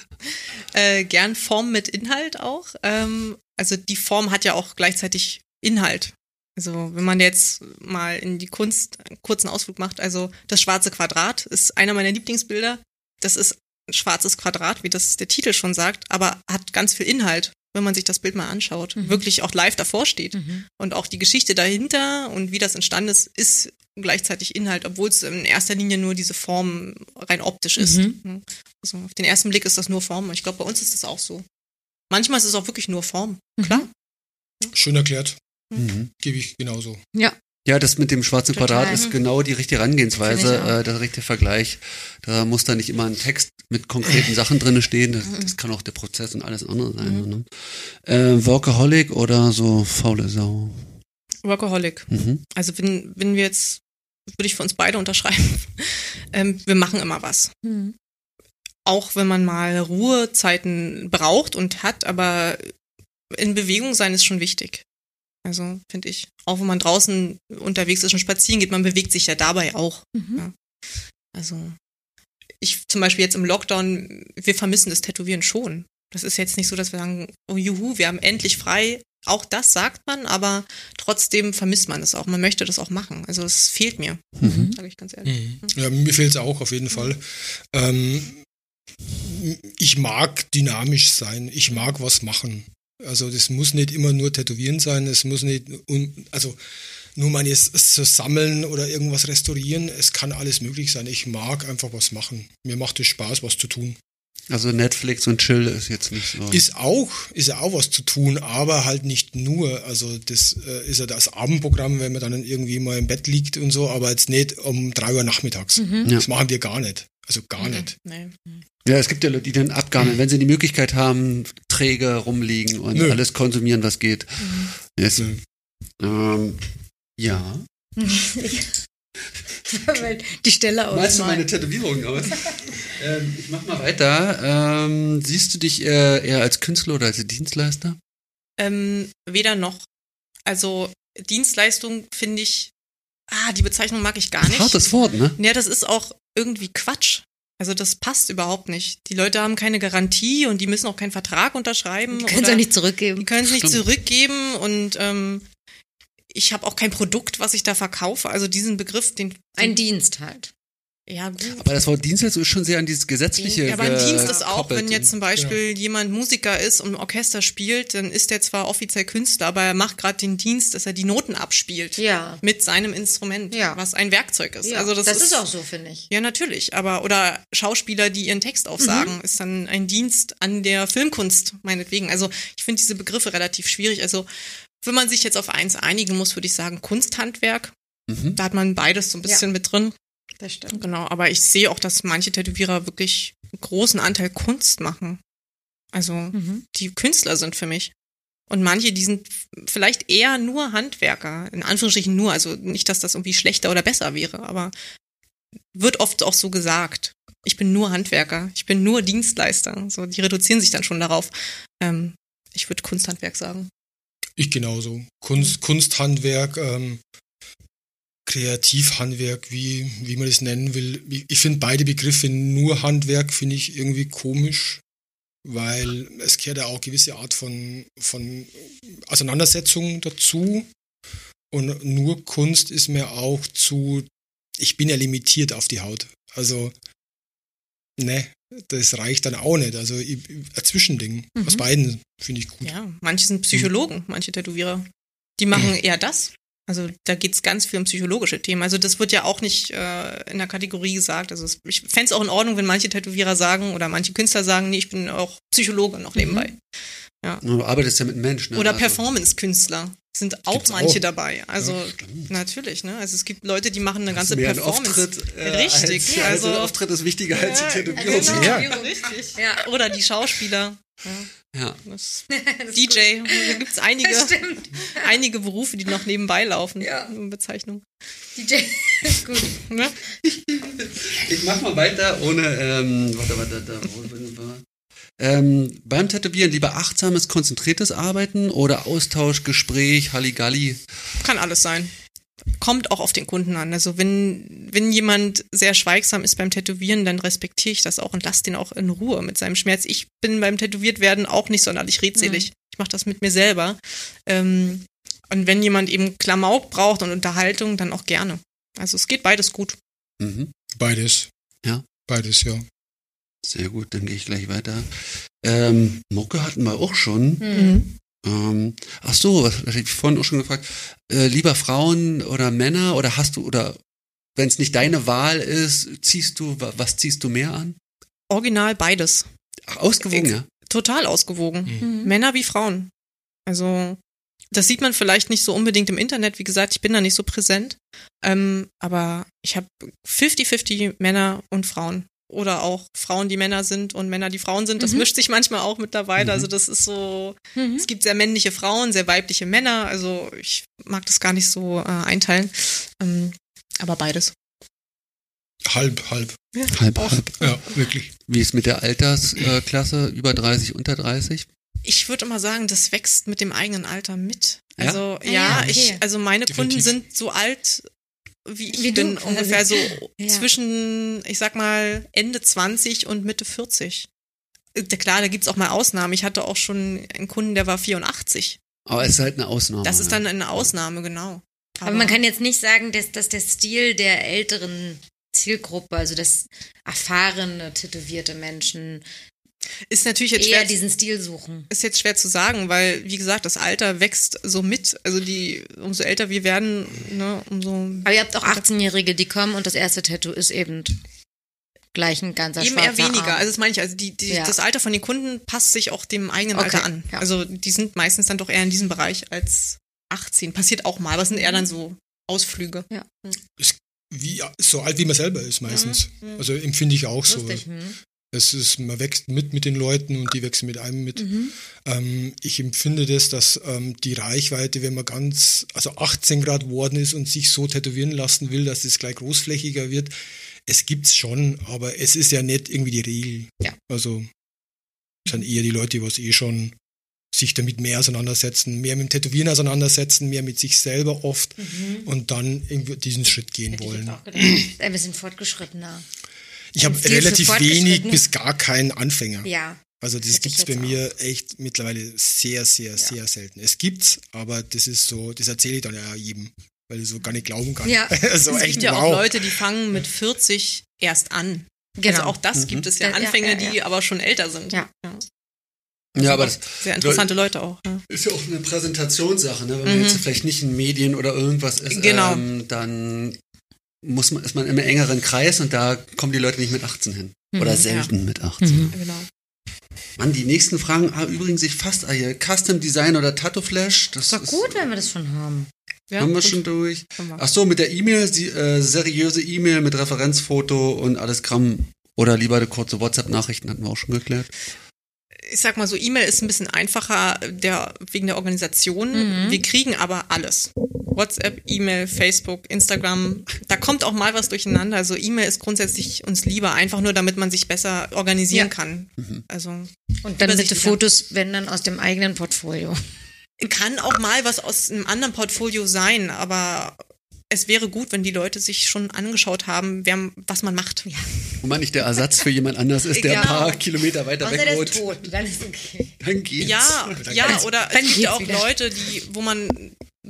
Äh, gern Form mit Inhalt auch. Ähm, also die Form hat ja auch gleichzeitig Inhalt. Also wenn man jetzt mal in die Kunst einen kurzen Ausflug macht, also das schwarze Quadrat ist einer meiner Lieblingsbilder. Das ist ein schwarzes Quadrat, wie das der Titel schon sagt, aber hat ganz viel Inhalt, wenn man sich das Bild mal anschaut. Mhm. Wirklich auch live davor steht. Mhm. Und auch die Geschichte dahinter und wie das entstanden ist, ist gleichzeitig Inhalt, obwohl es in erster Linie nur diese Form rein optisch ist. Mhm. Also auf den ersten Blick ist das nur Form. Ich glaube, bei uns ist das auch so. Manchmal ist es auch wirklich nur Form. Mhm. Klar. Schön erklärt. Mhm. Gebe ich genauso. Ja. Ja, das mit dem schwarzen Total. Quadrat ist genau die richtige Herangehensweise, äh, der richtige Vergleich. Da muss da nicht immer ein Text mit konkreten Sachen drinne stehen. Das, das kann auch der Prozess und alles andere sein. Ne? Äh, Workaholic oder so faule Sau. Workaholic. Mhm. Also wenn, wenn wir jetzt, würde ich für uns beide unterschreiben, ähm, wir machen immer was. Mhm. auch wenn man mal Ruhezeiten braucht und hat, aber in Bewegung sein ist schon wichtig. Also finde ich. Auch wenn man draußen unterwegs ist und spazieren geht, man bewegt sich ja dabei auch. Mhm. Ja. Also ich zum Beispiel jetzt im Lockdown, wir vermissen das Tätowieren schon. Das ist jetzt nicht so, dass wir sagen, oh juhu, wir haben endlich frei. Auch das sagt man, aber trotzdem vermisst man es auch. Man möchte das auch machen. Also es fehlt mir, Mhm. sage ich ganz ehrlich. Mhm. Ja, mir fehlt es auch auf jeden Fall. Ähm, ich mag dynamisch sein. Ich mag was machen. Also das muss nicht immer nur Tätowieren sein. Es muss nicht, un- also nur mal jetzt so sammeln oder irgendwas restaurieren. Es kann alles möglich sein. Ich mag einfach was machen. Mir macht es Spaß, was zu tun. Also Netflix und Chill ist jetzt nicht so. Ist auch, ist ja auch was zu tun, aber halt nicht nur. Also das äh, ist ja das Abendprogramm, wenn man dann irgendwie mal im Bett liegt und so, aber jetzt nicht um drei Uhr nachmittags. Ja. Das machen wir gar nicht. Also gar nicht. Nee. Ja, es gibt ja Leute, die dann abgammeln, wenn sie die Möglichkeit haben, träge rumliegen und Nö. alles konsumieren, was geht. Yes. Nö. Ähm, ja. Die Stelle Malst du meine Tätowierung aus? ähm, ich mach mal weiter. Ähm, siehst du dich eher, eher als Künstler oder als Dienstleister? Ähm, weder noch. Also Dienstleistung finde ich, ah, die Bezeichnung mag ich gar nicht. Hartes Wort, ne? Ja, das ist auch irgendwie Quatsch. Also das passt überhaupt nicht. Die Leute haben keine Garantie und die müssen auch keinen Vertrag unterschreiben. Die können es auch nicht Die zurückgeben. können es nicht Stimmt. zurückgeben und ähm, ich habe auch kein Produkt, was ich da verkaufe. Also diesen Begriff, den Ein Dienst halt. Ja gut. Aber das Wort Dienstleistung ist schon sehr an dieses gesetzliche Ja, aber ein Dienst ist auch, wenn jetzt zum Beispiel jemand Musiker ist und im Orchester spielt, dann ist er zwar offiziell Künstler, aber er macht gerade den Dienst, dass er die Noten abspielt. Ja. Mit seinem Instrument, Ja. was ein Werkzeug ist. Ja, also das, ist, auch so, finde ich. Ja, natürlich. Aber, oder Schauspieler, die ihren Text aufsagen, Mhm. ist dann ein Dienst an der Filmkunst, meinetwegen. Also ich finde diese Begriffe relativ schwierig. Also wenn man sich jetzt auf eins einigen muss, würde ich sagen Kunsthandwerk. Mhm. Da hat man beides so ein bisschen mit drin. Das stimmt. Genau, aber ich sehe auch, dass manche Tätowierer wirklich einen großen Anteil Kunst machen. Also Mhm. die Künstler sind für mich. Und manche, die sind vielleicht eher nur Handwerker, in Anführungsstrichen nur, also nicht, dass das irgendwie schlechter oder besser wäre, aber wird oft auch so gesagt. Ich bin nur Handwerker, ich bin nur Dienstleister. So, die reduzieren sich dann schon darauf. Ähm, ich würde Kunsthandwerk sagen. Ich genauso. Kunst, Kunsthandwerk, ähm, Kreativhandwerk, wie, wie man das nennen will. Ich- finde beide Begriffe nur Handwerk, finde ich irgendwie komisch, weil es gehört ja auch gewisse Art von, von Auseinandersetzung dazu. Und nur Kunst ist mir auch zu, ich bin ja limitiert auf die Haut. Also, ne, das reicht dann auch nicht. Also ein Zwischending aus Mhm. beiden finde ich gut. Ja, manche sind Psychologen, manche Tätowierer. Die machen eher das. Also da geht's ganz viel um psychologische Themen. Also das wird ja auch nicht äh, in der Kategorie gesagt. Also es, ich fänd's auch in Ordnung, wenn manche Tätowierer sagen oder manche Künstler sagen, nee, ich bin auch Psychologe noch nebenbei. Du arbeitest ja mit Menschen. Ne? Oder Also- Performance-Künstler sind auch Gibt's manche auch. dabei. Also Ja, natürlich, ne? Also es gibt Leute, die machen eine ganze mehr ein Performance. Auftritt, äh, Richtig, Als, also, also der Auftritt ist wichtiger als die Tätowierung. genau. Ja. Richtig. Ja, oder die Schauspieler. Ja, DJ. Da gibt's einige. gut. Stimmt. einige Berufe, die noch nebenbei laufen. Ja. Bezeichnung. DJ ist gut. Ne? Ich mach mal weiter ohne, ähm, warte, warte, da, wo bin wir? Ähm, beim Tätowieren lieber achtsames, konzentriertes Arbeiten oder Austausch, Gespräch, Halligalli? Kann alles sein. Kommt auch auf den Kunden an. Also wenn, wenn jemand sehr schweigsam ist beim Tätowieren, dann respektiere ich das auch und lasse den auch in Ruhe mit seinem Schmerz. Ich bin beim Tätowiertwerden auch nicht sonderlich redselig. Ich mache das mit mir selber. Ähm, und wenn jemand eben Klamauk braucht und Unterhaltung, dann auch gerne. Also es geht beides gut. Mhm. Beides. Ja. Beides, ja. Sehr gut, dann gehe ich gleich weiter. Ähm, Mucke hatten wir auch schon. Mhm. Ähm, ach so, was hatte ich vorhin auch schon gefragt. Äh, lieber Frauen oder Männer oder hast du, oder wenn es nicht deine Wahl ist, ziehst du, wa- was ziehst du mehr an? Original beides. Ach, ausgewogen, ja. Total ausgewogen. Mhm. Männer wie Frauen. Also das sieht man vielleicht nicht so unbedingt im Internet. Wie gesagt, ich bin da nicht so präsent. Ähm, aber ich habe 50-50 Männer und Frauen. Oder auch Frauen, die Männer sind und Männer, die Frauen sind. Das Mhm. mischt sich manchmal auch mittlerweile. Mhm. Also das ist so, Mhm. es gibt sehr männliche Frauen, sehr weibliche Männer. Also ich mag das gar nicht so äh, einteilen. Ähm, aber beides. Halb, halb. Halb, halb. Ja, wirklich. Wie ist mit der Altersklasse? Über 30, unter 30? Ich würde immer sagen, das wächst mit dem eigenen Alter mit. Ja? Also Ah ja, ja, okay. ich, also meine Definitiv. Kunden sind so alt wie ich Wie du bin, quasi. ungefähr so Ja. zwischen, ich sag mal, Ende 20 und Mitte 40. Äh, Klar, da gibt's auch mal Ausnahmen. Ich hatte auch schon einen Kunden, der war 84. Aber es ist halt eine Ausnahme. Das ist dann ne? eine Ausnahme, genau. Aber man kann jetzt nicht sagen, dass, dass der Stil der älteren Zielgruppe, also das erfahrene, tätowierte Menschen, ist natürlich jetzt eher schwer, diesen Stil suchen. ist jetzt schwer zu sagen, weil, wie gesagt, das Alter wächst so mit. Also die, umso älter wir werden, ne, umso Aber ihr habt auch 18-Jährige, die kommen und das erste Tattoo ist eben gleich ein ganzer Eben eher weniger. Arm. Also das meine ich. Also die, die, Ja. das Alter von den Kunden passt sich auch dem eigenen Okay, Alter an. ja. Also die sind meistens dann doch eher in diesem Bereich als 18. Passiert auch mal, aber es sind eher dann so Ausflüge. Wie, so alt wie man selber ist meistens. Mhm. Also empfinde ich auch so. Lustig, hm? Es ist, man wächst mit mit den Leuten und die wachsen mit einem mit. Mhm. Ähm, ich empfinde das, dass ähm, die Reichweite, wenn man ganz, also 18 Grad geworden ist und sich so tätowieren lassen will, dass es gleich großflächiger wird, es gibt's schon, aber es ist ja nicht irgendwie die Regel. Ja. Also es sind eher die Leute, die was eh schon sich damit mehr auseinandersetzen, mehr mit dem Tätowieren auseinandersetzen, mehr mit sich selber oft und dann irgendwie diesen Schritt gehen Mhm. Wollen. Ist Ein bisschen fortgeschrittener. Ich habe relativ wenig bis gar keinen Anfänger. Ja. Also das ich gibt's bei mir echt mittlerweile sehr, sehr, sehr selten. Es gibt's, aber das ist so, das erzähle ich dann ja jedem, weil ich so gar nicht glauben kann. Ja. so es echt gibt ja wow. auch Leute, die fangen mit 40 erst an. Genau. Also auch das gibt es ja Ja, ja, Anfänger, ja, ja. die aber schon älter sind. Ja. Ja, aber das Sehr interessante Leute auch. Ja. ist ja auch eine Präsentationssache, ne? Wenn man jetzt vielleicht nicht in Medien oder irgendwas ist, Genau. ähm, dann muss man, ist man im engeren Kreis und da kommen die Leute nicht mit 18 hin. Oder selten mit 18. Genau. Mann, die nächsten Fragen ah, übrigens sich fast ah, hier. Custom Design oder Tattoo Flash. Das Ist doch gut, wenn wir das schon haben. Ja, haben wir gut. schon durch. Ach so, mit der E-Mail, äh, seriöse E-Mail mit Referenzfoto und alles Kram. Oder lieber eine kurze WhatsApp-Nachrichten hatten wir auch schon geklärt. Ich sag mal so, E-Mail ist ein bisschen einfacher der, wegen der Organisation. Mhm. Wir kriegen aber alles. WhatsApp, E-Mail, Facebook, Instagram. Da kommt auch mal was durcheinander. Also E-Mail ist grundsätzlich uns lieber, einfach nur damit man sich besser organisieren Ja. kann. Also Und dann bitte. Fotos, wenn dann aus dem eigenen Portfolio. kann auch mal was aus einem anderen Portfolio sein, aber es wäre gut, wenn die Leute sich schon angeschaut haben, wer, was man macht. Ja. Und man nicht der Ersatz für jemand anders ist, der ein Genau. paar Kilometer weiter weg wohnt. tot, dann ist okay. Dann geht's. Ja, Dann ja, geht's. oder Dann es gibt ja auch wieder. Leute, die, wo man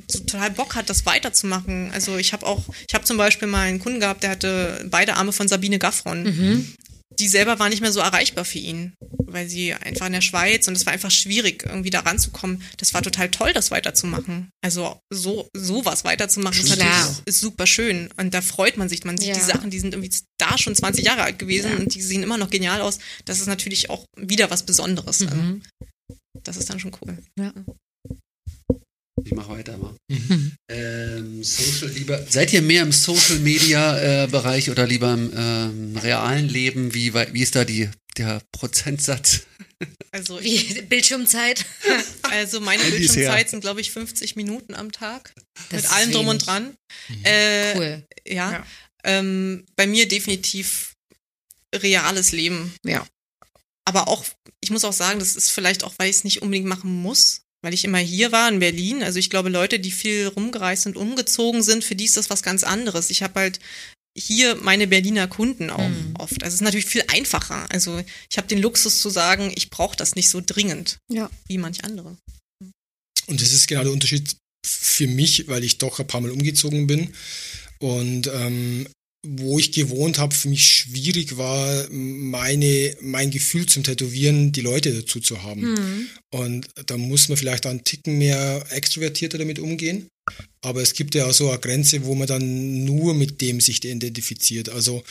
total Bock hat, das weiterzumachen. Also ich habe auch, ich habe zum Beispiel mal einen Kunden gehabt, der hatte beide Arme von Sabine Gaffron. Mhm. Die selber war nicht mehr so erreichbar für ihn, weil sie einfach in der Schweiz und es war einfach schwierig, irgendwie da ranzukommen. Das war total toll, das weiterzumachen. Also so sowas weiterzumachen, ist ist super schön. Und da freut man sich. Man sieht Ja. die Sachen, die sind irgendwie da schon 20 Jahre alt gewesen Ja. und die sehen immer noch genial aus. Das ist natürlich auch wieder was Besonderes. Also, Mhm. das ist dann schon cool. Ich mach weiter mal. Mhm. Ähm, Social lieber. Seid ihr mehr im Social Media äh, Bereich oder lieber im ähm, realen Leben? Wie, wie ist da die, der Prozentsatz? Also, ich, Bildschirmzeit. also meine Handys Bildschirmzeit her. sind, glaube ich, 50 Minuten am Tag. Das mit ist allem drum und wenig. dran. Äh, Cool. Ja. Ja. Ähm, bei mir definitiv reales Leben. Ja. Aber auch, ich muss auch sagen, das ist vielleicht auch, weil ich es nicht unbedingt machen muss, weil ich immer hier war in Berlin. Also ich glaube, Leute, die viel rumgereist und umgezogen sind, für die ist das was ganz anderes. Ich habe halt hier meine Berliner Kunden auch Mhm. oft. Also es ist natürlich viel einfacher. Also ich habe den Luxus zu sagen, ich brauche das nicht so dringend Ja. wie manch andere. Und das ist genau der Unterschied für mich, weil ich doch ein paar Mal umgezogen bin. Und ähm, wo ich gewohnt habe, für mich schwierig war, meine, mein Gefühl zum Tätowieren, die Leute dazu zu haben. Mhm. Und da muss man vielleicht auch einen Ticken mehr extrovertierter damit umgehen. Aber es gibt ja auch so eine Grenze, wo man dann nur mit dem sich identifiziert. Also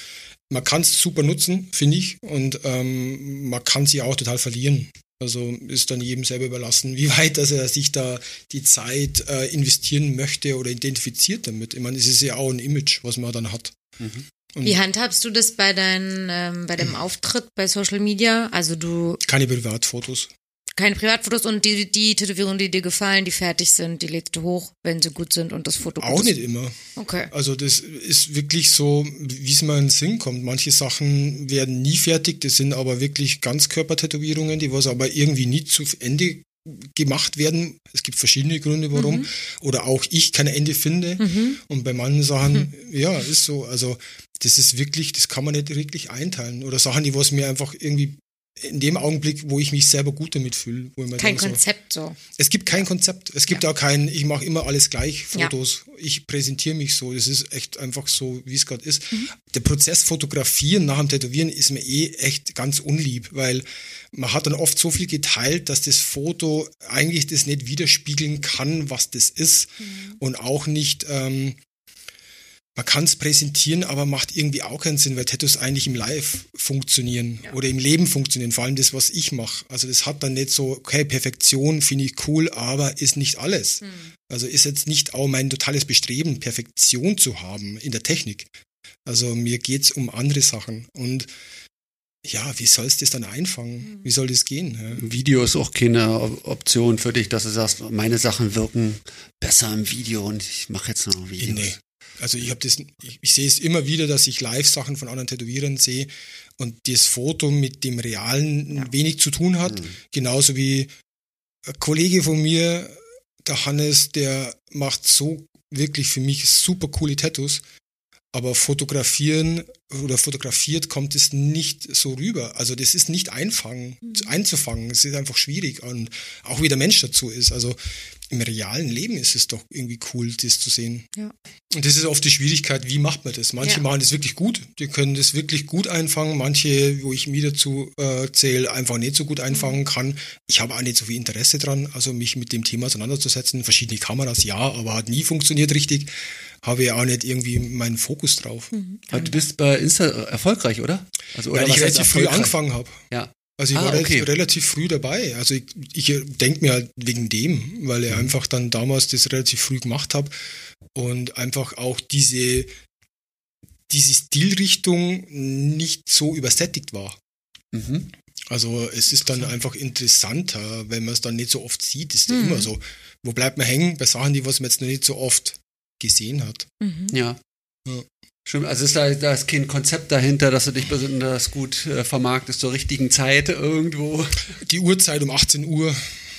man kann es super nutzen, finde ich, und ähm, man kann sie auch total verlieren. Also ist dann jedem selber überlassen, wie weit dass er sich da die Zeit äh, investieren möchte oder identifiziert damit. Ich meine, es ist ja auch ein Image, was man dann hat. Und Wie handhabst du das bei deinen, ähm, bei dem Auftritt bei Social Media? Also du, keine Privatfotos. keine Privatfotos und die, die Tätowierungen, die dir gefallen, die fertig sind, die lädst du hoch, wenn sie gut sind und das Foto Auch ist. nicht immer. Okay. Also das ist wirklich so, wie es mal in den Sinn kommt. Manche Sachen werden nie fertig, das sind aber wirklich Ganzkörpertätowierungen, die was aber irgendwie nie zu Ende gemacht werden. Es gibt verschiedene Gründe, warum. Oder auch ich kein Ende finde. Und bei manchen Sachen, ja, ist so. Also das ist wirklich, das kann man nicht wirklich einteilen. Oder Sachen, die was mir einfach irgendwie in dem Augenblick, wo ich mich selber gut damit fühle. Wo ich mir Kein denke, so, Konzept so. es gibt kein Konzept. Es gibt Ja. auch kein, ich mache immer alles gleich, Ja. Fotos. Ich präsentiere mich so. Das ist echt einfach so, wie es gerade ist. Mhm. Der Prozess Fotografieren nach dem Tätowieren ist mir eh echt ganz unlieb, weil man hat dann oft so viel geteilt, dass das Foto eigentlich das nicht widerspiegeln kann, was das ist. Mhm. Und auch nicht, ähm, man kann es präsentieren, aber macht irgendwie auch keinen Sinn, weil Tattoos eigentlich im Live funktionieren oder im Leben funktionieren, vor allem das, was ich mache. Also das hat dann nicht so, okay, Perfektion finde ich cool, aber ist nicht alles. Also ist jetzt nicht auch mein totales Bestreben, Perfektion zu haben in der Technik. Also mir geht's um andere Sachen. Und ja, wie soll es das dann einfangen? Wie soll das gehen? Ja? Video ist auch keine Op- Option für dich, dass du sagst, meine Sachen wirken besser im Video und ich mache jetzt noch Videos. Nee. Also ich habe das, ich, ich sehe es immer wieder, dass ich Live-Sachen von anderen Tätowierern sehe und das Foto mit dem Realen wenig zu tun hat. Genauso wie ein Kollege von mir, der Hannes, der macht so wirklich für mich super coole Tattoos. Aber fotografieren oder fotografiert kommt es nicht so rüber. Also das ist nicht einfangen, einzufangen. Es ist einfach schwierig und auch wie der Mensch dazu ist. Also im realen Leben ist es doch irgendwie cool, das zu sehen. Ja. Und das ist oft die Schwierigkeit, wie macht man das? Manche Ja. machen das wirklich gut, die können das wirklich gut einfangen. Manche, wo ich mir dazu äh, zähle, einfach nicht so gut einfangen kann. Ich habe auch nicht so viel Interesse dran, also mich mit dem Thema auseinanderzusetzen. Verschiedene Kameras, ja, aber hat nie funktioniert richtig. Habe ja auch nicht irgendwie meinen Fokus drauf. Aber du bist bei Insta erfolgreich, oder? Also, Weil ich relativ früh angefangen habe. Ja. Also ich Ah, war relativ, okay. relativ früh dabei. Also ich, ich denke mir halt wegen dem, weil ich einfach dann damals das relativ früh gemacht habe und einfach auch diese, diese Stilrichtung nicht so übersättigt war. Mhm. Also es ist dann einfach interessanter, wenn man es dann nicht so oft sieht. Ist Mhm. immer so. Wo bleibt man hängen? Bei Sachen, die was man jetzt noch nicht so oft gesehen hat. Mhm. Ja. Ja. Stimmt, also ist da, da ist kein Konzept dahinter, dass du dich besonders gut äh, vermarktest zur richtigen Zeit irgendwo. Die Uhrzeit um 18 Uhr,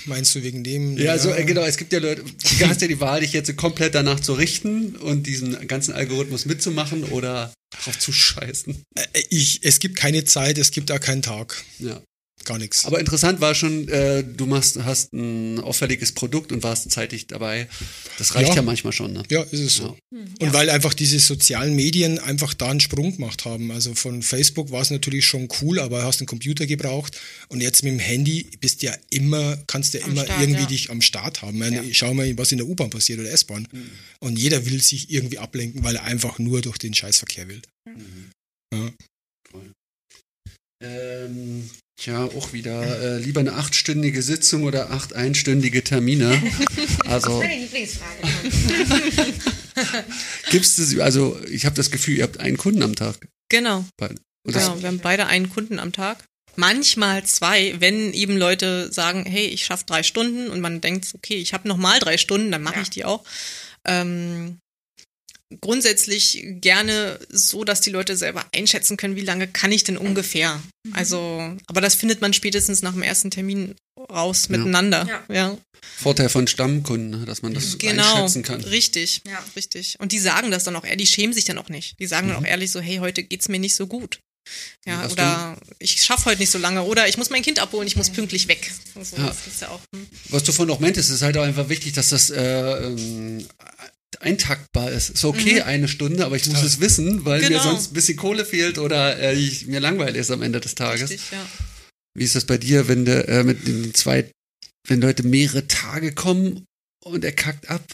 meinst du wegen dem? Ja, so, äh, genau, es gibt ja Leute, du hast ja die Wahl, dich jetzt komplett danach zu richten und diesen ganzen Algorithmus mitzumachen oder drauf zu scheißen. Äh, Ich, es gibt keine Zeit, es gibt auch keinen Tag. Ja. Gar nichts. Aber interessant war schon, äh, du machst, hast ein auffälliges Produkt und warst zeitig dabei. Das reicht ja, Ja. manchmal schon, ne? Ja, ist es so. Und weil einfach diese sozialen Medien einfach da einen Sprung gemacht haben. Also von Facebook war es natürlich schon cool, aber hast einen Computer gebraucht und jetzt mit dem Handy bist ja immer, kannst ja Am immer Start, irgendwie ja. dich am Start haben. Meine, Schau mal, was in der U-Bahn passiert oder S-Bahn. Und jeder will sich irgendwie ablenken, weil er einfach nur durch den Scheißverkehr will. Ja. Ähm, tja, auch wieder äh, lieber eine achtstündige Sitzung oder acht einstündige Termine. Also Meine Lieblingsfrage. gibt's das, also ich habe das Gefühl, ihr habt einen Kunden am Tag. Genau. Genau, wir haben beide einen Kunden am Tag. Manchmal zwei, wenn eben Leute sagen, hey, ich schaffe drei Stunden und man denkt, okay, ich habe noch mal drei Stunden, dann mache Ja. ich die auch. Ähm, grundsätzlich gerne so, dass die Leute selber einschätzen können, wie lange kann ich denn ungefähr. Also, aber das findet man spätestens nach dem ersten Termin raus Ja. miteinander. Ja. ja. Vorteil von Stammkunden, dass man das Genau, einschätzen kann. richtig, Ja. richtig. Und die sagen das dann auch eher, die schämen sich dann auch nicht. Die sagen dann auch ehrlich so, hey, heute geht's mir nicht so gut. Ja, Hast oder ich schaffe heute nicht so lange oder ich muss mein Kind abholen, ich muss pünktlich weg. So, Ja. Ja auch. Hm. Was du vorhin auch meintest, ist halt auch einfach wichtig, dass das äh, ähm, eintaktbar ist. Ist okay, eine Stunde, aber ich muss es wissen, weil mir Genau. sonst ein bisschen Kohle fehlt oder äh, ich, mir langweilig ist am Ende des Tages. Richtig, ja. Wie ist das bei dir, wenn du äh, mit den zwei, wenn Leute mehrere Tage kommen und er kackt ab,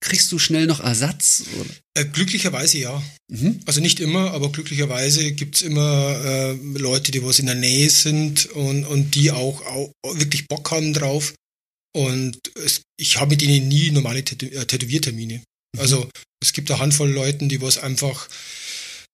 kriegst du schnell noch Ersatz? Oder? Äh, glücklicherweise ja. Mhm. Also nicht immer, aber glücklicherweise gibt's immer äh, Leute, die was in der Nähe sind und, und die auch, auch wirklich Bock haben drauf. Und es, ich habe mit ihnen nie normale Tätow Tätowiertermine. Also es gibt eine Handvoll Leuten, die was einfach,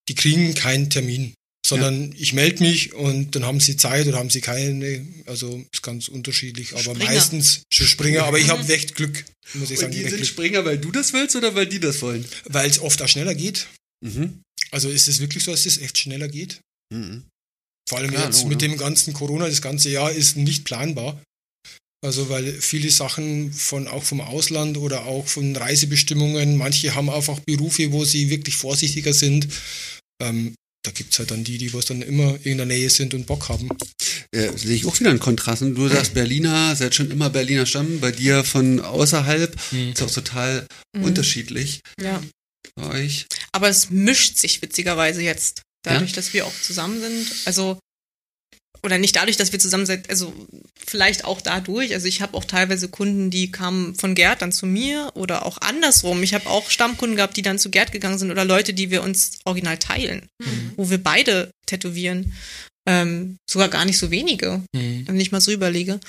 die kriegen keinen Termin. sondern ich melde mich und dann haben sie Zeit oder haben sie keine. Also ist ganz unterschiedlich, aber Springer. meistens Springer. Aber ich habe echt Glück, muss ich Und sagen. die sind Glück. Springer, weil du das willst oder weil die das wollen? Weil es oft auch schneller geht. Mhm. Also ist es wirklich so, dass es echt schneller geht? Mhm. Vor allem Klar, jetzt Logo, mit ne? dem ganzen Corona, das ganze Jahr ist nicht planbar. Also weil viele Sachen von auch vom Ausland oder auch von Reisebestimmungen, manche haben einfach Berufe, wo sie wirklich vorsichtiger sind. Ähm, da gibt's halt dann die, die was dann immer in der Nähe sind und Bock haben. Äh, sehe ich auch wieder einen Kontrast. Und Du sagst Berliner, seid schon immer Berliner Stamm, bei dir von außerhalb. Mhm. Ist auch total Mhm. unterschiedlich Ja. bei euch. Aber es mischt sich witzigerweise jetzt, dadurch, dass wir auch zusammen sind. Also, oder nicht dadurch, dass wir zusammen sind, also vielleicht auch dadurch. Also ich habe auch teilweise Kunden, die kamen von Gerd dann zu mir oder auch andersrum. Ich habe auch Stammkunden gehabt, die dann zu Gerd gegangen sind oder Leute, die wir uns original teilen, wo wir beide tätowieren. Ähm, sogar gar nicht so wenige, wenn ich mal so überlege,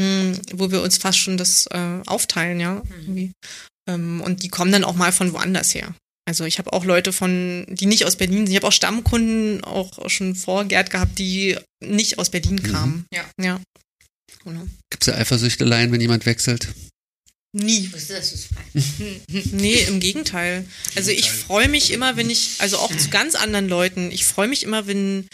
mm, wo wir uns fast schon das äh, aufteilen, ja. Irgendwie. Ähm, und die kommen dann auch mal von woanders her. Also ich habe auch Leute von, die nicht aus Berlin sind. Ich habe auch Stammkunden auch schon vor Gerd gehabt, die nicht aus Berlin kamen. Ja. Ja. Genau. Gibt es ja Eifersüchteleien, wenn jemand wechselt? Nie. Nee, im Gegenteil. Also ich freue mich immer, wenn ich, also auch zu ganz anderen Leuten, ich freue mich immer, wenn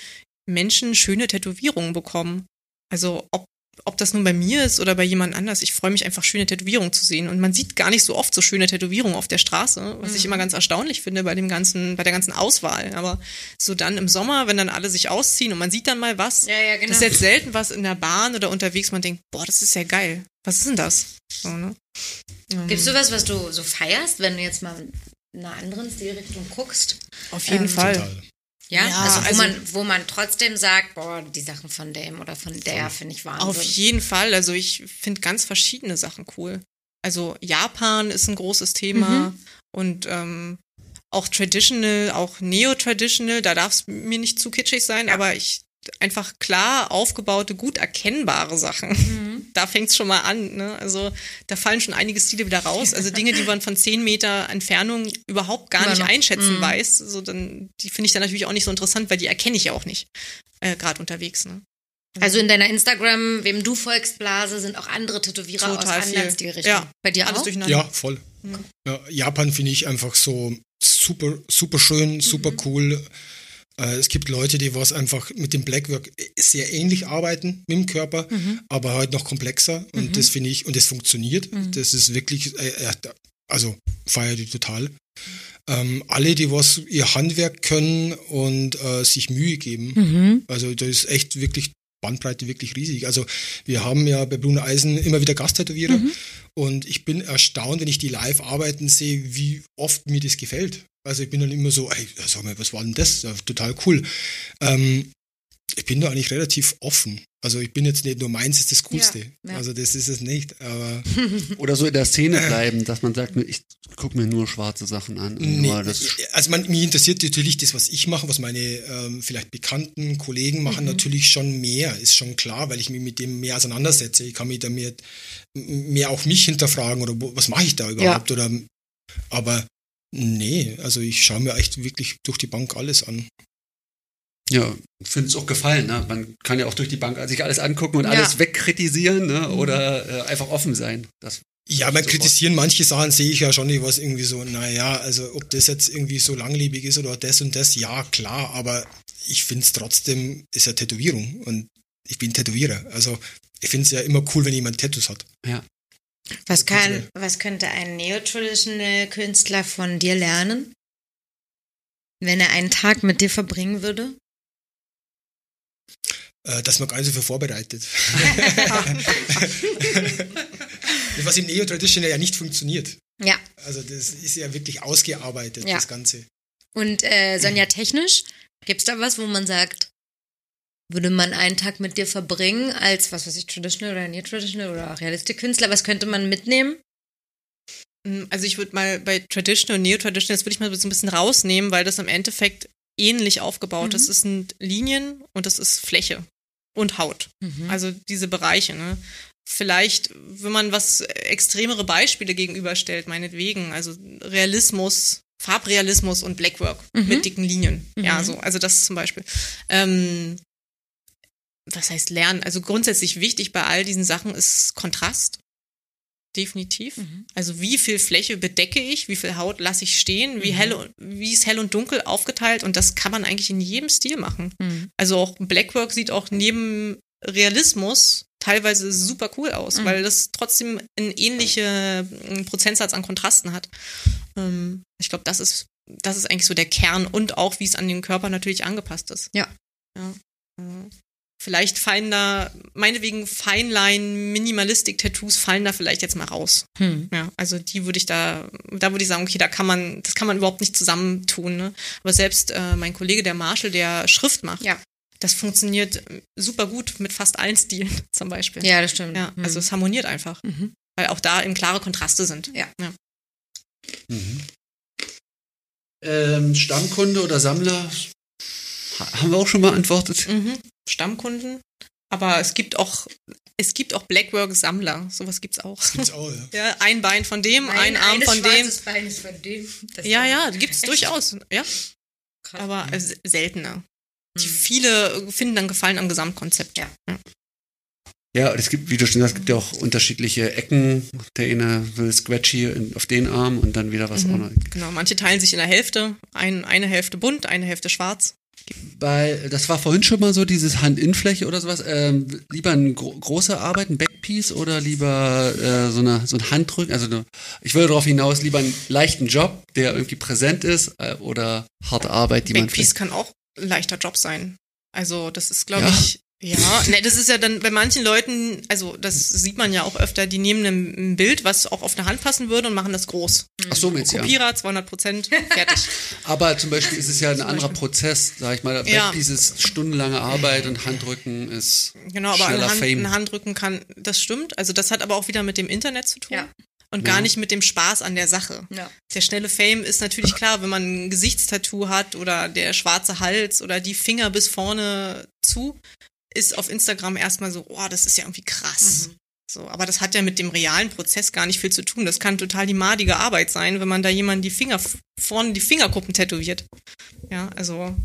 Menschen schöne Tätowierungen bekommen. Also ob, ob das nun bei mir ist oder bei jemand anders, ich freue mich einfach, schöne Tätowierungen zu sehen. Und man sieht gar nicht so oft so schöne Tätowierungen auf der Straße, was ich immer ganz erstaunlich finde bei dem ganzen, bei der ganzen Auswahl. Aber so dann im Sommer, wenn dann alle sich ausziehen und man sieht dann mal was, Ja, ja, genau. das ist jetzt selten was in der Bahn oder unterwegs, man denkt, boah, das ist ja geil. Was ist denn das? So, ne? Gibt's du was, was du so feierst, wenn du jetzt mal in einer anderen Stilrichtung guckst? Auf jeden Ähm, Fall. Total. Ja, Ja, also, wo, also- man, wo man trotzdem sagt, boah, die Sachen von dem oder von der finde ich Wahnsinn. Auf jeden Fall. Also ich finde ganz verschiedene Sachen cool. Also Japan ist ein großes Thema und ähm, auch traditional, auch neo-traditional, da darf es mir nicht zu kitschig sein, aber ich einfach klar aufgebaute, gut erkennbare Sachen. Da fängt's schon mal an. Ne? Also da fallen schon einige Stile wieder raus. Also Dinge, die man von 10 Meter Entfernung überhaupt gar Immer nicht noch. einschätzen Mhm. weiß. So, dann, die finde ich dann natürlich auch nicht so interessant, weil die erkenne ich ja auch nicht. Äh, Gerade unterwegs. Ne? Also in deiner Instagram, wem du folgst, Blase, sind auch andere Tätowierer Total aus anderen. Stilrichtungen. Ja, Bei dir Alles auch? Ja, voll. Ja, Japan finde ich einfach so super, super schön, super cool. Äh, Es gibt Leute, die was einfach mit dem Blackwork sehr ähnlich arbeiten mit dem Körper, aber halt noch komplexer. Und das finde ich, und das funktioniert. Das ist wirklich, äh, äh, also feiere die total. Ähm, alle, die was ihr Handwerk können und äh, sich Mühe geben. Mhm. Also da ist echt wirklich Bandbreite wirklich riesig. Also wir haben ja bei Bruno Eisen immer wieder Gasttätowierer Mhm. und ich bin erstaunt, wenn ich die live arbeiten sehe, wie oft mir das gefällt. Also ich bin dann immer so, ey, sag mal, was war denn das? Ja, total cool. Ähm, ich bin da eigentlich relativ offen. Also ich bin jetzt nicht nur meins ist das Coolste. Ja, ja. Also das ist es nicht. Aber Oder so in der Szene bleiben, dass man sagt, ich gucke mir nur schwarze Sachen an. Nee, das also man, mich interessiert natürlich das, was ich mache, was meine ähm, vielleicht bekannten Kollegen machen, natürlich schon mehr, ist schon klar, weil ich mich mit dem mehr auseinandersetze. Ich kann mich da mehr, mehr auch mich hinterfragen oder wo, was mache ich da überhaupt? Oder, aber nee, also ich schaue mir echt wirklich durch die Bank alles an. Ja, finde es auch gefallen. Ne? Man kann ja auch durch die Bank sich alles angucken und Ja. alles wegkritisieren ne? oder äh, einfach offen sein. Das, Ja, man kritisieren manche Sachen sehe ich ja schon, was irgendwie so, naja, also ob das jetzt irgendwie so langlebig ist oder das und das, ja, klar, aber ich finde es trotzdem, ist ja Tätowierung und ich bin Tätowierer. Also ich finde es ja immer cool, wenn jemand Tattoos hat. ja. Was, kann, was könnte ein Neo-Traditional-Künstler von dir lernen? Wenn er einen Tag mit dir verbringen würde? Äh, dass man gar nicht so viel vorbereitet. was im Neo-Traditional ja nicht funktioniert. Ja. Also das ist ja wirklich ausgearbeitet, Ja. das Ganze. Und äh, Sonja, technisch, gibt's da was, wo man sagt, würde man einen Tag mit dir verbringen als, was weiß ich, Traditional oder Neo-Traditional oder auch Realistik-Künstler, was könnte man mitnehmen? Mm, Also ich würde mal bei Traditional und Neo-Traditional, das würde ich mal so ein bisschen rausnehmen, weil das im Endeffekt ähnlich aufgebaut ist. Es sind Linien und das ist Fläche und Haut. Also diese Bereiche. Ne? Vielleicht, wenn man was extremere Beispiele gegenüberstellt, meinetwegen, also Realismus Farbrealismus und Blackwork Mhm. mit dicken Linien. Ja, Mhm. so, also das zum Beispiel. Ähm, was heißt lernen? Also grundsätzlich wichtig bei all diesen Sachen ist Kontrast. Definitiv. Mhm. Also wie viel Fläche bedecke ich, wie viel Haut lasse ich stehen, wie Mhm. hell, und- wie ist hell und dunkel aufgeteilt und das kann man eigentlich in jedem Stil machen. Mhm. Also auch Blackwork sieht auch neben Realismus teilweise super cool aus, Mhm. weil das trotzdem einen ähnlichen Prozentsatz an Kontrasten hat. Ähm, ich glaube, das ist, das ist eigentlich so der Kern und auch, wie es an den Körper natürlich angepasst ist. Ja. ja. Vielleicht fallen da, meinetwegen Feinline, Minimalistik-Tattoos fallen da vielleicht jetzt mal raus. Hm. Ja, also die würde ich da, da würde ich sagen, okay, da kann man, das kann man überhaupt nicht zusammentun. Ne? Aber selbst äh, mein Kollege, der Marshall, der Schrift macht, Ja. das funktioniert äh, super gut mit fast allen Stilen zum Beispiel. Ja, das stimmt. Ja, Mhm. also es harmoniert einfach, Mhm. weil auch da eben klare Kontraste sind. Ja. Mhm. Ähm, Stammkunde oder Sammler? Ha- Haben wir auch schon beantwortet. Mhm. Stammkunden. Aber es gibt auch, es gibt auch Blackwork-Sammler. Sowas gibt's auch. Gibt's auch, ja. Ja, ein Bein von dem, ein Arm von dem. schwarzes Bein ist von dem. Das Ja, ja, gibt's Echt? durchaus. Ja, krass. aber äh, s- seltener. Die Mhm. viele finden dann Gefallen am Gesamtkonzept. Ja. Ja, und es gibt, wie du schon sagst, es gibt ja auch unterschiedliche Ecken. Der eine will Scratchy auf den Arm und dann wieder was Mhm. auch noch. Genau, manche teilen sich in der Hälfte. Ein, eine Hälfte bunt, eine Hälfte schwarz. Bei, das war vorhin schon mal so, dieses Hand-In-Fläche oder sowas. Ähm, lieber eine gro große Arbeit, ein Backpiece oder lieber äh, so, eine, so ein Handrücken? Also eine, ich würde darauf hinaus, lieber einen leichten Job, der irgendwie präsent ist äh, oder harte Arbeit, die man Backpiece kann auch ein leichter Job sein. Also das ist, glaube Ja? ich, ja, ne, das ist ja dann bei manchen Leuten, also das sieht man ja auch öfter, die nehmen ein, Bild, was auch auf eine Hand passen würde und machen das groß. Ach so, du, ja. Kopierer, 200 Prozent, fertig. Aber zum Beispiel ist es ja ein anderer Prozess, sag ich mal. Ja. Backpiece ist stundenlange Arbeit und Handrücken ist Genau, aber schneller ein, Hand, Fame. ein Handrücken kann, das stimmt. Also das hat aber auch wieder mit dem Internet zu tun. Ja. Und Ja. gar nicht mit dem Spaß an der Sache. Ja. Der schnelle Fame ist natürlich klar, wenn man ein Gesichtstattoo hat oder der schwarze Hals oder die Finger bis vorne zu, ist auf Instagram erstmal so, oh, das ist ja irgendwie krass. Mhm. So, aber das hat ja mit dem realen Prozess gar nicht viel zu tun. Das kann total die madige Arbeit sein, wenn man da jemanden die Finger vorne die Fingerkuppen tätowiert. Ja, also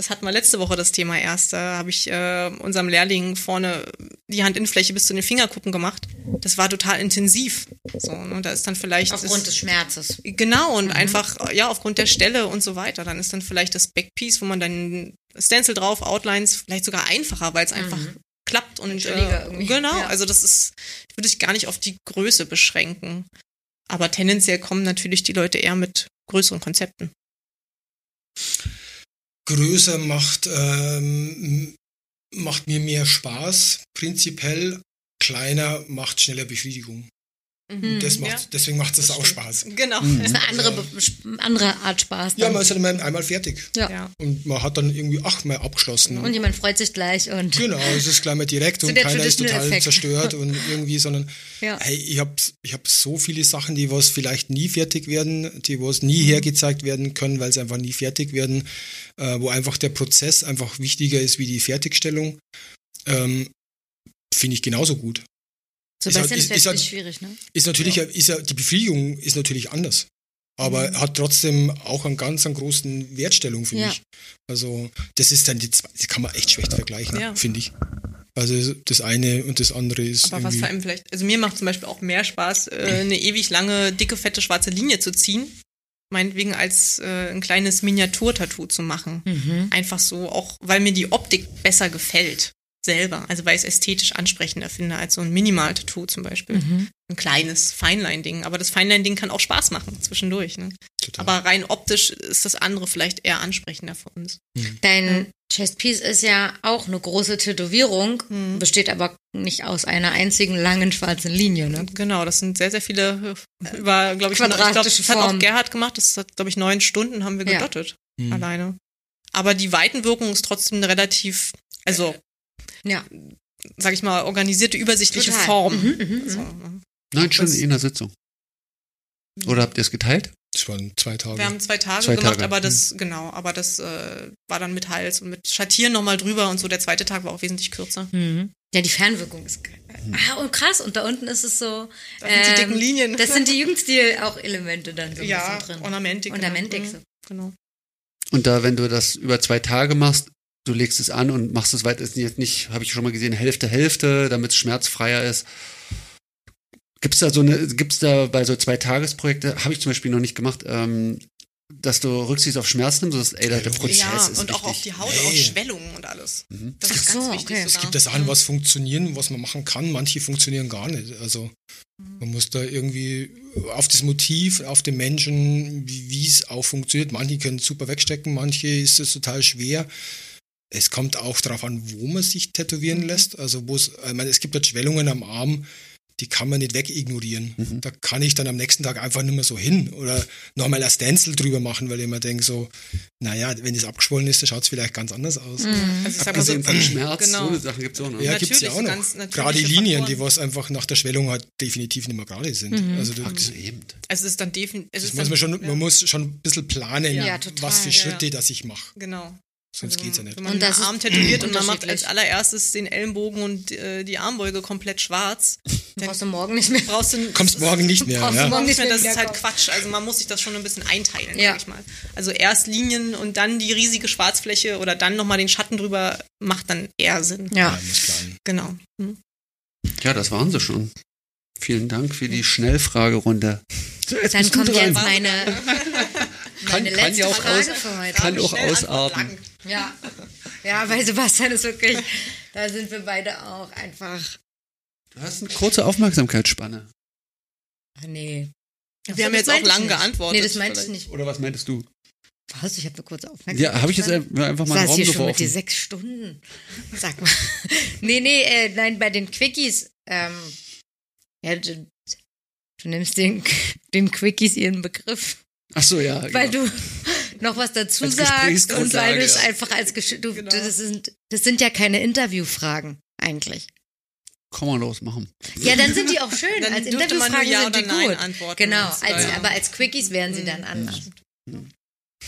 das hatten wir letzte Woche das Thema erst. Da habe ich äh, unserem Lehrling vorne die Handinnenfläche bis zu den Fingerkuppen gemacht. Das war total intensiv. So, ne, da ist dann vielleicht Aufgrund das, des Schmerzes. Genau, und einfach, ja, aufgrund der Stelle und so weiter. Dann ist dann vielleicht das Backpiece, wo man dann Stencil drauf, Outlines, vielleicht sogar einfacher, weil es einfach klappt und äh, genau, ja. also das ist, würde ich gar nicht auf die Größe beschränken. Aber tendenziell kommen natürlich die Leute eher mit größeren Konzepten. Größer macht, ähm, macht mir mehr Spaß, prinzipiell. Kleiner macht schneller Befriedigung. Das macht, Mhm. Ja. Deswegen macht es Das auch. Spaß. Genau. Mhm. Das ist eine andere, andere Art Spaß. Ja, dann. man ist dann einmal- einmal fertig. ja. Ja. Und man hat dann irgendwie, ach, mal abgeschlossen. Und jemand freut sich gleich und Genau, es ist gleich mal direkt und keiner ist total Effekt. zerstört und irgendwie, sondern Ja. hey, ich habe ich hab so viele Sachen, die was vielleicht nie fertig werden, die was nie Mhm. hergezeigt werden können, weil sie einfach nie fertig werden, äh, wo einfach der Prozess einfach wichtiger ist wie die Fertigstellung. Ähm, Finde ich genauso gut. Sebastian ist ist, halt- ist ist halt- schwierig, ne? Ist natürlich, ist ja, die Befriedigung ist natürlich anders. Aber Mhm. hat trotzdem auch einen ganz einen großen Wertstellung, finde Ja. ich. Also, das ist dann die zwei, das kann man echt schlecht vergleichen, Ja. finde ich. Also, das eine und das andere ist. Aber was vor allem vielleicht, also mir macht zum Beispiel auch mehr Spaß, äh, eine ewig lange, dicke, fette, schwarze Linie zu ziehen. Meinetwegen als äh, ein kleines Miniaturtattoo zu machen. Mhm. Einfach so, auch weil mir die Optik besser gefällt. Selber. Also weil ich es ästhetisch ansprechender finde als so ein Minimal-Tattoo zum Beispiel. Mhm. Ein kleines Feinline-Ding. Aber das Feinline-Ding kann auch Spaß machen zwischendurch. Ne? Total. Aber rein optisch ist das andere vielleicht eher ansprechender für uns. Dein Chestpiece ist ja auch eine große Tätowierung, Mhm. besteht aber nicht aus einer einzigen langen schwarzen Linie, ne? Genau, das sind sehr, sehr viele äh, über, glaube ich, ich glaube, das hat auch. Gerhard gemacht. Das hat, glaube ich, neun Stunden haben wir Ja. gedottet. Mhm. Alleine. Aber die Weitenwirkung ist trotzdem relativ, also, Ja. sag ich mal, organisierte, übersichtliche Total. Form. Mhm, mhm, mhm. So, ne? Neun Stunden Das- in einer Sitzung. Oder habt ihr es geteilt? Das waren zwei Tage. Wir haben zwei Tage Zwei gemacht, Tage. aber das, genau, aber das äh, war dann mit Hals und mit Schattieren nochmal drüber und so. Der zweite Tag war auch wesentlich kürzer. Mhm. Ja, die Fernwirkung ist geil. Ah, und krass. Und da unten ist es so. ähm, Da sind die dicken Linien. Das sind die Jugendstil auch Elemente dann so ein Ja, bisschen drin. Ornamentik. Ornamentik. Genau. so. Mhm, genau. Und da, wenn du das über zwei Tage machst, du legst es an und machst es weiter, ist jetzt nicht, habe ich schon mal gesehen, Hälfte, Hälfte, damit es schmerzfreier ist. Gibt's da so eine, gibt's da bei so zwei Tagesprojekte, habe ich zum Beispiel noch nicht gemacht, ähm, dass du Rücksicht auf Schmerz nimmst, dass, ey, der, der Prozess Ja, ist und auch auf die Haut, Nee. auf Schwellungen und alles. Mhm. Das ist Ach ganz so, wichtig okay. Es gibt da Sachen, was funktionieren, was man machen kann. Manche funktionieren gar nicht. Also man muss da irgendwie auf das Motiv, auf den Menschen, wie wie es auch funktioniert. Manche können es super wegstecken, manche ist es total schwer. Es kommt auch darauf an, wo man sich tätowieren lässt. Also wo es, ich meine, es gibt halt Schwellungen am Arm, die kann man nicht wegignorieren. Mhm. Da kann ich dann am nächsten Tag einfach nicht mehr so hin oder nochmal ein Stencil drüber machen, weil ich immer denke so, naja, wenn es abgeschwollen ist, dann schaut es vielleicht ganz anders aus. Also ich mal so, Abgesehen von Schmerz, genau. so eine Sachen gibt's auch noch. Ja, Natürlich, gibt's ja auch noch. Gerade Linien, die was einfach nach der Schwellung halt definitiv nicht mehr gerade sind. Also das, Ach, das eben. es ist dann definitiv. das muss man schon, man muss schon ein bisschen planen, Ja, total. was für Ja, Schritte, ja. dass ich mache. Genau. Sonst Also, geht's ja nicht. Wenn man Und den das Arm tätowiert und man macht als allererstes den Ellenbogen und äh, die Armbeuge komplett schwarz, dann Brauchst du morgen nicht mehr. brauchst du Kommst morgen nicht mehr, Brauchst du ja. morgen nicht mehr, das ist halt. Quatsch. Also man muss sich das schon ein bisschen einteilen, Ja. sag ich mal. Also erst Linien und dann die riesige Schwarzfläche oder dann nochmal den Schatten drüber macht dann eher Sinn. Ja. Ja. Genau. Hm. Ja, das waren sie schon. Vielen Dank für die Schnellfragerunde. So, jetzt Dann du kommt jetzt meine, Kann- meine kann letzte ja auch Frage aus- für heute. kann auch ausarten. Ja. Ja, weil Sebastian ist wirklich, da sind wir beide auch einfach. Du hast eine kurze Aufmerksamkeitsspanne. Ach nee. Wir haben das jetzt auch lang geantwortet. Nee, das meinte ich vielleicht. nicht. Oder was meintest du? Was? Ich habe eine kurze Aufmerksamkeit. Ja, habe ich jetzt einfach mal einen Raum hier schon mit dir sechs Stunden. Sag mal. nee, nee, äh, nein, bei den Quickies. Ähm, ja, du, du nimmst den, den Quickies ihren Begriff, Ach so, ja. weil genau. du noch was dazu Als sagst und weil du es ja. einfach als Gesch du, Genau. das, sind, das sind ja keine Interviewfragen eigentlich. Komm mal los, machen. Ja, dann sind die auch schön. Dann als man Interviewfragen Ja sind die gut. antworten. Genau, als, ja. aber als Quickies wären sie Mhm. dann anders.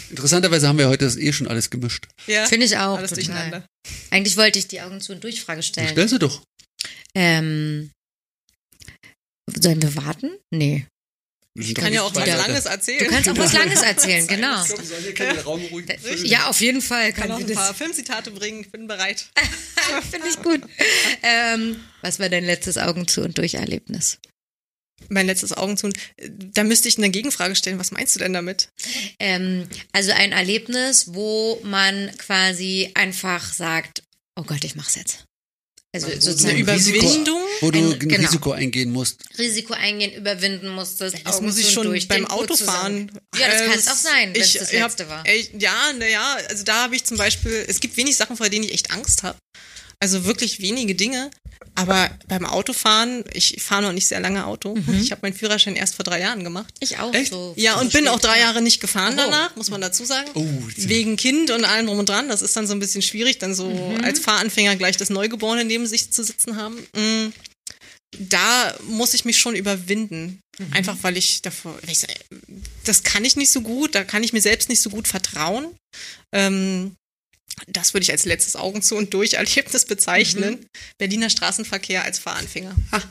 Interessanterweise haben wir heute das eh schon alles gemischt. Ja, Finde ich auch. alles total. durcheinander. Eigentlich wollte ich die Augen zu und durch Frage Du stellen. stellst sie doch. Ähm, sollen wir warten? Nee. Ich Kann ja auch was Langes erzählen. Du kannst auch was Langes erzählen, genau. Wir sollen hier keinen Raum ruhig. Ja, auf jeden Fall kann kann auch ein paar. Filmzitate bringen. Ich bin bereit. Finde ich gut. Ähm, was war dein letztes Augen zu und durch Erlebnis? Mein letztes Augen zu. Da müsste ich eine Gegenfrage stellen. Was meinst du denn damit? Ähm, also ein Erlebnis, wo man quasi einfach sagt, oh Gott, ich mach's jetzt. Also Wo sozusagen du ein Risiko- Überwindung? Wo du Ein- genau. Risiko eingehen musst. Risiko eingehen, überwinden musstest. Das muss ich schon durch, beim Autofahren. Ja, das Äh, kann es auch sein, wenn es ich das hab- letzte war. Ey, ja, naja, also da habe ich zum Beispiel, es gibt wenig Sachen, vor denen ich echt Angst habe. Also wirklich wenige Dinge. Aber beim Autofahren, ich fahre noch nicht sehr lange Auto. Ich habe meinen Führerschein erst vor drei Jahren gemacht. Ich auch Echt? so. Ja, und bin auch drei ja. Jahre nicht gefahren Oh. danach, muss man dazu sagen. Oh, Wegen Kind und allem drum und dran. Das ist dann so ein bisschen schwierig, dann so Mhm. als Fahranfänger gleich das Neugeborene neben sich zu sitzen haben. Mm, Da muss ich mich schon überwinden. Mhm. Einfach weil ich davor, das kann ich nicht so gut, da kann ich mir selbst nicht so gut vertrauen. Ähm, das würde ich als letztes Augen zu und durch Erlebnis bezeichnen. Mhm. Berliner Straßenverkehr als Fahranfänger.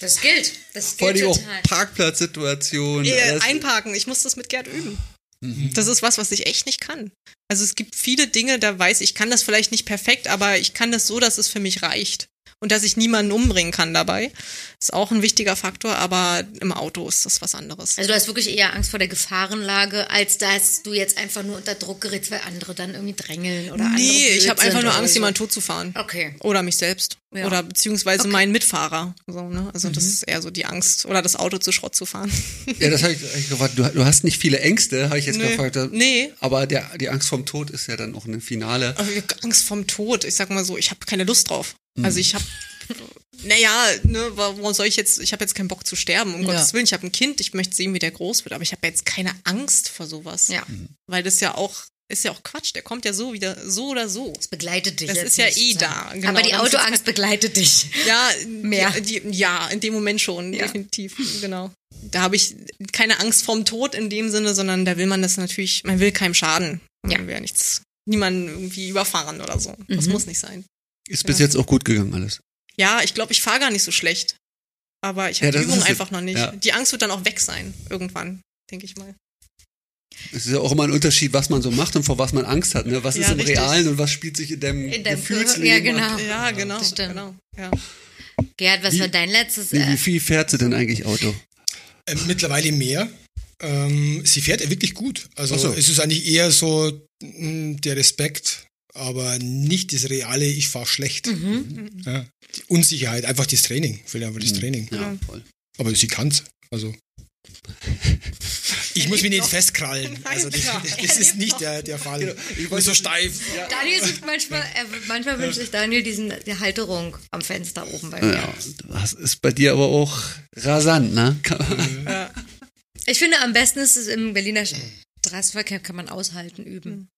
Das gilt. Das Vor gilt allem auch total. Parkplatzsituation. Äh, alles. einparken, ich muss das mit Gerd üben. Mhm. Das ist was, was ich echt nicht kann. Also es gibt viele Dinge, da weiß ich, ich kann das vielleicht nicht perfekt, aber ich kann das so, dass es für mich reicht. Und dass ich niemanden umbringen kann dabei. Ist auch ein wichtiger Faktor, aber im Auto ist das was anderes. Also du hast wirklich eher Angst vor der Gefahrenlage, als dass du jetzt einfach nur unter Druck gerätst, weil andere dann irgendwie drängeln oder andere nee, ich habe einfach nur Angst, so. jemanden tot zu fahren. Okay. Oder mich selbst. Ja. Oder beziehungsweise Okay. Mhm. meinen Mitfahrer. So, ne? Also das ist eher so die Angst. Oder das Auto zu Schrott zu fahren. Ja, das habe ich, hab ich gefragt. Du, du hast nicht viele Ängste, habe ich jetzt Nö. gefragt. Nee. Aber der, die Angst vorm Tod ist ja dann auch ein Finale. Aber Angst vom Tod. Ich sag mal so, ich habe keine Lust drauf. Mhm. Also ich habe, naja, ne, warum soll ich jetzt, ich habe jetzt keinen Bock zu sterben, um Ja. Gottes Willen. Ich habe ein Kind, ich möchte sehen, wie der groß wird, aber ich habe jetzt keine Angst vor sowas. Ja. Weil das ja auch, ist ja auch Quatsch, der kommt ja so wieder, so oder so. Das begleitet dich. Das jetzt ist ja nicht eh da, genau. Aber die Autoangst begleitet dich. Ja, Mehr. Die, die, ja, in dem Moment schon, Ja. definitiv, genau. Da habe ich keine Angst vorm Tod in dem Sinne, sondern da will man das natürlich, man will keinem schaden. Ja. Man will ja nichts, niemanden irgendwie überfahren oder so. Das Mhm. muss nicht sein. Ist bis Ja. jetzt auch gut gegangen alles. Ja, ich glaube, ich fahre gar nicht so schlecht. Aber ich Ja, habe das die Übung einfach noch nicht. Ja. Die Angst wird dann auch weg sein, irgendwann, denke ich mal. Es ist ja auch immer ein Unterschied, was man so macht und vor was man Angst hat. Ne? Was Ja, ist im richtig. Realen und was spielt sich in deinem, In deinem Gefühlsleben Ja, ab? genau. Ja, genau. das stimmt. genau. Ja. Gerhard, was Wie- war dein letztes? Wie, wie Äh, viel fährt sie denn eigentlich Auto? Ähm, mittlerweile mehr. Ähm, sie fährt wirklich gut. Also so. es ist eigentlich eher so mh, der Respekt, aber nicht das reale, ich fahre schlecht. mhm. Ja. Die Unsicherheit, einfach das Training. Will einfach das Training. Ja, voll. Aber sie kann's. Also. Ich muss mich nicht festkrallen. Nein, Also das, das Er ist nicht der, der Fall. Genau. Ich bin so steif. Daniel sucht manchmal, er, manchmal wünscht sich Daniel diesen, die Halterung am Fenster oben bei mir. Ja, das ist bei dir aber auch rasant, ne? Ja. Ich finde, am besten ist es im Berliner Straßenverkehr kann man aushalten, üben.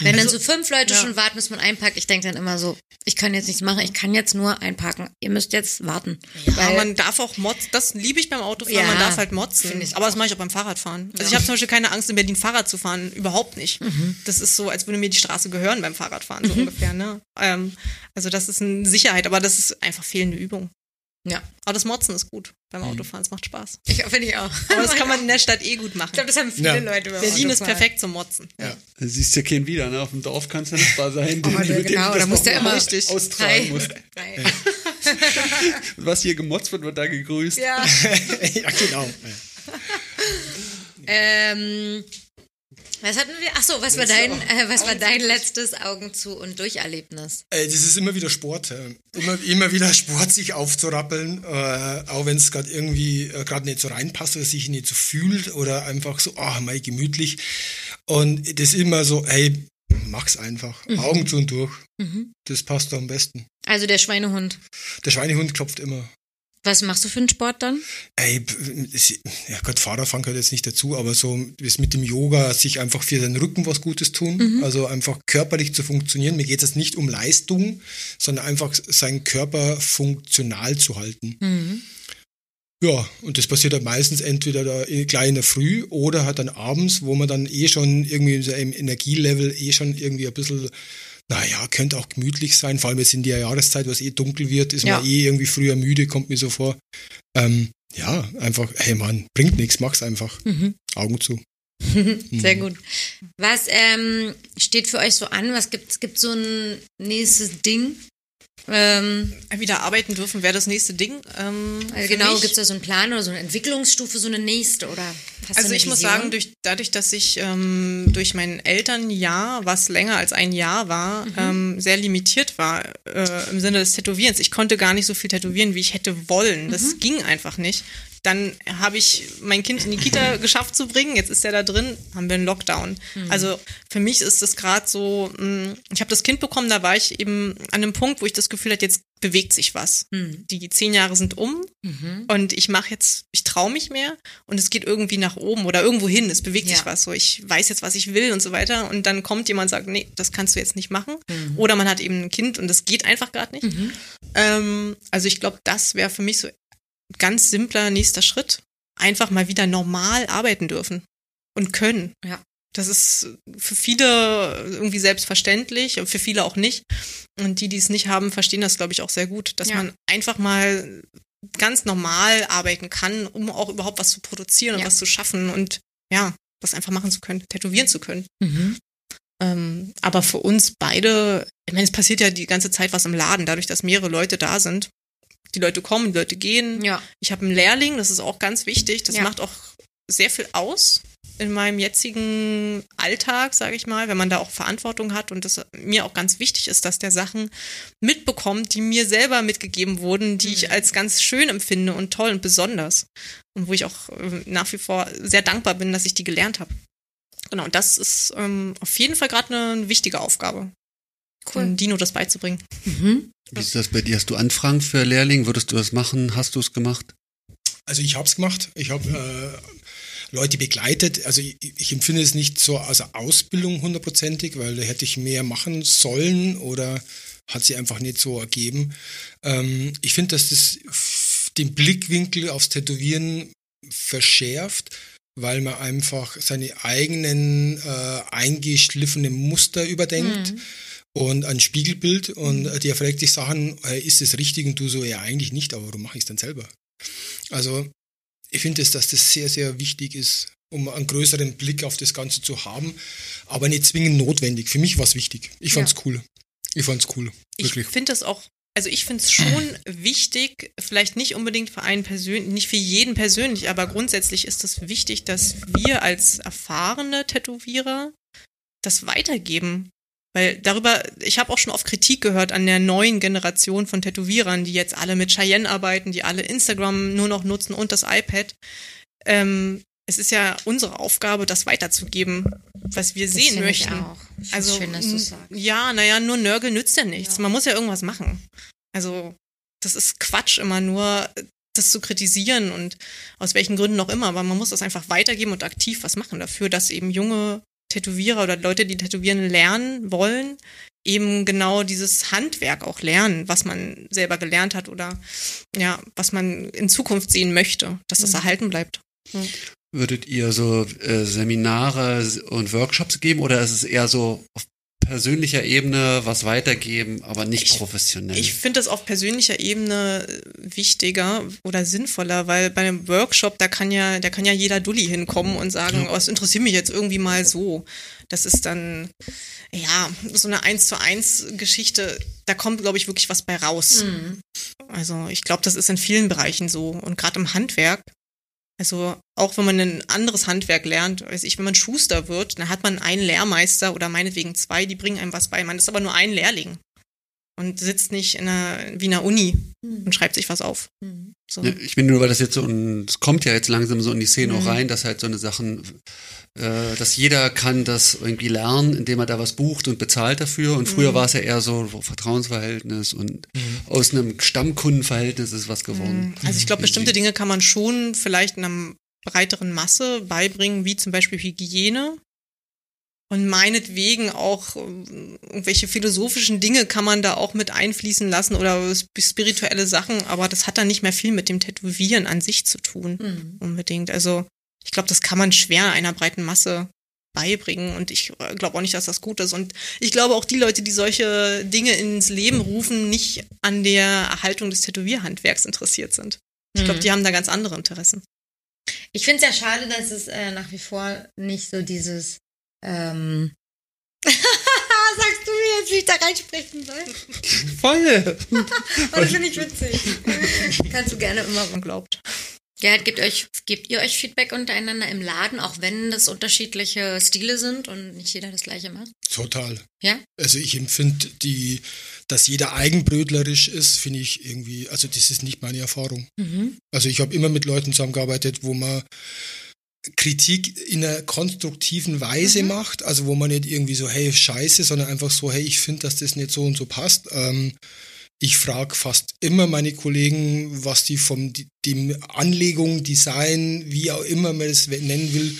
Wenn dann so fünf Leute ja. schon warten, bis man einpackt, ich denke dann immer so, ich kann jetzt nichts machen, ich kann jetzt nur einpacken. Ihr müsst jetzt warten. Aber man darf auch motzen. Das liebe ich beim Autofahren. Ja, man darf halt motzen. finde ich Aber das mache ich auch beim Fahrradfahren. Also ich habe zum Beispiel keine Angst, in Berlin Fahrrad zu fahren. Überhaupt nicht. Mhm. Das ist so, als würde mir die Straße gehören beim Fahrradfahren, so ungefähr. Ne? Ähm, also das ist eine Sicherheit, aber das ist einfach fehlende Übung. Ja, Aber das Motzen ist gut beim Mhm. Autofahren. Es macht Spaß. ich finde ich auch. Aber das kann man in der Stadt eh gut machen. Ich glaube, das haben viele Ja. Leute beim Berlin ist Autofahren. perfekt zum Motzen. Ja. Du siehst ja keinen wieder, ne? Auf dem Dorf kannst du nicht sein, den, Oh, mit dem genau, du da das musst du noch immer richtig austragen Drei. musst. Drei. Was hier gemotzt wird, wird da gegrüßt. Ja. ja, genau. Ähm, was hatten wir? Ach so, was war dein, äh, was war dein letztes Augen zu und Durcherlebnis? Äh, Das ist immer wieder Sport. äh, Immer, immer wieder Sport, sich aufzurappeln, äh, auch wenn es gerade irgendwie äh, gerade nicht so reinpasst oder sich nicht so fühlt oder einfach so, ah, mal gemütlich. Und das ist immer so, hey, mach's einfach. Augen zu und durch. Mhm. Das passt doch am besten. Also der Schweinehund. Der Schweinehund klopft immer. Was machst du für einen Sport dann? Ey, p- es- ja Gott, Fahrradfahren gehört jetzt nicht dazu, aber so ist mit dem Yoga sich einfach für den Rücken was Gutes tun, also einfach körperlich zu funktionieren. Mir geht es jetzt nicht um Leistung, sondern einfach seinen Körper funktional zu halten. Mhm. Ja, und das passiert dann meistens entweder da in- gleich in der Früh oder halt dann abends, wo man dann eh schon irgendwie im Energielevel eh schon irgendwie ein bisschen, naja, könnte auch gemütlich sein, vor allem jetzt in der Jahreszeit, was eh dunkel wird, ist Ja. man eh irgendwie früher müde, kommt mir so vor. Ähm, ja, einfach, hey Mann, bringt nichts, mach's einfach. Mhm. Augen zu. Sehr gut. Was ähm, steht für euch so an? Was gibt es? Gibt so ein nächstes Ding? Ähm, Wieder arbeiten dürfen wäre das nächste Ding. Ähm, also genau, gibt es da so einen Plan oder so eine Entwicklungsstufe, so eine nächste? Oder hast du Also ich muss sagen, durch, dadurch, dass ich ähm, durch mein Elternjahr, was länger als ein Jahr war, ähm, sehr limitiert war äh, im Sinne des Tätowierens. Ich konnte gar nicht so viel tätowieren, wie ich hätte wollen. Das ging einfach nicht. Dann habe ich mein Kind in die Kita geschafft zu bringen. Jetzt ist er da drin, haben wir einen Lockdown. Also für mich ist das gerade so, mh, ich habe das Kind bekommen, da war ich eben an einem Punkt, wo ich das Gefühl hatte, jetzt bewegt sich was. Die zehn Jahre sind um und ich mache jetzt, ich traue mich mehr und es geht irgendwie nach oben oder irgendwo hin, es bewegt Ja. sich was. So, ich weiß jetzt, was ich will und so weiter. Und dann kommt jemand und sagt, nee, das kannst du jetzt nicht machen. Oder man hat eben ein Kind und das geht einfach gerade nicht. Ähm, also ich glaube, das wäre für mich so ganz simpler nächster Schritt. Einfach mal wieder normal arbeiten dürfen und können. Ja. Das ist für viele irgendwie selbstverständlich und für viele auch nicht. Und die, die es nicht haben, verstehen das, glaube ich, auch sehr gut, dass Ja. man einfach mal ganz normal arbeiten kann, um auch überhaupt was zu produzieren und Ja. was zu schaffen und ja, das einfach machen zu können, tätowieren zu können. Mhm. Ähm, aber für uns beide, ich meine, es passiert ja die ganze Zeit was im Laden, dadurch, dass mehrere Leute da sind. Die Leute kommen, die Leute gehen. Ja. Ich habe einen Lehrling, das ist auch ganz wichtig. Das Ja. macht auch sehr viel aus in meinem jetzigen Alltag, sage ich mal, wenn man da auch Verantwortung hat und das mir auch ganz wichtig ist, dass der Sachen mitbekommt, die mir selber mitgegeben wurden, die ich als ganz schön empfinde und toll und besonders und wo ich auch äh, nach wie vor sehr dankbar bin, dass ich die gelernt habe. Genau, und das ist ähm, auf jeden Fall gerade eine wichtige Aufgabe, um Dino das beizubringen. Mhm. Wie ist das bei dir? Hast du Anfragen für Lehrling? Würdest du das machen? Hast du es gemacht? Also ich habe es gemacht. Ich habe äh, Leute begleitet. Also ich, ich empfinde es nicht so als Ausbildung hundertprozentig, weil da hätte ich mehr machen sollen oder hat sie einfach nicht so ergeben. Ähm, ich finde, dass das den Blickwinkel aufs Tätowieren verschärft, weil man einfach seine eigenen äh, eingeschliffenen Muster überdenkt. Mhm. Und ein Spiegelbild und äh, der fragt dich Sachen, äh, ist das richtig? Und du so, ja, eigentlich nicht, aber warum mache ich es dann selber? Also, ich finde, es, dass das sehr, sehr wichtig ist, um einen größeren Blick auf das Ganze zu haben, aber nicht zwingend notwendig. Für mich war es wichtig. Ich fand's Ja. cool. Ich fand's cool. Ich Wirklich. finde es auch, also ich finde es schon wichtig, vielleicht nicht unbedingt für einen persönlich, nicht für jeden persönlich, aber grundsätzlich ist es wichtig, dass wir als erfahrene Tätowierer das weitergeben. Weil darüber, ich habe auch schon oft Kritik gehört an der neuen Generation von Tätowierern, die jetzt alle mit Cheyenne arbeiten, die alle Instagram nur noch nutzen und das iPad. Ähm, es ist ja unsere Aufgabe, das weiterzugeben, was wir Das sehen finde ich möchten. auch. Ich Also, schön, dass du sagst. ja, naja, nur Nörgel nützt ja nichts. Ja. Man muss ja irgendwas machen. Also, das ist Quatsch, immer nur das zu kritisieren und aus welchen Gründen auch immer. Aber man muss das einfach weitergeben und aktiv was machen dafür, dass eben junge Tätowierer oder Leute, die tätowieren lernen wollen, eben genau dieses Handwerk auch lernen, was man selber gelernt hat oder ja, was man in Zukunft sehen möchte, dass das Mhm. erhalten bleibt. Würdet ihr so äh, Seminare und Workshops geben oder ist es eher so auf persönlicher Ebene was weitergeben, aber nicht Ich- professionell? Ich finde das auf persönlicher Ebene wichtiger oder sinnvoller, weil bei einem Workshop, da kann ja, da kann ja jeder Dulli hinkommen und sagen, oh, es interessiert mich jetzt irgendwie mal so. Das ist dann, ja, so eine eins zu eins Geschichte, da kommt, glaube ich, wirklich was bei raus. Mhm. Also ich glaube, das ist in vielen Bereichen so. Und gerade im Handwerk, also auch wenn man ein anderes Handwerk lernt, weiß ich, wenn man Schuster wird, dann hat man einen Lehrmeister oder meinetwegen zwei, die bringen einem was bei. Man ist aber nur ein Lehrling und sitzt nicht in einer, wie in einer Uni und schreibt sich was auf. Mhm. So. Ja, ich bin nur, weil das jetzt so, und es kommt ja jetzt langsam so in die Szene auch Mhm. rein, dass halt so eine Sachen, äh, dass jeder kann das irgendwie lernen, indem er da was bucht und bezahlt dafür. Und früher Mhm. war es ja eher so Vertrauensverhältnis und aus einem Stammkundenverhältnis ist was geworden. Also ich glaube, bestimmte Dinge kann man schon vielleicht in einer breiteren Masse beibringen, wie zum Beispiel Hygiene. Und meinetwegen auch ähm, irgendwelche philosophischen Dinge kann man da auch mit einfließen lassen oder sp- spirituelle Sachen, aber das hat dann nicht mehr viel mit dem Tätowieren an sich zu tun. Mhm. Unbedingt. Also ich glaube, das kann man schwer einer breiten Masse beibringen und ich äh, glaube auch nicht, dass das gut ist. Und ich glaube auch die Leute, die solche Dinge ins Leben rufen, nicht an der Erhaltung des Tätowierhandwerks interessiert sind. Ich glaube, Mhm. die haben da ganz andere Interessen. Ich finde es ja schade, dass es äh, nach wie vor nicht so dieses ähm Sagst du mir jetzt, wie ich da reinsprechen soll? Voll! Das finde ich witzig. Kannst du gerne immer. Man glaubt. Ja, gebt euch, gebt ihr euch Feedback untereinander im Laden, auch wenn das unterschiedliche Stile sind und nicht jeder das gleiche macht? Total. Ja? Also ich empfinde die, dass jeder eigenbrötlerisch ist, finde ich irgendwie, also das ist nicht meine Erfahrung. Mhm. Also ich habe immer mit Leuten zusammengearbeitet, wo man Kritik in einer konstruktiven Weise Mhm. macht, also wo man nicht irgendwie so, hey, scheiße, sondern einfach so, hey, ich finde, dass das nicht so und so passt. Ähm, ich frage fast immer meine Kollegen, was die vom die- dem Anlegung, Design, wie auch immer man das nennen will,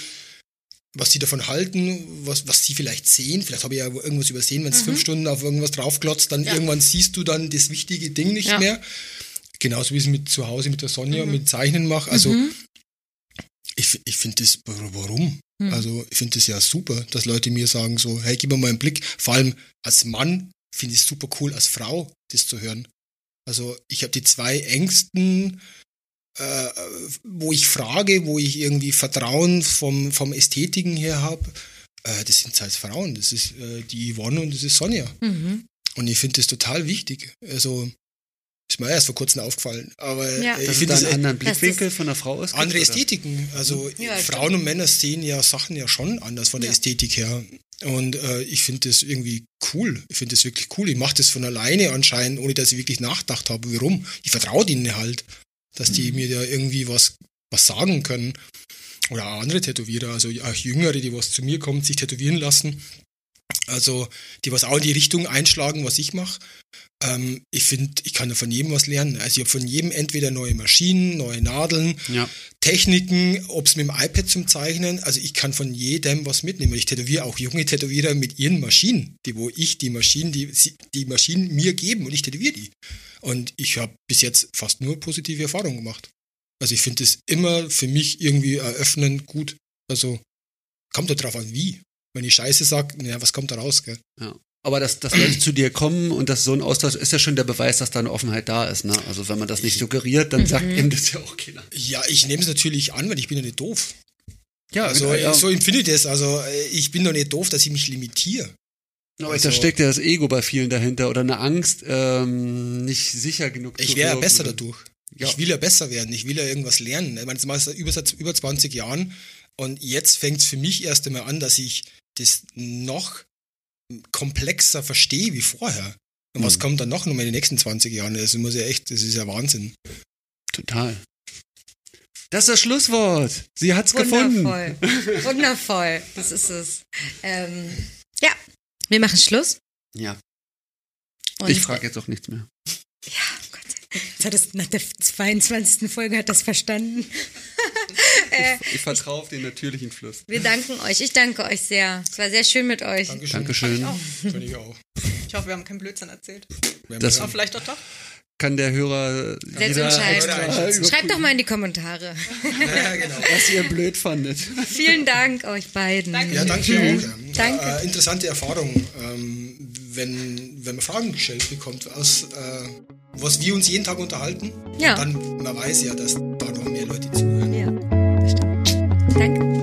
was die davon halten, was, was die vielleicht sehen. Vielleicht habe ich ja irgendwas übersehen, wenn es fünf Stunden auf irgendwas draufglotzt, dann Ja. irgendwann siehst du dann das wichtige Ding nicht Ja. mehr. Genauso wie ich es mit zu Hause mit der Sonja mit Zeichnen mache. Also Mhm. Ich, ich finde das, warum? Mhm. Also ich finde das ja super, dass Leute mir sagen so, hey, gib mir mal einen Blick. Vor allem als Mann finde ich es super cool, als Frau das zu hören. Also ich habe die zwei engsten, äh, wo ich frage, wo ich irgendwie Vertrauen vom, vom Ästhetiken her habe, äh, das sind halt Frauen. Das ist äh, die Yvonne und das ist Sonja. Mhm. Und ich finde das total wichtig. Also ist mir erst vor kurzem aufgefallen. Aber Ja. ich finde einen anderen Blickwinkel von der Frau ist. andere oder? Ästhetiken. Also Ja, Frauen und Männer sehen ja Sachen ja schon anders von der Ja. Ästhetik her. Und äh, ich finde das irgendwie cool. Ich finde das wirklich cool. Ich mache das von alleine anscheinend, ohne dass ich wirklich nachgedacht habe, warum. Ich vertraue denen halt, dass die Mhm. mir da irgendwie was, was sagen können. Oder auch andere Tätowierer, also auch Jüngere, die was zu mir kommen, sich tätowieren lassen. Also die was auch in die Richtung einschlagen, was ich mache. Ähm, ich finde, ich kann ja von jedem was lernen. Also ich habe von jedem entweder neue Maschinen, neue Nadeln, Ja. Techniken, ob es mit dem iPad zum Zeichnen, also ich kann von jedem was mitnehmen. Ich tätowiere auch junge Tätowierer mit ihren Maschinen, die wo ich die Maschinen, die die Maschinen mir geben und ich tätowiere die. Und ich habe bis jetzt fast nur positive Erfahrungen gemacht. Also ich finde es immer für mich irgendwie eröffnend gut. Also kommt da drauf an, wie. Wenn ich Scheiße sage, naja, was kommt da raus, gell? Ja. Aber dass, dass Leute zu dir kommen und dass so ein Austausch ist ja schon der Beweis, dass da eine Offenheit da ist. Ne? Also wenn man das nicht suggeriert, dann sagt ihm das ja auch keiner. Ja, ich nehme es natürlich an, weil ich bin ja nicht doof. Ja, Also ja. so empfinde ich das. Also äh, ich bin doch nicht doof, dass ich mich limitiere. aber also- da steckt ja das Ego bei vielen dahinter oder eine Angst, ähm, nicht sicher genug Ich zu wäre ja besser oder- dadurch. Ja. Ich will ja besser werden. Ich will ja irgendwas lernen. Ich meine, das machst du über, seit über 20 Jahren. Und jetzt fängt es für mich erst einmal an, dass ich das noch komplexer verstehe wie vorher. Und was Mhm. kommt dann noch in den nächsten 20 Jahren? Das muss ja echt, das ist ja Wahnsinn. Total. Das ist das Schlusswort. Sie hat's gefunden. Wundervoll. Wundervoll. Das ist es. Ähm, ja, wir machen Schluss. Ja, Und ich frage jetzt auch nichts mehr. Ja, Gott sei Dank. Jetzt hat das, nach der 22. Folge hat das verstanden. äh, Ich vertraue auf den natürlichen Fluss. wir danken euch. Ich danke euch sehr. Es war sehr schön mit euch. Dankeschön. Dankeschön. Finde ich auch. Ich hoffe, wir haben keinen Blödsinn erzählt. Das- Aber vielleicht doch doch. Kann der Hörer Selbst entscheiden. Schreibt doch mal in die Kommentare. ja, genau. was ihr blöd fandet. Vielen Dank euch beiden. Danke. Ja, danke auch. Ja. Danke. Äh, interessante Erfahrung, ähm, wenn, wenn man Fragen gestellt bekommt, aus, äh, was wir uns jeden Tag unterhalten. Ja. Dann man weiß ja, dass da noch mehr Leute zuhören. Ja, das stimmt. Danke.